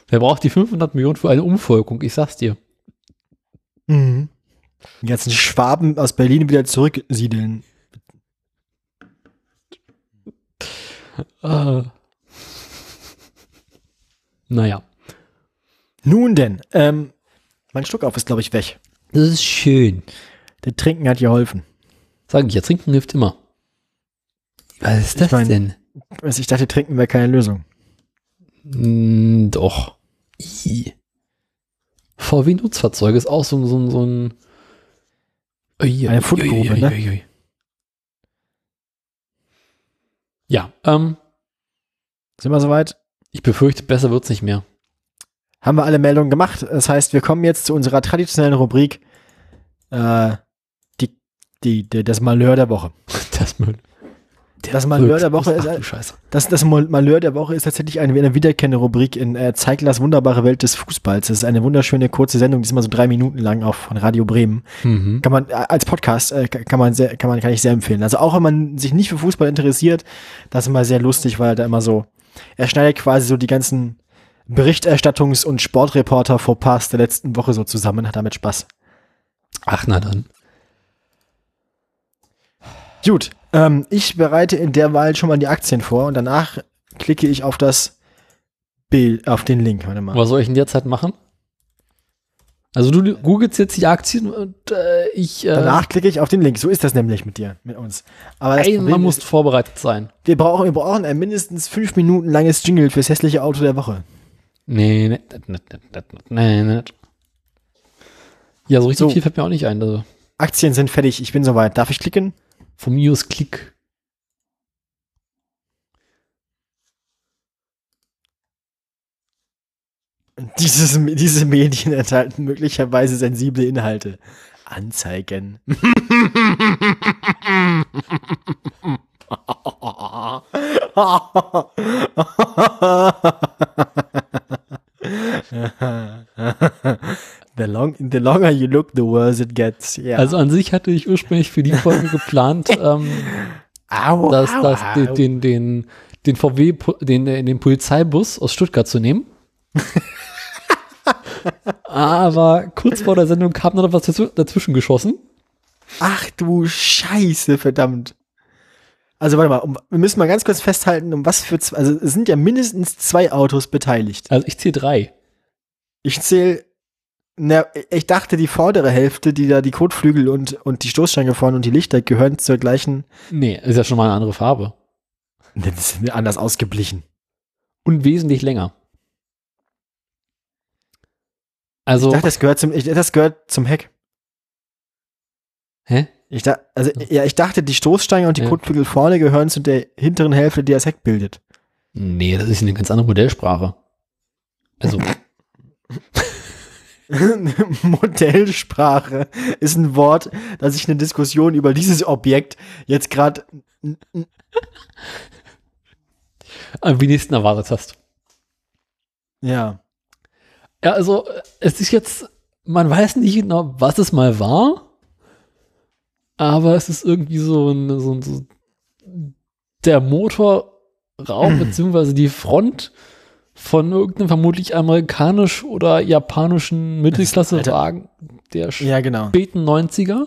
Wer braucht die 500 Millionen für eine Umvolkung? Ich sag's dir. Mhm. Die ganzen Schwaben aus Berlin wieder zurücksiedeln. Äh. Naja. Nun denn, ähm, mein Schluckauf ist, glaube ich, weg. Das ist schön. Der Trinken hat geholfen. Sag ich ja, trinken hilft immer. Was ist das mein- denn? Also ich dachte, Trinken wäre keine Lösung. Mm, doch. I. VW-Nutzfahrzeuge ist auch so, so, so ein. Ui, Eine Fundgrube, ne? ui, ui. Ja, ähm, Sind wir soweit? ich befürchte, besser wird's nicht mehr. haben wir alle Meldungen gemacht. Das heißt, wir kommen jetzt zu unserer traditionellen Rubrik, äh, die, die, die, das Malheur der Woche. Das Müll. Das Malheur der Woche Ach, ist, du Scheiße. das, das Mal- Malheur der Woche ist tatsächlich eine, eine wiederkehrende Rubrik in äh, Zeiglers wunderbare Welt des Fußballs. Das ist eine wunderschöne kurze Sendung, die ist immer so drei Minuten lang auf von Radio Bremen. Mhm. Kann man äh, als Podcast äh, kann man sehr, kann man kann ich sehr empfehlen. Also auch wenn man sich nicht für Fußball interessiert, das ist immer sehr lustig, weil er da immer so er schneidet quasi so die ganzen Berichterstattungs- und Sportreporter vor Pass der letzten Woche so zusammen, hat damit Spaß. Ach, na dann. Gut, ähm, ich bereite in der Wahl schon mal die Aktien vor und danach klicke ich auf das Bild, auf den Link. Warte mal. Was soll ich in der Zeit machen? Also du googelst jetzt die Aktien und äh, ich äh, Danach klicke ich auf den Link. So ist das nämlich mit dir, mit uns. Aber das ey, man muss vorbereitet sein. wir brauchen, wir brauchen ein mindestens fünf Minuten langes Jingle fürs hässliche Auto der Woche. Nee, nee, nee, nee, nee, nee. Ja, so richtig So. viel fällt mir auch nicht ein. Also Aktien sind fertig. Ich bin soweit. Darf ich klicken? Von mir aus Klick. Dieses, diese Medien enthalten möglicherweise sensible Inhalte. Anzeigen. the, long, the longer you look, the worse it gets. Ja. Also an sich hatte ich ursprünglich für die Folge geplant, ähm, au, dass, au, dass au. den, den, den, VW, den, äh, den Polizeibus aus Stuttgart zu nehmen. Aber kurz vor der Sendung kam noch was dazw- dazwischen geschossen. Ach du Scheiße, verdammt. Also warte mal, um, wir müssen mal ganz kurz festhalten, um was für, z- also es sind ja mindestens zwei Autos beteiligt. Also ich zähle drei. Ich zähle, na, ich dachte, die vordere Hälfte, die da die Kotflügel und, und die Stoßstange vorne und die Lichter gehören zur gleichen, Nee, ist ja schon mal eine andere Farbe. Das ist anders ausgeblichen. Und wesentlich länger. Also, Ich dachte, das gehört zum, ich, das gehört zum Heck. hä? Ich da, also, ja, ich dachte, die Stoßstange und die Ja. Kotflügel vorne gehören zu der hinteren Hälfte, die das Heck bildet. Nee, das ist eine ganz andere Modellsprache. Also, Modellsprache ist ein Wort, das ich eine Diskussion über dieses Objekt jetzt gerade am wenigsten erwartet hast. ja. Ja, also, es ist jetzt, man weiß nicht genau, was es mal war, aber es ist irgendwie so ein, so ein, so der Motorraum beziehungsweise die Front von irgendeinem vermutlich amerikanisch oder japanischen Mittelklassewagen der Ja, genau. späten 90er.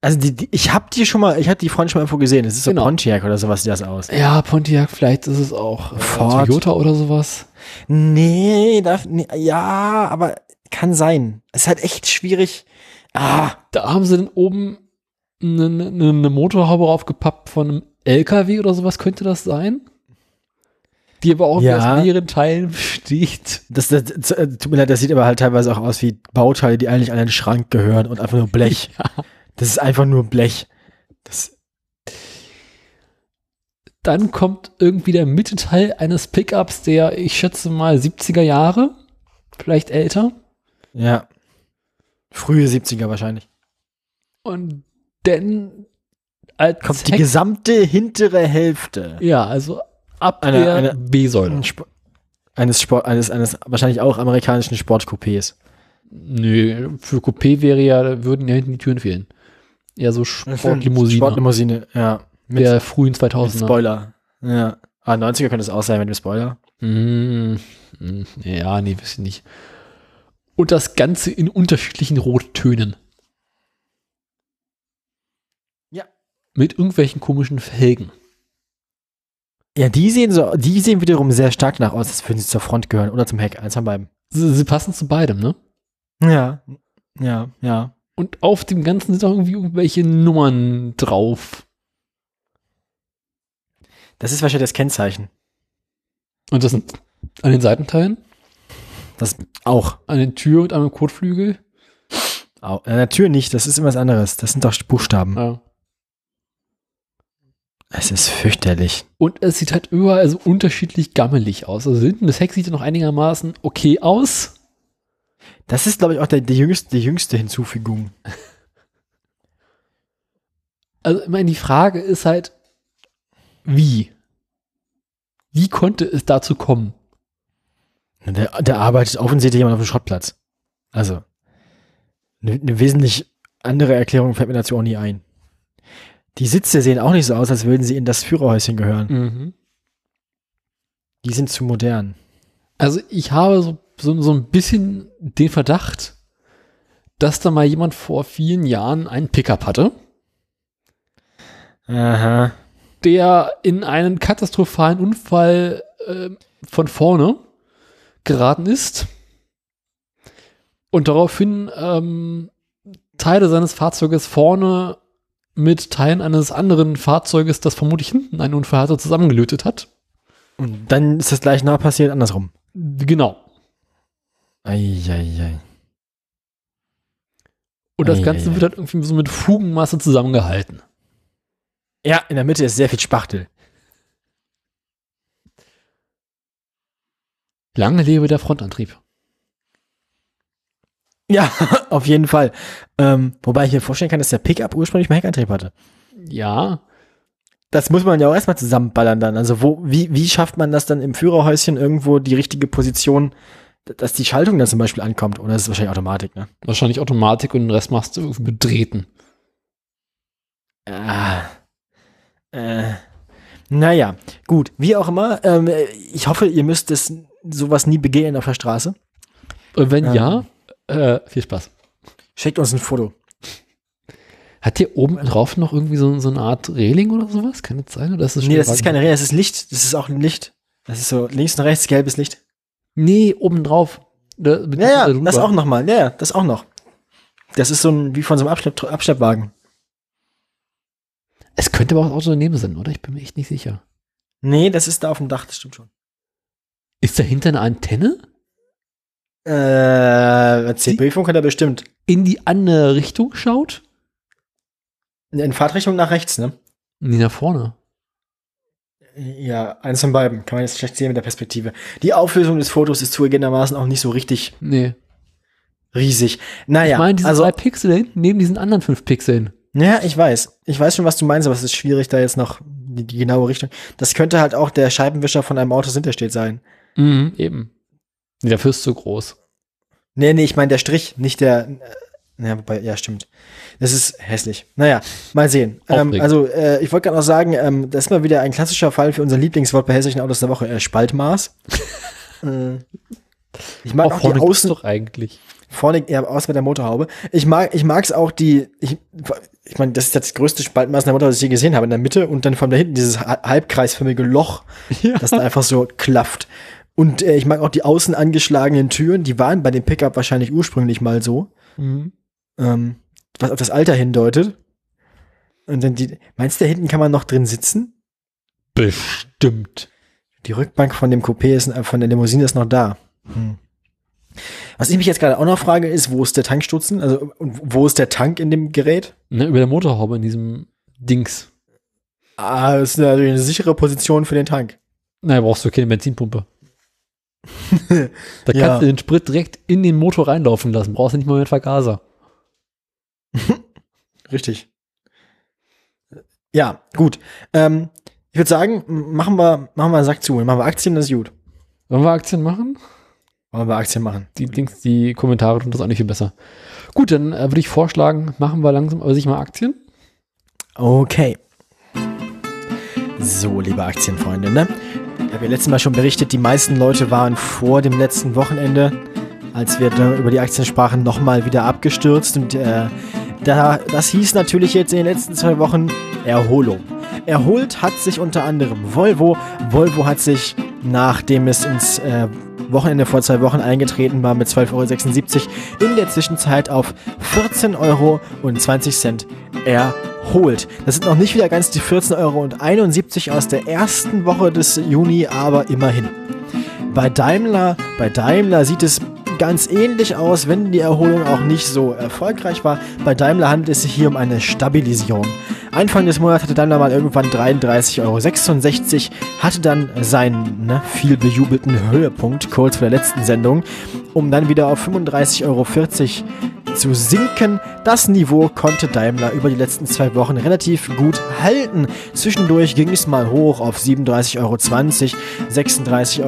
Also die, die, ich habe die schon mal, ich habe die Front schon mal irgendwo gesehen. Das ist so Genau. Pontiac oder sowas, sieht das aus. Ja, Pontiac, vielleicht ist es auch äh, Ford. Toyota oder sowas. Nee, darf, nee, ja, aber kann sein. Es ist halt echt schwierig. Ah, Da haben sie dann oben eine, eine, eine Motorhaube aufgepappt von einem LKW oder sowas, könnte das sein? Die aber auch Ja. aus mehreren Teilen besteht. das, das, das äh, tut mir leid, das sieht aber halt teilweise auch aus wie Bauteile, die eigentlich an den Schrank gehören und einfach nur Blech. Das ist einfach nur Blech. Das, Dann kommt irgendwie der Mittelteil eines Pickups, der, ich schätze mal, 70er Jahre, vielleicht älter. ja. Frühe 70er wahrscheinlich. Und dann als Kommt die Heck- gesamte hintere Hälfte Ja, also ab Eine- der eine- B-Säule. Sp- eines Sport, eines, eines wahrscheinlich auch amerikanischen Sportcoupés. Nö, für Coupé wäre ja, würden ja hinten die Türen fehlen. Eher so Sportlimousine Sportlimousine, ja. Mit, der frühen mit 2000er. Spoiler. Ja. Ah, 90er könnte es auch sein mit dem Spoiler. Mm, mm, ja, nee, weiß ich nicht. Und das Ganze in unterschiedlichen Rottönen. Ja. Mit irgendwelchen komischen Felgen. Ja, die sehen so, die sehen wiederum sehr stark nach aus, als würden sie zur Front gehören oder zum Heck, eins von beiden. Sie, sie passen zu beidem, ne? Ja, ja, ja. Und auf dem Ganzen sind auch irgendwie irgendwelche Nummern drauf. Das ist wahrscheinlich das Kennzeichen. Und das sind an den Seitenteilen, Das auch. an den Tür und an dem Kotflügel. auch. Äh, Tür nicht, das ist immer was anderes. Das sind doch Buchstaben. Ja. Es ist fürchterlich. Und es sieht halt überall so unterschiedlich gammelig aus. Also hinten das Heck sieht ja noch einigermaßen okay aus. Das ist, glaube ich, auch der, die, jüngste, die jüngste Hinzufügung. Also, ich meine, die Frage ist halt, wie? Wie konnte es dazu kommen? Der, der arbeitet offensichtlich jemand auf dem Schrottplatz. Also, eine, eine wesentlich andere Erklärung fällt mir dazu auch nie ein. Die Sitze sehen auch nicht so aus, als würden sie in das Führerhäuschen gehören. Mhm. Die sind zu modern. Also ich habe so, so, so ein bisschen den Verdacht, dass da mal jemand vor vielen Jahren einen Pickup hatte, Aha. der in einen katastrophalen Unfall äh, von vorne geraten ist und daraufhin ähm, Teile seines Fahrzeuges vorne mit Teilen eines anderen Fahrzeuges, das vermutlich hinten einen Unfall hatte, zusammengelötet hat. Und dann ist das gleich nah passiert, andersrum. Genau. Eieiei. Und das Ei, Ganze ei, wird halt irgendwie so mit Fugenmasse zusammengehalten. Ja, in der Mitte ist sehr viel Spachtel. Lange lebe der Frontantrieb. Ja, auf jeden Fall. Ähm, wobei ich mir vorstellen kann, dass der Pickup ursprünglich mal Heckantrieb hatte. Ja, Das muss man ja auch erstmal zusammenballern dann. Also wo, wie, wie schafft man das dann im Führerhäuschen irgendwo die richtige Position, dass die Schaltung dann zum Beispiel ankommt? Oder ist es wahrscheinlich Automatik, ne? wahrscheinlich Automatik und den Rest machst du irgendwie mit Drähten. Ah. Äh. Naja, gut. Wie auch immer, ähm, ich hoffe, ihr müsst es sowas nie begehen auf der Straße. Und wenn Ähm. ja, äh, viel Spaß. Schickt uns ein Foto. Hat hier oben drauf noch irgendwie so, so eine Art Reling oder sowas? Kann das sein? Oder ist das Nee, das ist keine Rede, das ist Licht. Das ist auch ein Licht. Das ist so links und rechts gelbes Licht. Nee, oben drauf. Da, Ja, ja, das auch nochmal. Ja, ja, das auch noch. Das ist so ein, wie von so einem Abschlepp, Abschleppwagen. Es könnte aber auch Auto daneben sein, oder? Ich bin mir echt nicht sicher. Nee, das ist da auf dem Dach, das stimmt schon. Ist dahinter eine Antenne? Äh, CB-Funk hat er bestimmt. In die andere Richtung schaut? In Fahrtrichtung nach rechts, ne? Nee, nach vorne. Ja, eins von beiden. Kann man jetzt schlecht sehen mit der Perspektive. Die Auflösung des Fotos ist zugegebenermaßen auch nicht so richtig Nee. riesig. Naja, ich meine, diese also, drei Pixel da hinten neben diesen anderen fünf Pixeln. ja, ich weiß. Ich weiß schon, was du meinst, aber es ist schwierig, da jetzt noch die, die genaue Richtung. Das könnte halt auch der Scheibenwischer von einem Auto, das hinter steht, sein. Mhm, eben. Nee, dafür ist zu groß. Nee, nee, ich meine der Strich, nicht der. Äh, ja, wobei, ja, stimmt. Das ist hässlich. Naja, mal sehen. Ähm, also, äh, ich wollte gerade noch sagen, ähm, das ist mal wieder ein klassischer Fall für unser Lieblingswort bei hässlichen Autos der Woche, äh, Spaltmaß. äh, ich mag auch, vorne die Außen, doch eigentlich. vorne, ja, aus mit der Motorhaube. Ich mag, ich mag's auch die, ich, ich meine, das ist das größte Spaltmaß in der Motorhaube, das ich je gesehen habe, in der Mitte und dann von da hinten dieses ha- halbkreisförmige Loch, Ja. das dann einfach so klafft. Und äh, ich mag auch die außen angeschlagenen Türen, die waren bei dem Pickup wahrscheinlich ursprünglich mal so, Mhm. ähm, was auf das Alter hindeutet. Und dann die, meinst du, da hinten kann man noch drin sitzen? Bestimmt. Die Rückbank von dem Coupé ist, äh, von der Limousine ist noch da. Hm. Was ich mich jetzt gerade auch noch frage, ist, wo ist der Tankstutzen? Also, wo ist der Tank in dem Gerät? Ne, über der Motorhaube in diesem Dings. Ah, das ist natürlich eine sichere Position für den Tank. Naja, brauchst du keine Benzinpumpe. Da Ja. kannst du den Sprit direkt in den Motor reinlaufen lassen. Brauchst du nicht mal mit Vergaser. Richtig. Ja, gut. Ähm, ich würde sagen, machen wir, machen wir einen Sack zu. Machen wir Aktien, das ist gut. Wollen wir Aktien machen? Wollen wir Aktien machen. Die Dings, die Kommentare tun das auch nicht viel besser. Gut, dann äh, würde ich vorschlagen, machen wir langsam aber sich mal Aktien. Okay. So, liebe Aktienfreunde, ne? Ich habe ja letztes Mal schon berichtet, die meisten Leute waren vor dem letzten Wochenende, als wir über die Aktien sprachen, nochmal wieder abgestürzt. Und äh, da, das hieß natürlich jetzt in den letzten zwei Wochen Erholung. Erholt hat sich unter anderem Volvo. Volvo hat sich, nachdem es ins äh, Wochenende vor zwei Wochen eingetreten war mit 12,76 Euro, in der Zwischenzeit auf 14,20 Euro erholt. Das sind noch nicht wieder ganz die 14,71 Euro aus der ersten Woche des Juni, aber immerhin. Bei Daimler, bei Daimler sieht es ganz ähnlich aus, wenn die Erholung auch nicht so erfolgreich war. Bei Daimler handelt es sich hier um eine Stabilisierung. Anfang des Monats hatte Daimler mal irgendwann 33,66 Euro, hatte dann seinen ne, viel bejubelten Höhepunkt kurz vor der letzten Sendung, um dann wieder auf 35,40 Euro zu sinken. Das Niveau konnte Daimler über die letzten zwei Wochen relativ gut halten. Zwischendurch ging es mal hoch auf 37,20 Euro, 36,60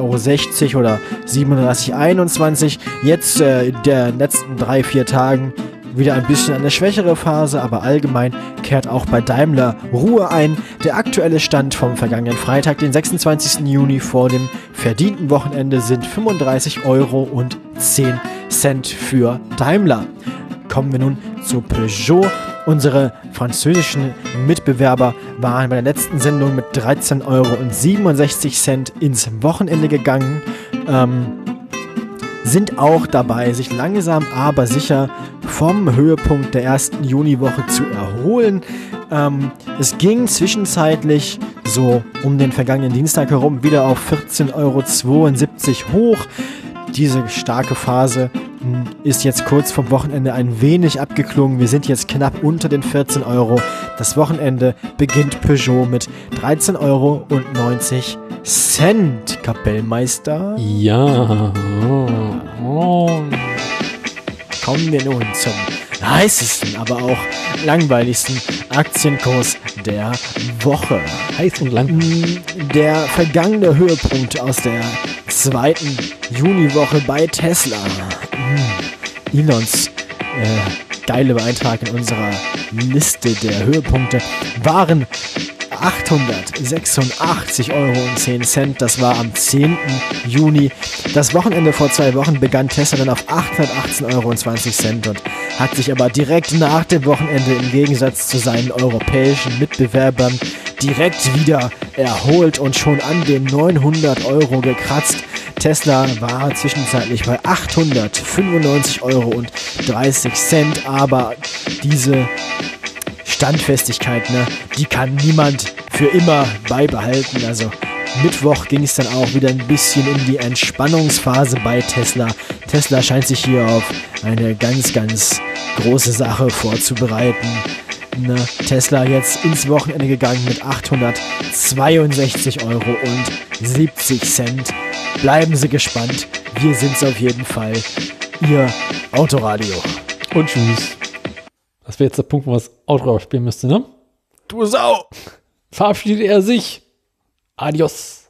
Euro oder 37,21 Euro. Jetzt äh, in den letzten drei, vier Tagen wieder ein bisschen eine schwächere Phase, aber allgemein kehrt auch bei Daimler Ruhe ein. Der aktuelle Stand vom vergangenen Freitag, den 26. Juni vor dem verdienten Wochenende, sind 35 Euro und 10 Cent für Daimler. Kommen wir nun zu Peugeot. Unsere französischen Mitbewerber waren bei der letzten Sendung mit 13,67 Euro ins Wochenende gegangen. Ähm, sind auch dabei, sich langsam aber sicher vom Höhepunkt der ersten Juniwoche zu erholen. Ähm, es ging zwischenzeitlich so um den vergangenen Dienstag herum wieder auf 14,72 Euro hoch. Diese starke Phase hm, ist jetzt kurz vom Wochenende ein wenig abgeklungen. Wir sind jetzt knapp unter den 14 Euro. Das Wochenende beginnt Peugeot mit 13,90 Euro. Kapellmeister. Ja. Kommen wir nun zum heißesten, aber auch langweiligsten Aktienkurs der Woche. Heiß und lang. Mm, der vergangene Höhepunkt aus der zweiten Juniwoche bei Tesla. Mm, Elons äh, geile Beitrag in unserer Liste der Höhepunkte waren 886,10 Euro. Das war am 10. Juni. Das Wochenende vor zwei Wochen begann Tesla dann auf 818,20 Euro und hat sich aber direkt nach dem Wochenende im Gegensatz zu seinen europäischen Mitbewerbern direkt wieder erholt und schon an den 900 Euro gekratzt. Tesla war zwischenzeitlich bei 895,30 Euro aber diese Standfestigkeit, ne, die kann niemand für immer beibehalten. Also Mittwoch ging es dann auch wieder ein bisschen in die Entspannungsphase bei Tesla. Tesla scheint sich hier auf eine ganz, ganz große Sache vorzubereiten. Ne, Tesla jetzt ins Wochenende gegangen mit 862 Euro und 70 Cent. Bleiben Sie gespannt. Wir sind's auf jeden Fall. Ihr Autoradio. Und tschüss. Das wäre jetzt der Punkt, wo man das Outro spielen müsste, ne? Du Sau! Verabschiedet er sich. Adios.